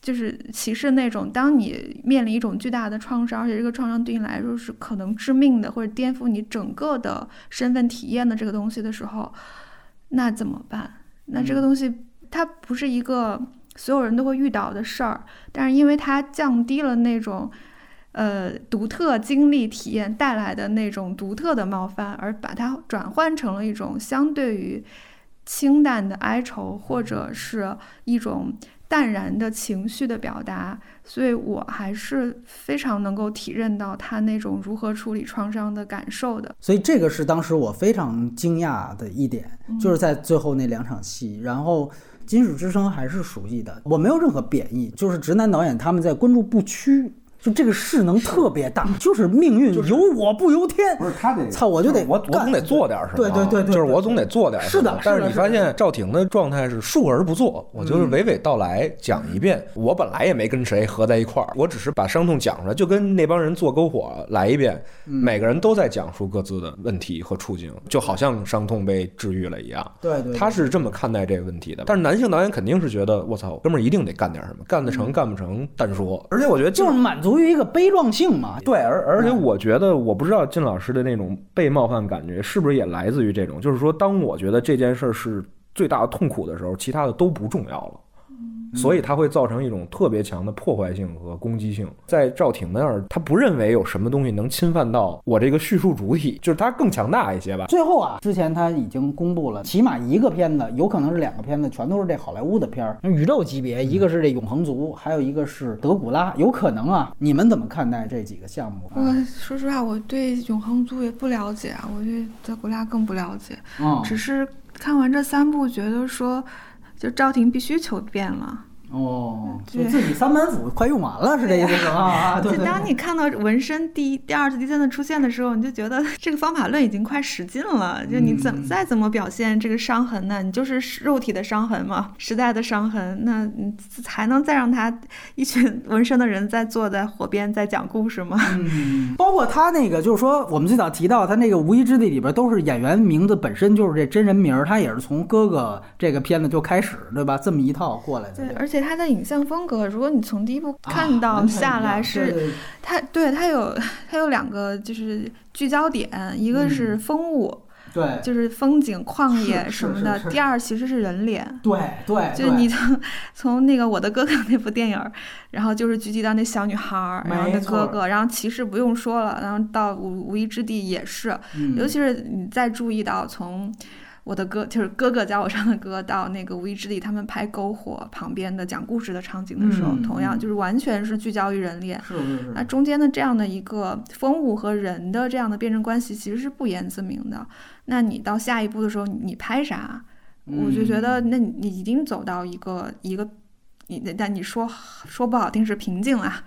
就是骑士那种，当你面临一种巨大的创伤，而且这个创伤对你来说是可能致命的，或者颠覆你整个的身份体验的这个东西的时候。那怎么办？那这个东西它不是一个所有人都会遇到的事儿，但是因为它降低了那种，呃，独特经历体验带来的那种独特的冒犯，而把它转换成了一种相对于清淡的哀愁，或者是一种。淡然的情绪的表达，所以我还是非常能够体认到他那种如何处理创伤的感受的。所以这个是当时我非常惊讶的一点，就是在最后那两场戏，然后《金属之声》还是熟悉的，我没有任何贬义，就是直男导演他们在关注不屈。就这个势能特别大，就是命运由我不由天。不是他得操，我就得我我总得做点什么。对对对对，就是我总得做点什么。是的，但是你发现赵婷的状态是述而不作，我就是娓娓道来讲一遍。我本来也没跟谁合在一块儿，我只是把伤痛讲出来，就跟那帮人做篝火来一遍，每个人都在讲述各自的问题和处境，就好像伤痛被治愈了一样。对对，他是这么看待这个问题的。但是男性导演肯定是觉得，我操，哥们儿一定得干点什么，干得成干不成单说。而且我觉得就是满足于一个悲壮。性嘛，对，而而且我觉得，我不知道金老师的那种被冒犯感觉是不是也来自于这种，就是说，当我觉得这件事是最大的痛苦的时候，其他的都不重要了。所以它会造成一种特别强的破坏性和攻击性。在赵挺那儿，他不认为有什么东西能侵犯到我这个叙述主体，就是他更强大一些吧。最后啊，之前他已经公布了，起码一个片子，有可能是两个片子，全都是这好莱坞的片儿，宇宙级别，一个是这永恒族，还有一个是德古拉，有可能啊。你们怎么看待这几个项目？我说实话，我对永恒族也不了解啊，我对德古拉更不了解。嗯，只是看完这三部，觉得说，就赵婷必须求变了。哦，就自己三板斧快用完了，是这意思是吧？*laughs* 对。当你看到纹身第一、第二次、第三次出现的时候，你就觉得这个方法论已经快使尽了。就你怎么再怎么表现这个伤痕呢？你就是肉体的伤痕嘛，时代的伤痕。那你还能再让他一群纹身的人在坐在火边在讲故事吗？嗯。包括他那个，就是说我们最早提到他那个《无依之地》里边都是演员名字本身就是这真人名，他也是从哥哥这个片子就开始，对吧？这么一套过来的。对，而且。他的影像风格，如果你从第一部看到下来，是他对他有他有两个就是聚焦点，一个是风物，对，就是风景旷野什么的；第二其实是人脸，对对，就是你从从那个我的哥哥那部电影，然后就是聚集到那小女孩，然后那哥哥，然后骑士不用说了，然后到无无依之地也是，尤其是你再注意到从。我的歌就是哥哥教我唱的歌，到那个无意之地，他们拍篝火旁边的讲故事的场景的时候，同样就是完全是聚焦于人脸。是是是。那中间的这样的一个风物和人的这样的辩证关系，其实是不言自明的。那你到下一步的时候，你拍啥？我就觉得，那你已经走到一个一个，你但你说说不好听是瓶颈啊。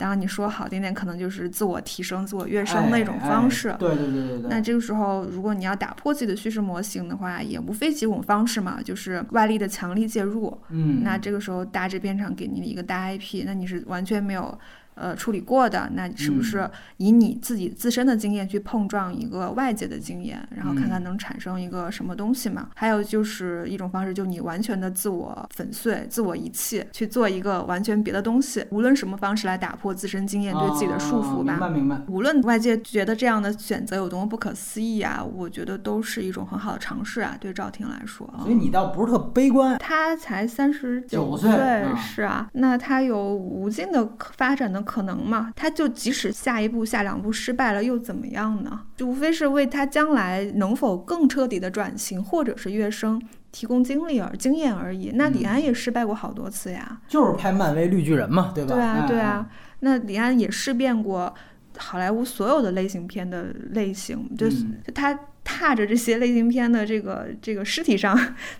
当然你说好听点，可能就是自我提升、自我跃升的一种方式。对对对对对。那这个时候，如果你要打破自己的叙事模型的话，也无非几种方式嘛，就是外力的强力介入。嗯。那这个时候大致片厂给你一个大 IP，那你是完全没有。呃，处理过的那是不是以你自己自身的经验去碰撞一个外界的经验，然后看看能产生一个什么东西嘛？还有就是一种方式，就你完全的自我粉碎、自我遗弃，去做一个完全别的东西。无论什么方式来打破自身经验对自己的束缚吧。明白明白。无论外界觉得这样的选择有多么不可思议啊，我觉得都是一种很好的尝试啊。对赵婷来说，所以你倒不是特悲观。他才三十九岁，是啊，那他有无尽的发展的。可能嘛？他就即使下一步、下两步失败了，又怎么样呢？就无非是为他将来能否更彻底的转型，或者是跃升提供经历而经验而已。那李安也失败过好多次呀，就是拍漫威绿巨人嘛，对吧？对啊，对啊。那李安也试遍过好莱坞所有的类型片的类型，就是他。踏着这些类型片的这个 *laughs* 这个尸体上，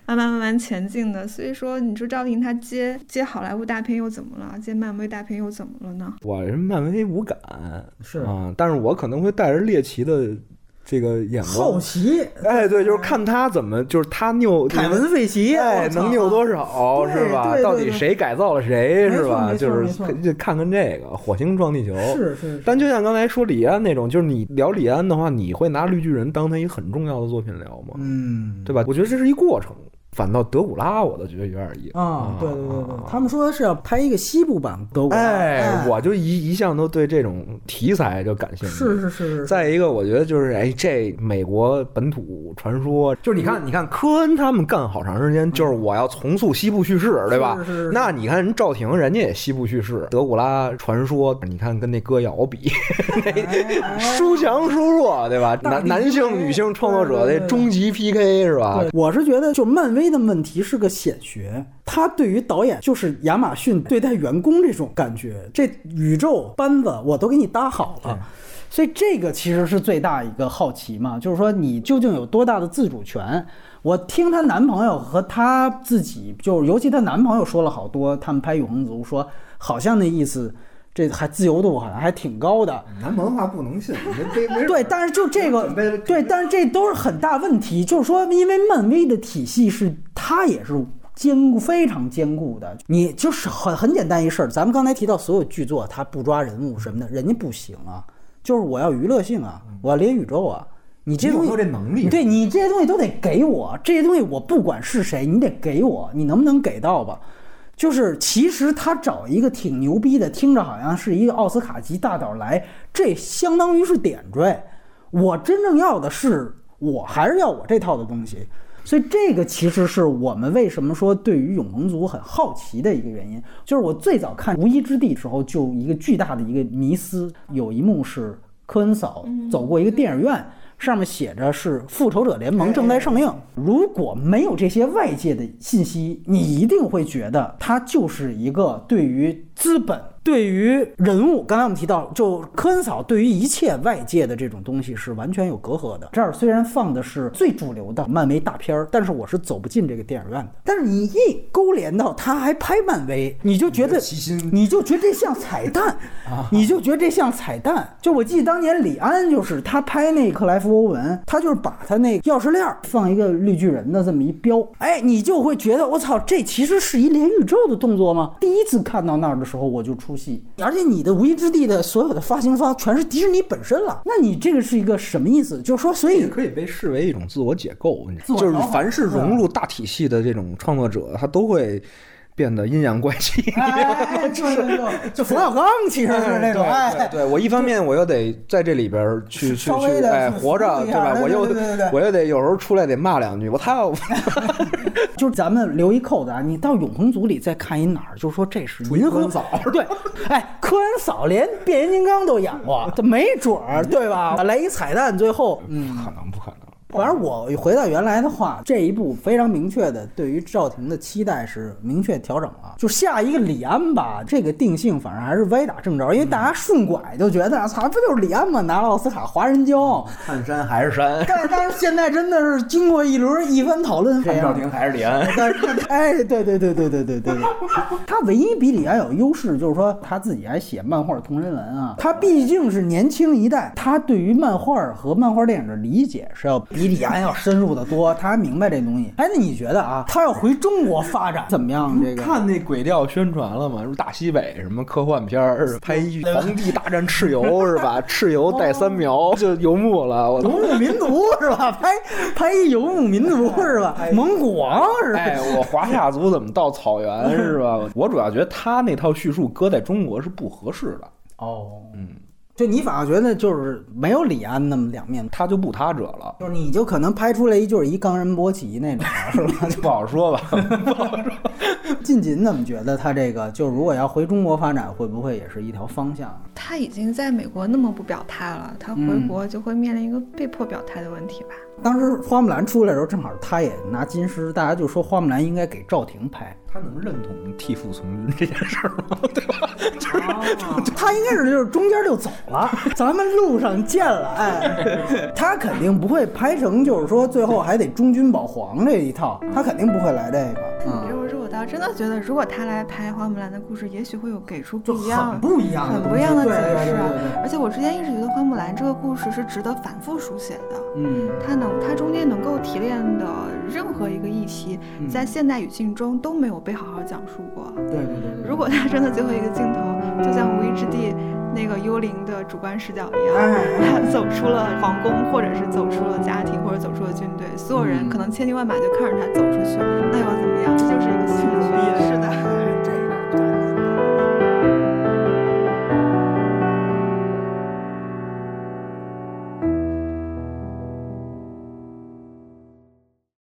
慢慢慢慢前进的。所以说，你说赵婷她接接好莱坞大片又怎么了？接漫威大片又怎么了呢？我是漫威无感，是啊，但是我可能会带着猎奇的。这个眼光，好奇，哎，对，就是看他怎么，就是他拗凯文费奇，哎，能拗多少，是吧？到底谁改造了谁，是吧？就是就看看这个火星撞地球，是是。但就像刚才说李安那种，就是你聊李安的话，你会拿绿巨人当他一个很重要的作品聊吗？嗯，对吧？我觉得这是一过程。反倒德古拉，我都觉得有点意思啊！对对对对，他们说是要拍一个西部版德古拉。哎，我就一一向都对这种题材就感兴趣。是是是。再一个，我觉得就是哎，这美国本土传说，就是你看，你看科恩他们干好长时间，就是我要重塑西部叙事，对吧？是是。那你看人赵婷，人家也西部叙事，德古拉传说，你看跟那歌谣比，*laughs* *laughs* 孰强孰弱，对吧？男男性女性创作者的终极 PK 是吧？我是觉得就漫威。的问题是个显学，他对于导演就是亚马逊对待员工这种感觉，这宇宙班子我都给你搭好了，所以这个其实是最大一个好奇嘛，就是说你究竟有多大的自主权？我听她男朋友和她自己，就尤其她男朋友说了好多，他们拍《永恒族》说好像那意思。这还自由度好像还挺高的，男朋友话不能信，*laughs* 对，但是就这个对，但是这都是很大问题，就是说，因为漫威的体系是它也是坚固非常坚固的，你就是很很简单一事儿，咱们刚才提到所有剧作，它不抓人物什么的，人家不行啊，就是我要娱乐性啊，我要连宇宙啊，你这东西这能力，对你这些东西都得给我，这些东西我不管是谁，你得给我，你能不能给到吧？就是其实他找一个挺牛逼的，听着好像是一个奥斯卡级大导来，这相当于是点缀。我真正要的是，我还是要我这套的东西。所以这个其实是我们为什么说对于永恒族很好奇的一个原因。就是我最早看《无依之地》时候，就一个巨大的一个迷思，有一幕是科恩嫂走过一个电影院。上面写着是《复仇者联盟》正在上映。如果没有这些外界的信息，你一定会觉得它就是一个对于资本。对于人物，刚才我们提到，就科恩嫂对于一切外界的这种东西是完全有隔阂的。这儿虽然放的是最主流的漫威大片儿，但是我是走不进这个电影院的。但是你一勾连到他还拍漫威，你就觉得 *laughs* 你就觉得这像彩蛋，你就觉得这像彩蛋。就我记得当年李安就是他拍那克莱夫·欧文，他就是把他那钥匙链放一个绿巨人的这么一标，哎，你就会觉得我操，这其实是一连宇宙的动作吗？第一次看到那儿的时候，我就出。出戏，而且你的无意之地的所有的发行方全是迪士尼本身了，那你这个是一个什么意思？就是说，所以可以被视为一种自我解构，就是凡是融入大体系的这种创作者，他都会。变得阴阳怪气，就 *laughs* 就冯小刚其实是那种，对对，我一方面我又得在这里边去去去哎活着，对吧？我又我又得有时候出来得骂两句，我操！*laughs* 就是咱们留一扣子啊，你到永恒组里再看一哪儿，就说这是银河嫂，对，哎，科恩嫂连变形金刚都演过，这没准儿，对吧？*laughs* 来一彩蛋，最后，嗯，不可能，不可能。反正我回到原来的话，这一步非常明确的对于赵婷的期待是明确调整了。就下一个李安吧，这个定性反正还是歪打正着，因为大家顺拐就觉得，操，不就是李安吗？拿了奥斯卡华人骄傲，看山还是山。但但是现在真的是经过一轮一番讨论，*laughs* 赵婷还是李安。但是哎，对对对对对对对，他唯一比李安有优势就是说他自己还写漫画同人文啊，他毕竟是年轻一代，他对于漫画和漫画电影的理解是要。比李安要深入的多，他还明白这东西。哎，那你觉得啊，他要回中国发展怎么样？这个看那鬼调宣传了吗？什么大西北什么科幻片儿，拍一皇帝大战蚩尤 *laughs* 是吧？蚩尤带三苗就游牧了，游牧民族是吧？拍拍一游牧民族是吧？蒙古王是吧？哎，我华夏族怎么到草原是吧？我主要觉得他那套叙述搁在中国是不合适的。哦，嗯。就你反而觉得就是没有李安那么两面，他就不他者了。就是你就可能拍出来一就是一冈仁波齐那种，*laughs* 是吧？就不好说吧，*laughs* 不好说。近 *laughs* 锦怎么觉得他这个就如果要回中国发展，会不会也是一条方向？他已经在美国那么不表态了，他回国就会面临一个被迫表态的问题吧？当时花木兰出来的时候，正好他也拿金狮，大家就说花木兰应该给赵婷拍。他能认同替父从军 *laughs* 这件事儿吗？*laughs* 对吧？就是他应该是就是中间就走了，咱们路上见了。哎，*laughs* 他肯定不会拍成就是说最后还得忠君保皇这一套，他肯定不会来这个。嗯。倒真的觉得，如果他来拍花木兰的故事，也许会有给出不一样、很不一样、很不一样的解释。而且我之前一直觉得花木兰这个故事是值得反复书写的。嗯，它能，它中间能够提炼的任何一个议题，在现代语境中都没有被好好讲述过。对对对。如果他真的最后一个镜头，就像《无依之地》那个幽灵的主观视角一样，*laughs* 他走出了皇宫，或者是走出了家庭，或者走出了军队，所有人可能千军万马就看着他走出去，那又怎么样？这就是一个。